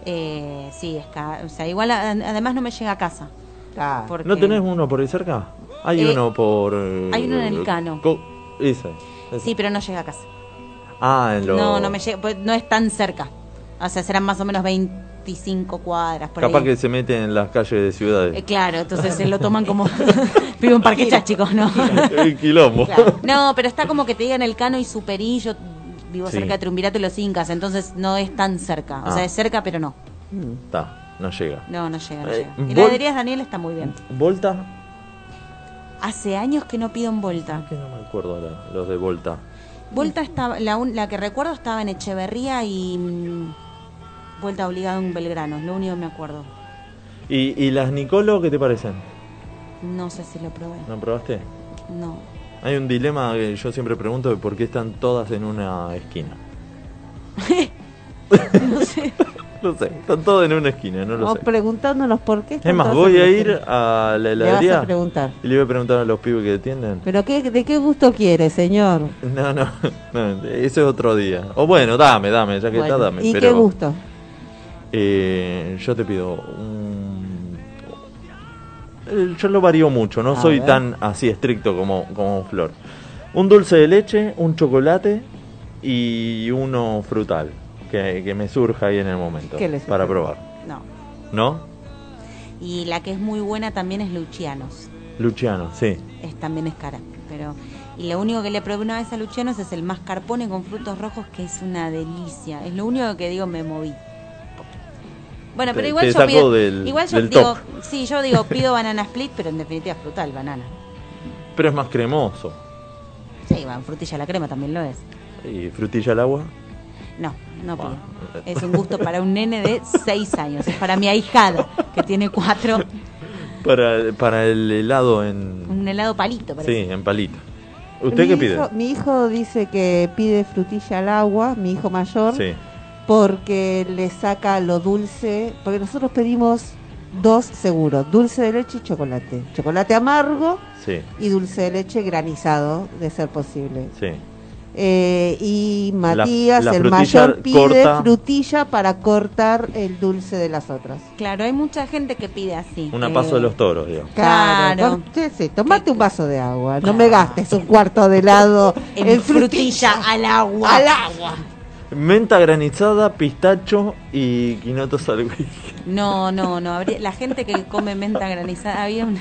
eh, sí, es ca- o sea, igual a- además no me llega a casa. Claro. porque- ¿No tenés uno por ahí cerca? Hay Eh, uno por. eh, hay uno en el Cano. Co- ese. ese. Sí, pero no llega a casa. Ah, en lo. No, no me llega, pues, no es tan cerca. O sea, serán más o menos 25 cuadras por Capaz ahí. que se mete en las calles de ciudades. Eh, claro, entonces se lo toman como [laughs] vivo en Parque chicos, ¿no? [laughs] El quilombo. Claro. No, pero está como que te digan el Cano y Superí, yo vivo Sí. cerca de Triunvirato y los Incas, entonces no es tan cerca. O Ah. sea, es cerca, pero no. Está, no llega. No, no llega, no Eh, llega. Vol- Heladerías Daniel está muy bien. ¿Volta? Hace años que no pido en Volta. Que no me acuerdo ahora, los de Volta. Volta estaba, la, un- la que recuerdo estaba en Echeverría y mm, Vuelta obligado en Belgrano, es lo único que me acuerdo. ¿Y, y las Nicolo qué te parecen? No sé si lo probé. ¿No probaste? No. Hay un dilema que yo siempre pregunto de por qué están todas en una esquina. [laughs] No sé. [laughs] No sé, están todas en una esquina, no lo Vamos sé. preguntando por qué. están Es más, voy a ir a la Le vas heladería a preguntar. y le voy a preguntar a los pibes que atienden. ¿Pero qué, de qué gusto quiere, señor? No, no, [laughs] no, ese es otro día. O bueno, dame, dame, ya que Bueno, está, dame. ¿Y pero, qué gusto? eh, yo te pido un... eh, Yo lo varío mucho, no A soy ver. tan así estricto como, como Flor. Un dulce de leche, un chocolate y uno frutal, que, que me surja ahí en el momento, ¿Qué le para probar. No. ¿No? Y la que es muy buena también es Lucianos. Luciano, sí. Es, también es cara. Pero, y lo único que le probé una vez a Lucianos es el mascarpone con frutos rojos, que es una delicia. Es lo único que digo, me moví. Bueno, pero igual te yo pido, del- igual yo del digo, top. sí, yo digo pido banana split, pero en definitiva frutal, banana. Pero es más cremoso. Sí, va, frutilla a la crema también lo es. ¿Y frutilla al agua? No, no pido. Ah. Es un gusto para un nene de 6 años. Es para mi ahijada, que tiene 4. Para, para el helado en... Un helado palito, Sí, parece. en palito. ¿Usted mi qué pide? Hijo, mi hijo dice que pide frutilla al agua, mi hijo mayor, Sí. Porque le saca lo dulce, porque nosotros pedimos dos seguros, dulce de leche y chocolate. Chocolate amargo Sí, y dulce de leche granizado, de ser posible. sí. Eh, y Matías, la el mayor, pide corta. frutilla para cortar el dulce de las otras. Claro, hay mucha gente que pide así. Una que- paso de los toros, digamos. Claro. con- sí, sí, tomate un vaso de agua, no me gastes un cuarto de helado [laughs] En, en frutilla al agua. al agua. Menta granizada, pistacho y quinoto salguí. No, no, no. habría- la gente que come menta granizada, había una.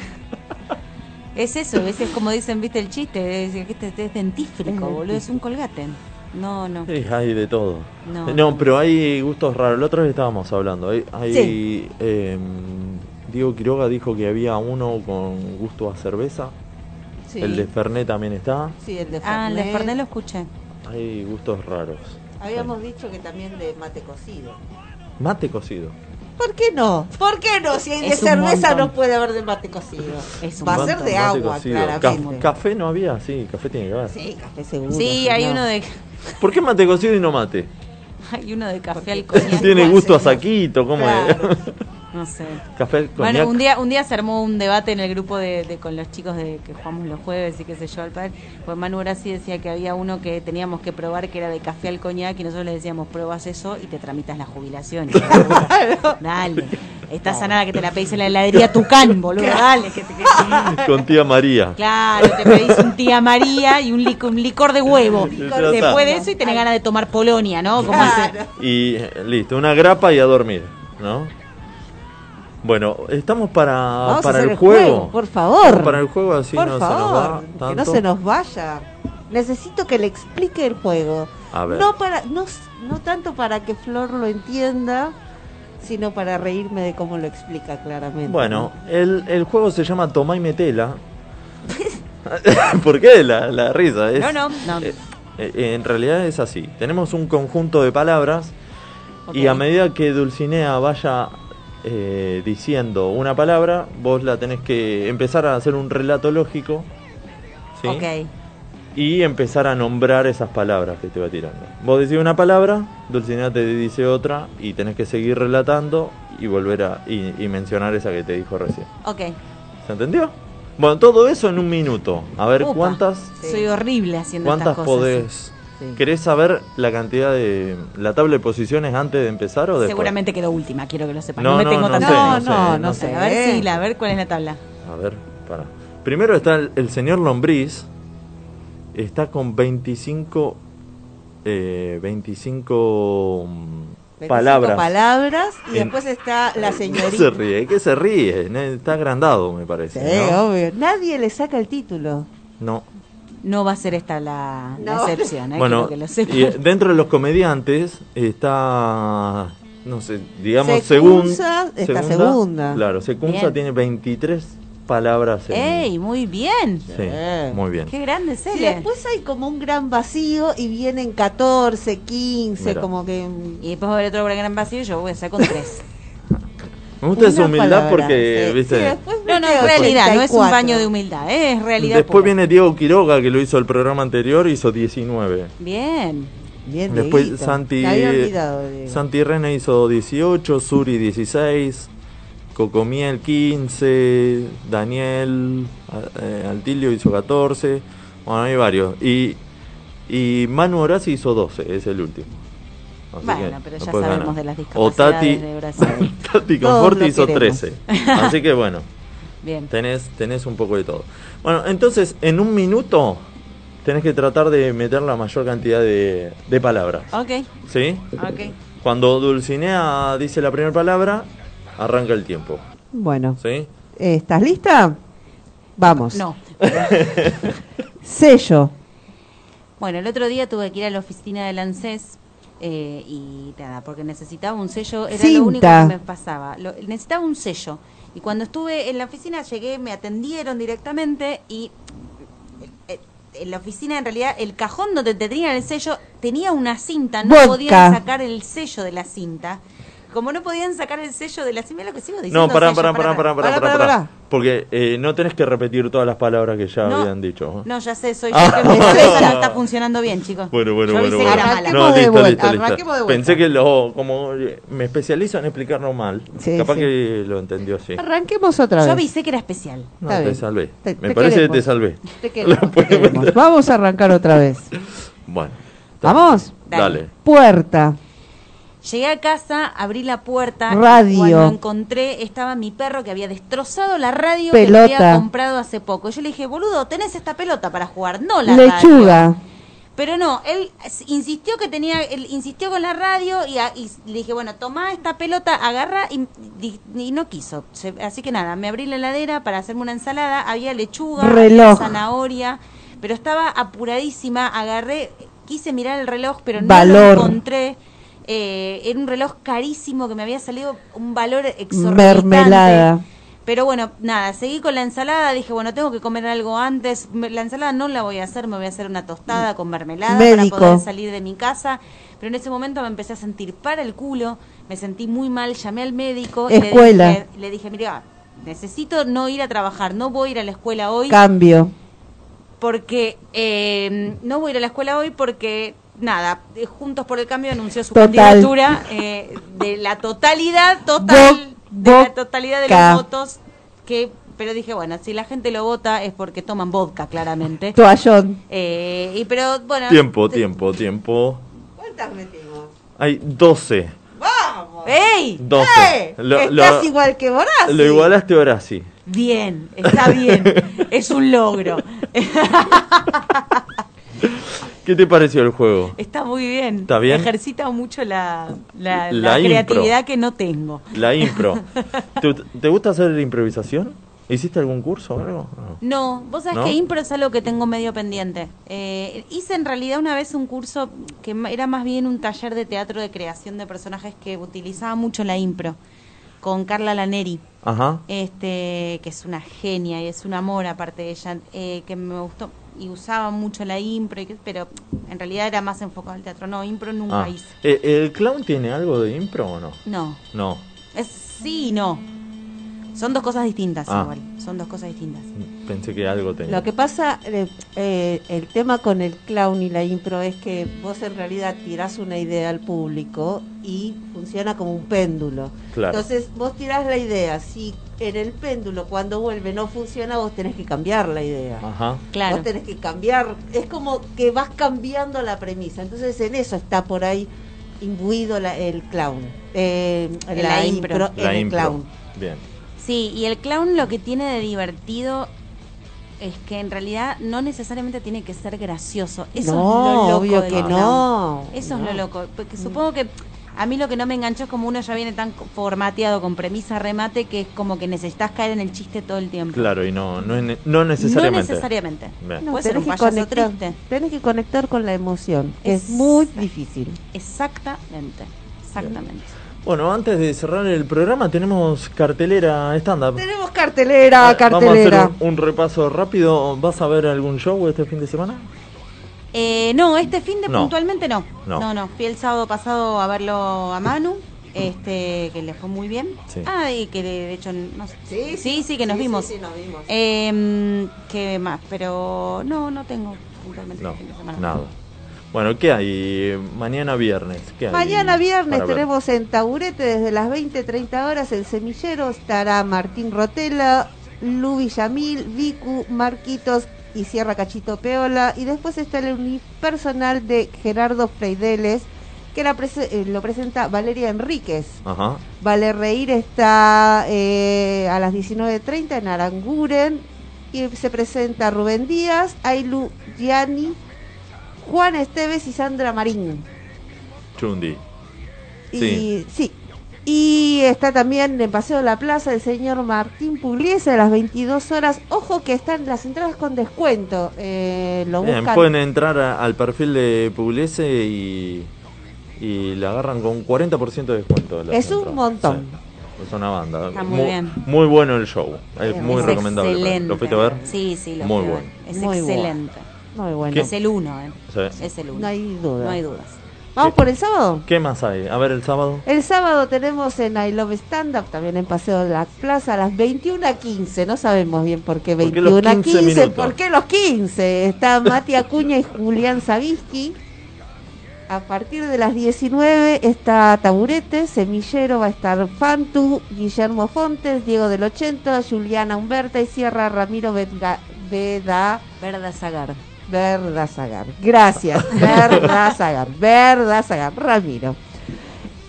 Es eso, es, es como dicen, viste el chiste, es, que este es dentífrico, boludo, es un colgate. No, no. Sí, hay de todo. No. No, pero hay gustos raros. La otra vez estábamos hablando. Hay, hay, Sí. em, Diego Quiroga dijo que había uno con gusto a cerveza. Sí, El de Fernet también está. sí, el de Ah, el de Fernet. Fernet lo escuché. Hay gustos raros. Habíamos dicho que también de mate cocido. Mate cocido. ¿Por qué no? ¿Por qué no? Si hay de cerveza montón. no puede haber de mate cocido. Es un Va a ser de agua, cocido. claramente. Ca- ¿Café no había? Sí, café tiene que haber. Sí, café seguro. Sí, hay uno de ¿Por qué mate cocido y no mate? [laughs] hay uno de café al coñac. Tiene gusto a saquito, ¿cómo Claro. es? [laughs] No sé. Café al Bueno, coñac. un día, un día se armó un debate en el grupo de, de- con los chicos de que jugamos los jueves y qué sé yo al padre. Pues Manu Grassi decía que había uno que teníamos que probar que era de café al coñac y nosotros le decíamos, pruebas eso y te tramitas la jubilación. [laughs] Dale, está sanada que te la pedís en la heladería Tucán, boludo, dale. Que te, que- Con tía María. Claro, te pedís un tía María y un, lic- un licor de huevo. [laughs] Después de eso y tenés ganas de tomar Polonia, ¿no? Como Y listo, una grapa y a dormir, ¿no? Bueno, estamos para, Vamos a para hacer el juego. por favor. Estamos Para el juego así Por no favor, se nos va que no se nos vaya. Necesito que le explique el juego. A ver. No para no, no tanto para que Flor lo entienda, sino para reírme de cómo lo explica claramente. Bueno, el, el juego se llama Tomá y Metela. [laughs] [laughs] ¿Por qué la, la risa? Es- No, no, no. eh, eh, en realidad es así. Tenemos un conjunto de palabras y a medida que Dulcinea vaya eh, diciendo una palabra, vos la tenés que empezar a hacer un relato lógico. Y empezar a nombrar esas palabras que te va tirando. Vos decís una palabra, Dulcinea te dice otra y tenés que seguir relatando y volver a y, y mencionar esa que te dijo recién. Ok. ¿Se entendió? Bueno, todo eso en un minuto. A ver cuántas Soy horrible haciendo cuántas estas cosas. podés. Sí. ¿Querés saber la cantidad de la tabla de posiciones antes de empezar o después? Seguramente quedó última, quiero que lo sepan. No, No, me no, tengo no tanta sé, No, no sé, no, sé. sé. A ver si la, a ver cuál es la tabla. A ver, para. Primero está el, el señor Lombriz. Está con 25 eh, 25 mm, 25 palabras. palabras y En- después está la ¿Qué se señorita. ríe? ¿Qué se ríe? Está agrandado, me parece. Sí, ¿no? obvio. Nadie le saca el título. No. No va a ser esta la, excepción, ¿eh? Bueno, que lo y eh, dentro de los comediantes está, no sé, digamos, Secunza, segun- está segunda. Claro, Secunza Bien. tiene 23 palabras. en- ¡Ey! Muy bien. Sí, Eh. muy bien. Qué grande es Y él. después hay como un gran vacío y vienen 14, 15, Mira. como que... Y después va a haber otro gran vacío y yo voy a hacer con tres. [laughs] Me gusta esa humildad palabra, porque, sí. viste, Sí, después No, no, es realidad, no es un 84. baño de humildad, ¿eh? es realidad. después pura. viene Diego Quiroga que lo hizo el programa anterior, hizo 19. Bien. Bien, Después Dieguito. Santi, olvidado. Santi Rene hizo 18, Suri 16, Cocomiel 15, Daniel eh, Altilio hizo 14, bueno, hay varios. Y, y Manu Horaci hizo 12, es el último. Así Bueno, pero ya sabemos ganar. de las O Tati, discapacidades de Brasil. [laughs] Tati Conforti hizo queremos. 13. Así que bueno, Bien. tenés, tenés un poco de todo. Bueno, entonces en un minuto tenés que tratar de meter la mayor cantidad de, de palabras. Ok, ¿Sí? ok. Cuando Dulcinea dice la primera palabra, arranca el tiempo. Bueno, ¿Sí? eh, ¿estás lista? Vamos. No. [laughs] Sello. Bueno, el otro día tuve que ir a la oficina del ANSES eh, y nada, porque necesitaba un sello, era lo único que me pasaba. Lo- necesitaba un sello. Y cuando estuve en la oficina llegué, me atendieron directamente y eh, en la oficina en realidad el cajón donde te tenían el sello tenía una cinta, no Vodka. podían sacar el sello de la cinta. Como no podían sacar el sello de la mira lo que sigo diciendo. No, pará, sello, pará, pará, pará, pará, Pará. Porque eh, no tenés que repetir todas las palabras que ya No. habían dicho. ¿eh? No, ya sé, soy yo Ah. que mi cabeza no está [laughs] funcionando bien, chicos. Bueno, bueno, Yo bueno. bueno. Arranquemos No, de listo, vuelta, listo, listo. arranquemos de vuelta. Pensé que lo, como eh, me especializo en explicarlo mal, Sí, capaz sí. que lo entendió así. Arranquemos otra Yo vez. avisé que era especial. No, Está te bien. salvé. Te- me te parece queremos. que te salvé. Te [laughs] queremos, te. Vamos a arrancar otra vez. Bueno. Vamos. Dale. Puerta. Llegué a casa, abrí la puerta. y Radio. Cuando encontré, estaba mi perro que había destrozado la radio Pelota. que había comprado hace poco. Yo le dije, boludo, tenés esta pelota para jugar, no la Lechuga. radio. Pero no, él insistió que tenía, él insistió con la radio y, a- y s- le dije, bueno, toma esta pelota, agarra y, no quiso. Se- así que nada, me abrí la heladera para hacerme una ensalada, había lechuga, Reloj. había zanahoria, pero estaba apuradísima, agarré, quise mirar el reloj, pero no Valor. lo encontré. Eh, era un reloj carísimo que me había salido un valor exorbitante. Mermelada. Pero bueno, nada, seguí con la ensalada, dije, bueno, tengo que comer algo antes. La ensalada no la voy a hacer, me voy a hacer una tostada con mermelada Médico. para poder salir de mi casa. Pero en ese momento me empecé a sentir para el culo, me sentí muy mal, llamé al médico y Escuela. le dije, le dije, mira, necesito no ir a trabajar, no voy a ir a la escuela hoy Cambio. porque eh, no voy a ir a la escuela hoy porque nada, eh, Juntos por el Cambio anunció su Total. candidatura eh, de la totalidad total de la totalidad de los votos que pero dije, bueno, si la gente lo vota es porque toman vodka, claramente. Toallón. Eh, y pero bueno, Tiempo, tiempo, tiempo. ¿Cuántas metimos? Hay 12. ¡Vamos! ¡Ey! 12. ¡Eh! Lo, Estás lo- igual que Borassi. lo igualaste ahora sí. Bien, está bien. [laughs] es un logro. [laughs] ¿Qué te pareció el juego? Está muy bien. ¿Está bien? Ejercita mucho la, la, La la impro. creatividad que no tengo. La impro. [laughs] ¿Te, te gusta hacer improvisación? ¿Hiciste algún curso o algo? No. Vos sabés ¿No? que impro es algo que tengo medio pendiente. Eh, hice en realidad una vez un curso que era más bien un taller de teatro de creación de personajes que utilizaba mucho la impro. con Carla Laneri, Ajá. este, que es una genia y es un amor aparte de ella, eh, que me gustó y usaba mucho la impro, y que- pero en realidad era más enfocado al teatro. No, impro nunca Ah. hice. Eh, ¿El clown tiene algo de impro o no? No, No. es sí y no. Son dos cosas distintas Ah. igual, son dos cosas distintas. Pensé que algo tenía. Lo que pasa, eh, eh, el tema con el clown y la impro es que vos en realidad tirás una idea al público y funciona como un péndulo. Claro. Entonces vos tirás la idea, si en el péndulo cuando vuelve no funciona, vos tenés que cambiar la idea. Ajá. Claro. Vos tenés que cambiar, es como que vas cambiando la premisa. Entonces en eso está por ahí imbuido la- el clown. Eh, En la, la impro, impro. en La el impro. clown. Bien. Sí, y el clown lo que tiene de divertido es que en realidad no necesariamente tiene que ser gracioso. Eso no, es lo loco obvio del que clown. no. Eso no. es lo loco. Porque supongo que a mí lo que no me enganchó es como uno ya viene tan formateado con premisa remate que es como que necesitas caer en el chiste todo el tiempo. Claro, y no, no, es ne- no necesariamente. No necesariamente. No, Puede ser un payaso conectar, triste. tenés que conectar con la emoción, que es muy difícil. Exactamente. Exactamente. Bueno, antes de cerrar el programa tenemos cartelera stand-up. Tenemos cartelera, cartelera. Vamos a hacer un, un repaso rápido. ¿Vas a ver algún show este fin de semana? Eh, no, este fin de No. puntualmente no. No. no. No, Fui el sábado pasado a verlo a Manu, este, que le fue muy bien. Sí. Ah, y que de, de hecho, no sé. Sí, sí, sí, que nos sí, vimos. sí, sí, nos vimos. Eh, ¿Qué más? Pero no, no tengo puntualmente No, fin de semana. nada. Bueno, ¿qué hay? Mañana viernes. ¿qué hay Mañana viernes ver? tenemos en Taburete desde las 20-30 horas el semillero. Estará Martín Rotela, Lu Villamil, Vicu, Marquitos y Sierra Cachito Peola. Y después está el unipersonal de Gerardo Freideles, que la prese- eh, lo presenta Valeria Enríquez. Ajá. Vale Reír está eh, a las 19.30 en Aranguren. Y se presenta Rubén Díaz, Ailu Gianni, Juan Esteves y Sandra Marín. Chundi. Y Sí. sí. Y está también en Paseo de la Plaza el señor Martín Pugliese a las 22 horas. Ojo que están las entradas con descuento. Eh, lo Bien, buscan. pueden entrar a- al perfil de Pugliese y, y la agarran con 40% de descuento. Es un montón. Sí, es una banda. Está muy bien. muy bueno el show. Es muy Es recomendable. excelente. ¿Lo fuiste a ver? Sí, sí, lo Muy fui bueno. Es Muy bueno. excelente. Muy bueno. ¿Qué? Es el uno, ¿eh? Sí. Es el uno. No hay duda. No hay dudas. ¿Vamos por el sábado? ¿Qué más hay? A ver el sábado. El sábado tenemos en I Love Stand Up, también en Paseo de la Plaza, a las 21 a 15. No sabemos bien por qué ¿Por qué 21 los a 15 15. minutos? ¿Por qué los 15? Está Mati Acuña y Julián Savisky. A partir de las 19 está Taburete, Semillero va a estar Fantu, Guillermo Fontes, Diego del 80, Juliana Humberta y Sierra Ramiro Veda. Verda Zagar. Verdazagar. Gracias, [laughs] Verdazagar. Verdazagar. Ramiro.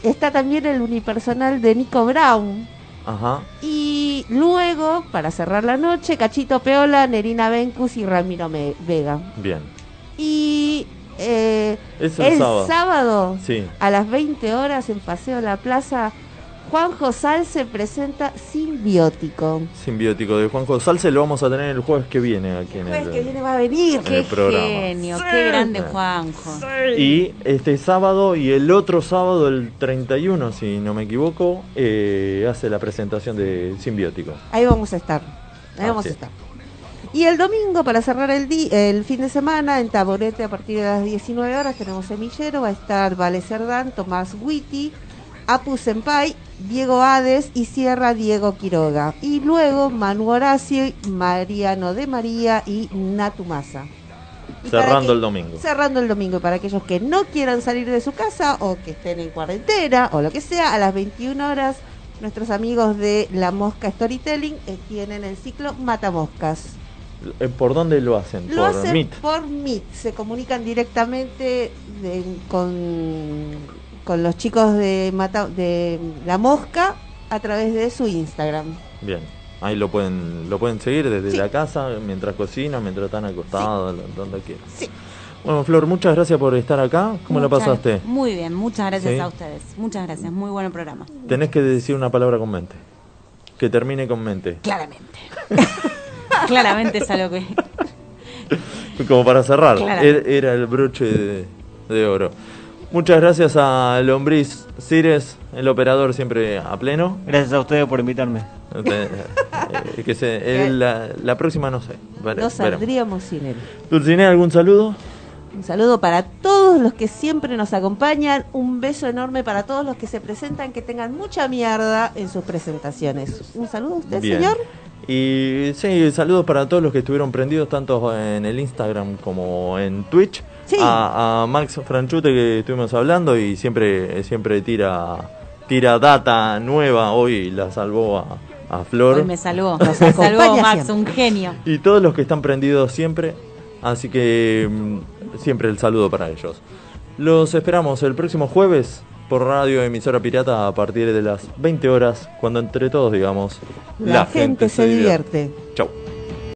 Está también el unipersonal de Nico Brown. Ajá. Y luego, para cerrar la noche, Cachito Peola, Nerina Bencus y Ramiro Me- Vega. Bien. Y eh, Es el sábado. Sí. a las 20 horas en Paseo La Plaza, Juanjo Sal se presenta Simbiótico. Simbiótico de Juanjo Salce lo vamos a tener el jueves que viene aquí en El jueves el. que viene va a venir. en el Qué genio, qué grande Juanjo. Y este sábado y el otro sábado, el 31, si no me equivoco, eh, hace la presentación de Simbiótico. Ahí vamos a estar. Ahí Ah, vamos sí. a estar. Y el domingo, para cerrar el, di- el fin de semana, en Taborete a partir de las 19 horas tenemos semillero. Va a estar Vale Cerdán, Tomás Witty, Apu Senpai, Diego Hades y Sierra Diego Quiroga. Y luego Manu Horacio, Mariano de María y Natu Massa. Y para Cerrando que- el domingo. Cerrando el domingo. Para aquellos que no quieran salir de su casa o que estén en cuarentena o lo que sea, a las 21 horas, nuestros amigos de La Mosca Storytelling eh, tienen el ciclo Matamoscas. Eh, ¿Por dónde lo hacen? Lo por hacen Meet. por Meet. Se comunican directamente de- con, con los chicos de, Mata- de La Mosca a través de su Instagram. Bien. Ahí lo pueden lo pueden seguir desde Sí. la casa, mientras cocinan, mientras están acostados, donde quieran. Sí. Bueno, Flor, muchas gracias por estar acá. ¿Cómo Muchas- pasaste? Muy bien, muchas gracias Sí. a ustedes. Muchas gracias, muy buen programa. Tenés que decir una palabra con mente. Que termine con mente. Claramente. [laughs] Claramente es algo que... Como para cerrar. Er- Era el broche de, de oro. Muchas gracias a Lombriz Cires, el operador siempre a pleno. Gracias a ustedes por invitarme. Eh, eh, que se- él, la, la próxima no sé. Vale, No saldríamos sin él. Dulcinea, ¿algún saludo? Un saludo para todos los que siempre nos acompañan. Un beso enorme para todos los que se presentan. Que tengan mucha mierda en sus presentaciones. Un saludo a usted, Bien. señor. Y sí, saludos para todos los que estuvieron prendidos, tanto en el Instagram como en Twitch. Sí. A, a Max Franchute que estuvimos hablando y siempre, siempre tira, tira data nueva. Hoy la salvó a, a Flor. Hoy me salvó. [laughs] Me salvó Max, siempre. un genio. Y todos los que están prendidos siempre. Así que mm, siempre el saludo para ellos. Los esperamos el próximo jueves por Radio Emisora Pirata a partir de las 20 horas, cuando entre todos digamos, La, gente, se divierte. Chau.